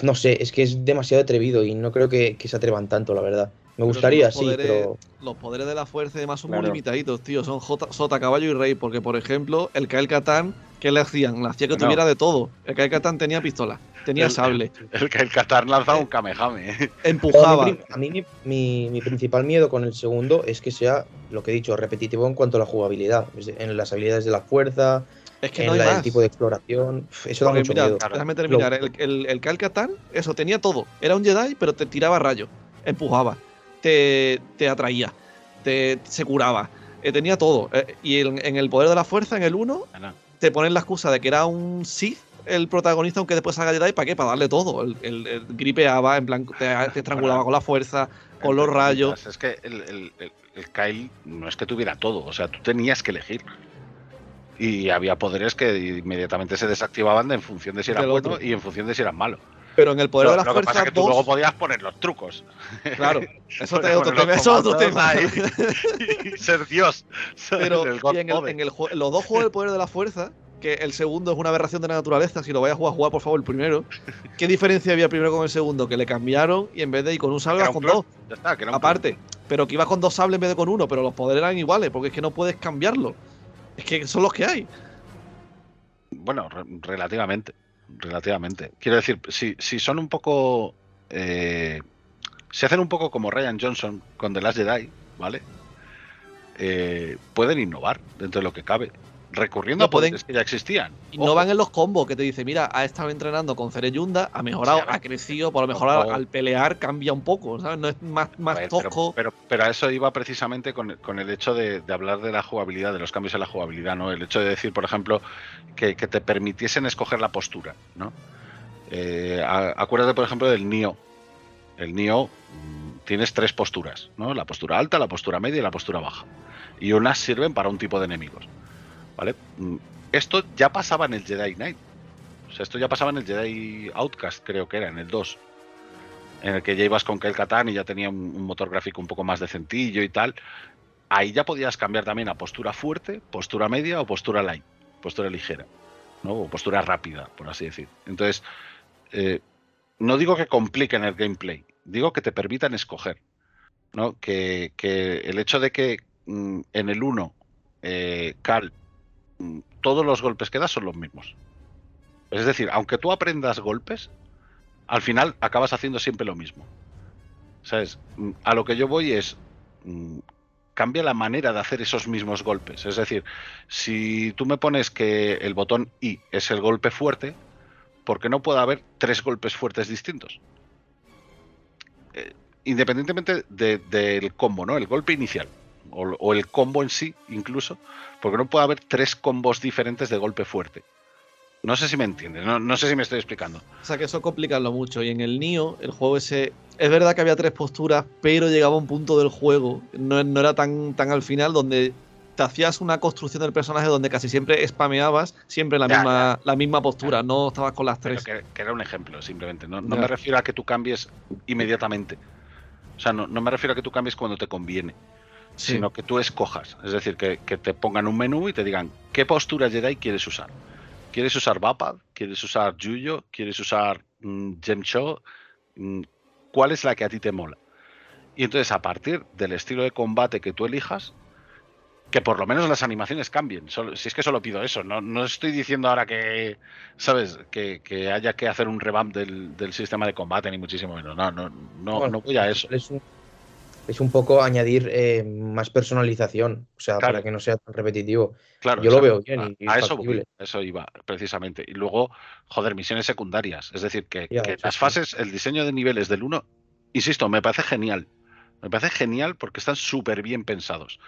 no sé, es que es demasiado atrevido y no creo que, se atrevan tanto, la verdad. Me gustaría, sí, pero. Los poderes de la fuerza y demás son muy limitaditos, tío. Son Sota, Caballo y Rey. Porque, por ejemplo, el Kael Katan, ¿qué le hacían? Le hacía que tuviera de todo. El Kael Katan tenía pistola, tenía sable. El, Kael Katan lanzaba un Kamehame. Empujaba. a mí, mi, mi, principal miedo con el segundo es que sea, lo que he dicho, repetitivo en cuanto a la jugabilidad. En las habilidades de la fuerza, es que no hay el tipo de exploración. Eso da mucho miedo. Déjame terminar. El, el, el eso tenía todo. Era un Jedi, pero te tiraba rayos, empujaba, te, te atraía, te, se curaba. Eh, tenía todo. Eh, y en, el poder de la fuerza, en el 1, te ponen la excusa de que era un Sith el protagonista, aunque después salga Jedi, ¿para qué? Para darle todo. El, el, gripeaba, en plan, te, estrangulaba con la fuerza, con los rayos. Es que el, el Kyle no es que tuviera todo, o sea, tú tenías que elegir y había poderes que inmediatamente se desactivaban en función de si era bueno y en función de si eran malo. Pero en el poder de la fuerza pasa es que tú luego podías poner los trucos. Claro, [LAUGHS] eso te otro tema. Eso otro tema. Y, [LAUGHS] ser Dios. Pero en, en, los dos juegos del poder de la fuerza, que el segundo es una aberración de la naturaleza, si lo vais a jugar, jugar por favor el primero. ¿Qué diferencia había primero con el segundo? Que le cambiaron y en vez de ir con un sable, con dos. Ya está, que Aparte, pero que ibas con dos sables en vez de con uno, pero los poderes eran iguales, porque es que no puedes cambiarlo. Es que son los que hay. Bueno, relativamente. Relativamente. Quiero decir, si, si son un poco. Eh, si hacen un poco como Ryan Johnson con The Last Jedi, ¿vale? Eh, pueden innovar dentro de lo que cabe recurriendo a poderes que ya existían. Y no van en los combos que te dice, mira, ha estado entrenando con Cereyunda, ha mejorado, ha crecido, por lo mejor al, pelear cambia un poco, ¿sabes? No es más, más tosco. Pero, pero, a eso iba precisamente con, el hecho de, hablar de la jugabilidad, de los cambios en la jugabilidad, ¿no? El hecho de decir, por ejemplo, que, te permitiesen escoger la postura, ¿no? Eh, acuérdate, por ejemplo, del Nio. El Nio mm, tienes tres posturas, ¿no? La postura alta, la postura media y la postura baja. Y unas sirven para un tipo de enemigos. ¿Vale? Mm, esto ya pasaba en el Jedi Knight. O sea, esto ya pasaba en el Jedi Outcast, creo que era, en el 2. En el que ya ibas con Kel Katan y ya tenía un, motor gráfico un poco más decentillo y tal. Ahí ya podías cambiar también a postura fuerte, postura media o postura light, postura ligera, ¿no? O postura rápida, por así decir. Entonces, eh, no digo que compliquen el gameplay, digo que te permitan escoger. ¿no? Que, el hecho de que mm, en el 1 eh, Cal todos los golpes que das son los mismos. Es decir, aunque tú aprendas golpes, al final acabas haciendo siempre lo mismo. ¿Sabes? A lo que yo voy es. Mm, cambia la manera de hacer esos mismos golpes. Es decir, si tú me pones que el botón I es el golpe fuerte, ¿por qué no puede haber tres golpes fuertes distintos? Eh, independientemente del combo, ¿no? El golpe inicial o, el combo en sí, incluso, porque no puede haber tres combos diferentes de golpe fuerte. No sé si me entiendes, no, sé si me estoy explicando. O sea que eso complicarlo mucho. Y en el Nio, el juego ese. Es verdad que había tres posturas, pero llegaba un punto del juego. No, era tan, tan al final donde te hacías una construcción del personaje donde casi siempre spameabas siempre la, misma, la misma postura, no estabas con las tres. Que, era un ejemplo, simplemente. No, me refiero a que tú cambies inmediatamente. O sea, no, no me refiero a que tú cambies cuando te conviene sino que tú escojas. Es decir, que, te pongan un menú y te digan qué postura Jedi quieres usar. ¿Quieres usar Vapad? ¿Quieres usar Yuyo? ¿Quieres usar mm, Gemcho? Mm, ¿Cuál es la que a ti te mola? Y entonces, a partir del estilo de combate que tú elijas, que por lo menos las animaciones cambien. si es que solo pido eso, no, estoy diciendo ahora que, ¿sabes? Que, haya que hacer un revamp del, sistema de combate, ni muchísimo menos. No, no, no, no voy a eso es un poco añadir eh, más personalización, o sea, para que no sea tan repetitivo. Claro, Yo lo veo bien. Y, a, eso, eso iba, precisamente. Y luego, joder, misiones secundarias. Es decir, que, las fases, el diseño de niveles del 1, insisto, me parece genial. Me parece genial porque están súper bien pensados.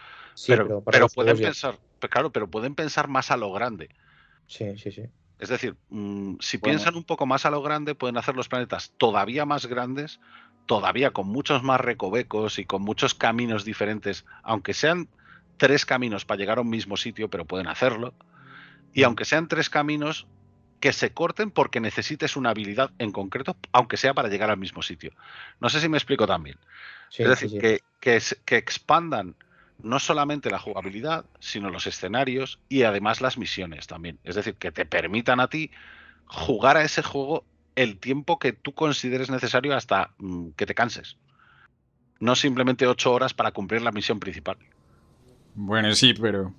pero, pero, pueden pensar, claro, pero pueden pensar más a lo grande. Sí, sí, sí. Es decir, mm, si piensan un poco más a lo grande, pueden hacer los planetas todavía más grandes todavía con muchos más recovecos y con muchos caminos diferentes, aunque sean tres caminos para llegar a un mismo sitio, pero pueden hacerlo. Y aunque sean tres caminos, que se corten porque necesites una habilidad en concreto, aunque sea para llegar al mismo sitio. No sé si me explico también. es decir, Que, que, expandan no solamente la jugabilidad, sino los escenarios y además las misiones también. Es decir, que te permitan a ti jugar a ese juego el tiempo que tú consideres necesario hasta mm, que te canses. No simplemente ocho horas para cumplir la misión principal. Bueno, sí, pero...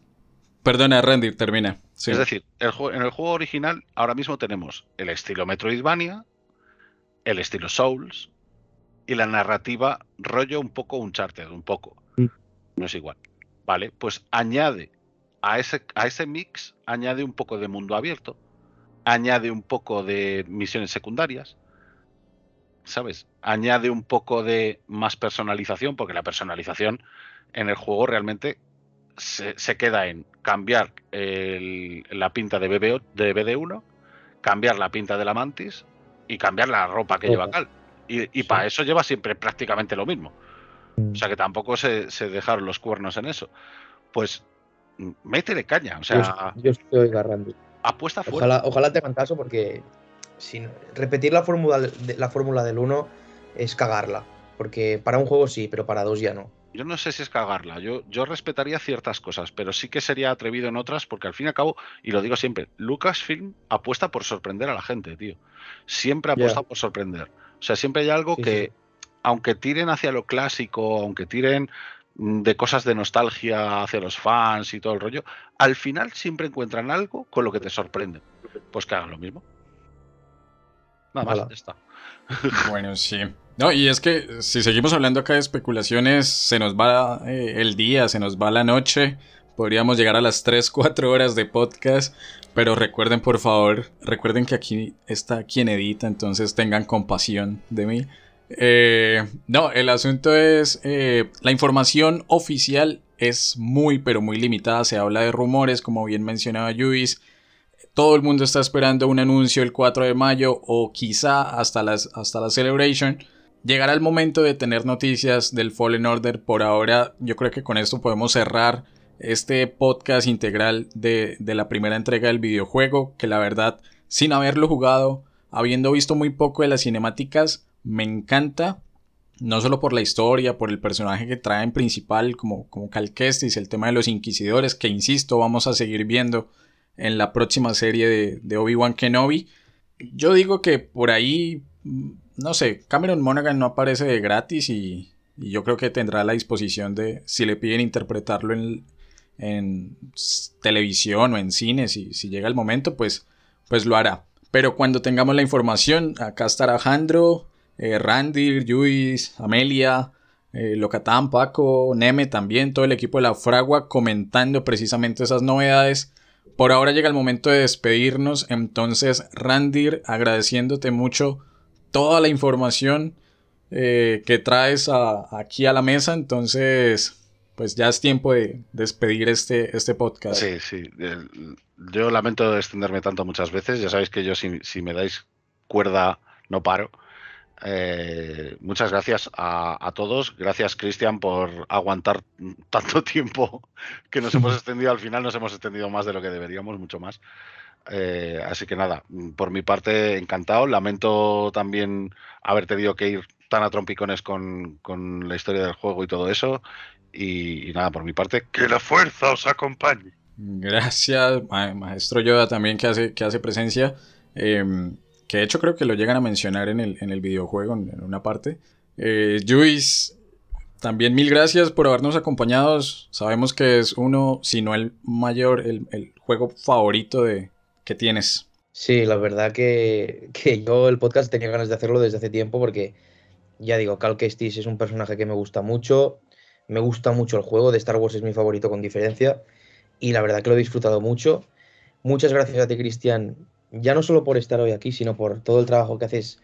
Perdona, Randy, termina. Es decir, en el juego original ahora mismo tenemos el estilo Metroidvania, el estilo Souls y la narrativa rollo un poco Uncharted, un poco. Mm. No es igual. Vale, pues añade a ese, a ese mix, añade un poco de mundo abierto, añade un poco de misiones secundarias, ¿sabes? Añade un poco de más personalización, porque la personalización en el juego realmente se, queda en cambiar la pinta de, de BD1, cambiar la pinta de la mantis y cambiar la ropa que lleva Cal. Y, para eso lleva siempre prácticamente lo mismo. O sea que tampoco se, dejaron los cuernos en eso. Pues métele caña. O sea, yo, estoy agarrando apuesta fuerte. Ojalá, ojalá tengan caso porque sin repetir la fórmula de, la fórmula del 1 es cagarla. Porque para un juego sí, pero para dos ya no. Yo no sé si es cagarla. Yo, yo respetaría ciertas cosas, pero sí que sería atrevido en otras, porque al fin y al cabo, y lo digo siempre, Lucasfilm apuesta por sorprender a la gente, tío. Siempre apuesta por sorprender. O sea, siempre hay algo que, aunque tiren hacia lo clásico, aunque tiren de cosas de nostalgia hacia los fans y todo el rollo, al final siempre encuentran algo con lo que te sorprende. Pues que hagan lo mismo. Nada más, ya está. Bueno, sí. No, y es que si seguimos hablando acá de especulaciones, se nos va eh, el día, se nos va la noche. Podríamos llegar a las 3, 4 horas de podcast. Pero recuerden, por favor, recuerden que aquí está quien edita, entonces tengan compasión de mí. Eh, no, el asunto es, eh, la información oficial es muy, pero muy limitada. Se habla de rumores, como bien mencionaba Luis. Todo el mundo está esperando un anuncio el 4 de mayo o quizá hasta, hasta la Celebration. Llegará el momento de tener noticias del Fallen Order. Por ahora, yo creo que con esto podemos cerrar este podcast integral de, de la primera entrega del videojuego. Que la verdad, sin haberlo jugado, habiendo visto muy poco de las cinemáticas, me encanta, no solo por la historia, por el personaje que trae en principal como, como Cal el tema de los inquisidores, que insisto, vamos a seguir viendo en la próxima serie de, Obi-Wan Kenobi. Yo digo que por ahí, no sé, Cameron Monaghan no aparece de gratis y, yo creo que tendrá la disposición de, si le piden interpretarlo en, en televisión o en cine, si, si llega el momento, pues, pues lo hará. Pero cuando tengamos la información, acá estará Jandro, eh, Randy, Luis, Amelia, eh, Locatán, Paco, Neme también, todo el equipo de la Fragua comentando precisamente esas novedades. Por ahora llega el momento de despedirnos, entonces Randir, agradeciéndote mucho toda la información eh, que traes aquí a la mesa, entonces pues ya es tiempo de despedir este, este podcast. Sí, sí, yo lamento extenderme tanto muchas veces, ya sabéis que yo si, si me dais cuerda no paro. Eh, muchas gracias a, todos. Gracias, Cristian, por aguantar tanto [LAUGHS] tiempo que nos hemos extendido. Al final nos hemos extendido más de lo que deberíamos, mucho más. Eh, así que nada, por mi parte, encantado. Lamento también haber tenido que ir tan a trompicones con, la historia del juego y todo eso. Y, nada, por mi parte, que la fuerza os acompañe. Gracias, maestro Yoda, también que hace, que hace presencia. Em, que de hecho creo que lo llegan a mencionar en el, en el videojuego, en, una parte. Eh, Luis, también mil gracias por habernos acompañado. Sabemos que es uno, si no el mayor, el, juego favorito de, que tienes. Sí, la verdad que, que, yo el podcast tenía ganas de hacerlo desde hace tiempo porque, ya digo, Cal Kestis es un personaje que me gusta mucho. Me gusta mucho el juego, de Star Wars es mi favorito con diferencia. Y la verdad que lo he disfrutado mucho. Muchas gracias a ti, Cristian, ya no solo por estar hoy aquí, sino por todo el trabajo que haces,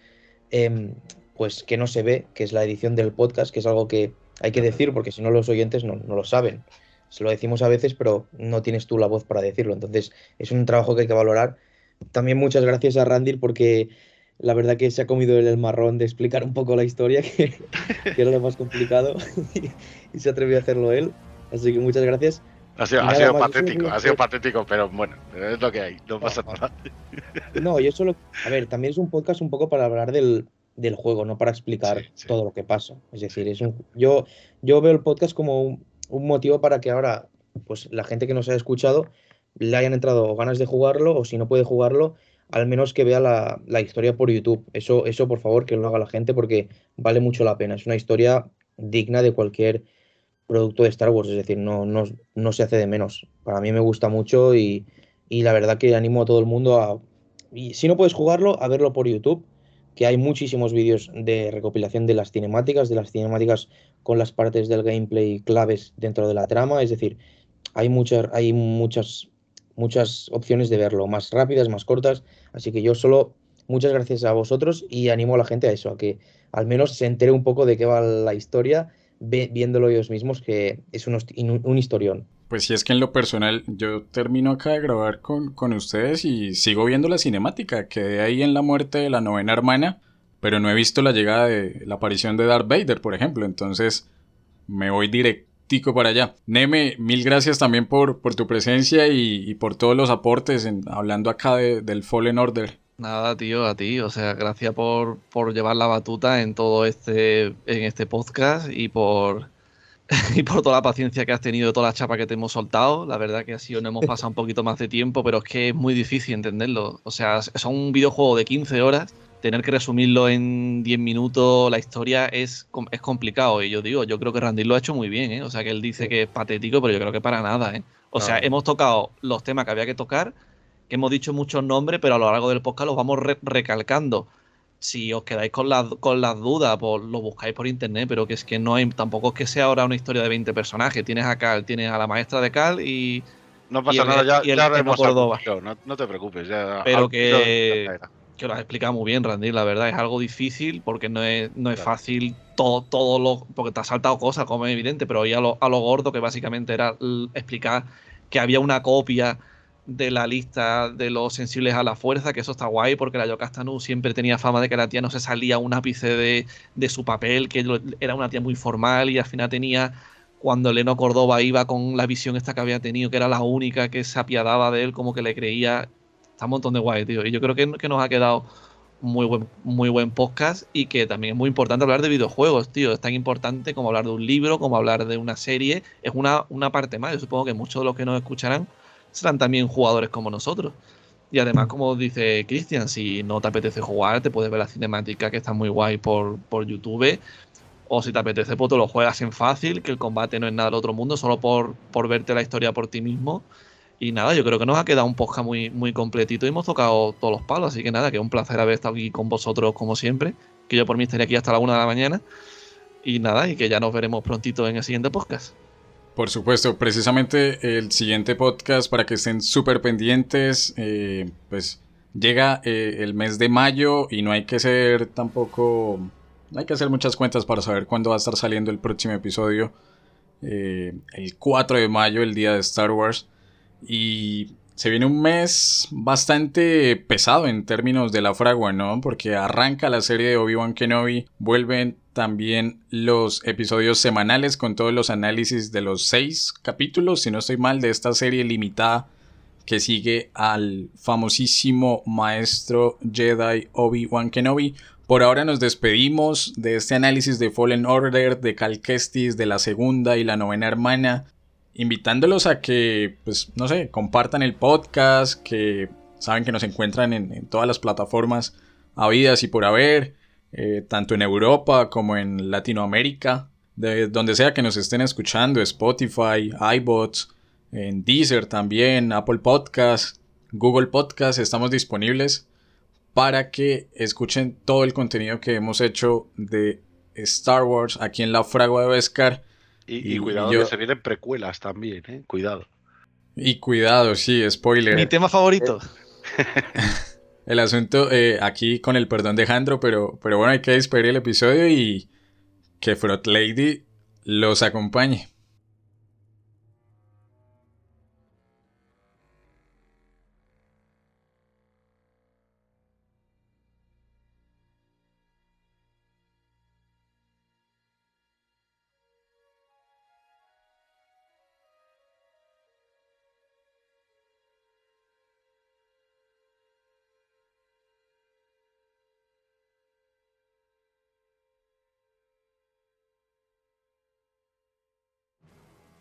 em, pues que no se ve, que es la edición del podcast, que es algo que hay que decir, porque si no los oyentes no, lo saben. Se lo decimos a veces, pero no tienes tú la voz para decirlo. Entonces, es un trabajo que hay que valorar. También muchas gracias a Randir porque la verdad que se ha comido el, marrón de explicar un poco la historia, [LAUGHS] que, que era lo más complicado, [LAUGHS] y se atrevió a hacerlo él. Así que muchas gracias. Ha sido, patético, ha sido patético, pero bueno, es lo que hay, no pasa nada. [LAUGHS] No, yo solo. A ver, también es un podcast un poco para hablar del, juego, no para explicar todo lo que pasa. Es decir, es un, yo, yo veo el podcast como un, motivo para que ahora, pues la gente que nos haya escuchado, le hayan entrado ganas de jugarlo, o si no puede jugarlo, al menos que vea la, la, historia por YouTube. Eso, eso, por favor, que lo haga la gente porque vale mucho la pena. Es una historia digna de cualquier producto de Star Wars, es decir, no, no, no se hace de menos. Para mí me gusta mucho y, y, la verdad que animo a todo el mundo a, y si no puedes jugarlo, a verlo por YouTube, que hay muchísimos vídeos de recopilación de las cinemáticas, de las cinemáticas con las partes del gameplay claves dentro de la trama, es decir, hay muchas, hay muchas, muchas opciones de verlo, más rápidas, más cortas, así que yo solo muchas gracias a vosotros y animo a la gente a eso, a que al menos se entere un poco de qué va la historia viéndolo ellos mismos, que es un, un, historión. Pues si es que en lo personal yo termino acá de grabar con, con ustedes y sigo viendo la cinemática, quedé ahí en la muerte de la novena hermana, pero no he visto la llegada de la aparición de Darth Vader, por ejemplo, entonces me voy directico para allá. Neme, mil gracias también por, por tu presencia y, por todos los aportes en, hablando acá del Fallen Order. Nada, tío, a ti. O sea, gracias por, por llevar la batuta en todo este, en este podcast y por, [LAUGHS] y por toda la paciencia que has tenido, toda la chapa que te hemos soltado. La verdad que así nos hemos pasado un poquito más de tiempo, pero es que es muy difícil entenderlo. O sea, son un videojuego de 15 horas tener que resumirlo en 10 minutos la historia es, es complicado. Y yo digo, yo creo que Randy lo ha hecho muy bien, ¿eh? O sea, que él dice que es patético, pero yo creo que para nada, ¿eh? O sea, hemos tocado los temas que había que tocar, que hemos dicho muchos nombres, pero a lo largo del podcast los vamos recalcando. Si os quedáis con, con las dudas, pues lo buscáis por internet, pero que es que no hay, tampoco es que sea ahora una historia de 20 personajes. Tienes a Cal, tienes a la maestra de Cal y. No pasa nada, ya, ya hemos no, no, te preocupes. Ya, pero que que lo has explicado muy bien, Randy. La verdad es algo difícil porque no es, no es fácil todo, todo lo. Porque te ha saltado cosas, como es evidente, pero hoy a lo, a lo gordo, que básicamente era explicar que había una copia de la lista de los sensibles a la fuerza, que eso está guay, porque la Yocastanu siempre tenía fama de que la tía no se salía un ápice de, de su papel, que era una tía muy formal y al final tenía cuando Leno Córdoba iba con la visión esta que había tenido, que era la única que se apiadaba de él, como que le creía está un montón de guay, tío. Y yo creo que, que nos ha quedado muy buen, muy buen podcast y que también es muy importante hablar de videojuegos, tío. Es tan importante como hablar de un libro, como hablar de una serie. Es una, una parte más. Yo supongo que muchos de los que nos escucharán serán también jugadores como nosotros. Y además, como dice Cristian, si no te apetece jugar, te puedes ver la cinemática que está muy guay por, por YouTube. O si te apetece, pues te lo juegas en fácil, que el combate no es nada del otro mundo, solo por, por verte la historia por ti mismo. Y nada, yo creo que nos ha quedado un podcast muy, muy completito y hemos tocado todos los palos. Así que nada, que un placer haber estado aquí con vosotros como siempre. Que yo por mí estaría aquí hasta la una de la mañana. Y nada, y que ya nos veremos prontito en el siguiente podcast. Por supuesto, precisamente el siguiente podcast para que estén súper pendientes, eh, pues llega eh, el mes de mayo y no hay que ser tampoco, no hay que hacer muchas cuentas para saber cuándo va a estar saliendo el próximo episodio. Eh, el 4 de mayo, el día de Star Wars. Y se viene un mes bastante pesado en términos de la fragua, ¿no? Porque arranca la serie de Obi-Wan Kenobi, vuelven también los episodios semanales con todos los análisis de los seis capítulos, si no estoy mal, de esta serie limitada que sigue al famosísimo maestro Jedi Obi-Wan Kenobi. Por ahora nos despedimos de este análisis de Fallen Order, de Cal Kestis, de la segunda y la novena hermana invitándolos a que, pues, no sé, compartan el podcast, que saben que nos encuentran en, todas las plataformas habidas y por haber, eh, tanto en Europa como en Latinoamérica, de donde sea que nos estén escuchando, Spotify, iBots, en Deezer también, Apple Podcast, Google Podcast, estamos disponibles para que escuchen todo el contenido que hemos hecho de Star Wars aquí en la Fragua de Vescar y, cuidado que se vienen precuelas también, ¿eh? Cuidado. Y cuidado, sí, spoiler. Mi tema favorito. [LAUGHS] el asunto eh, aquí con el perdón de Jandro, pero, pero bueno, hay que despedir el episodio y que Frot Lady los acompañe.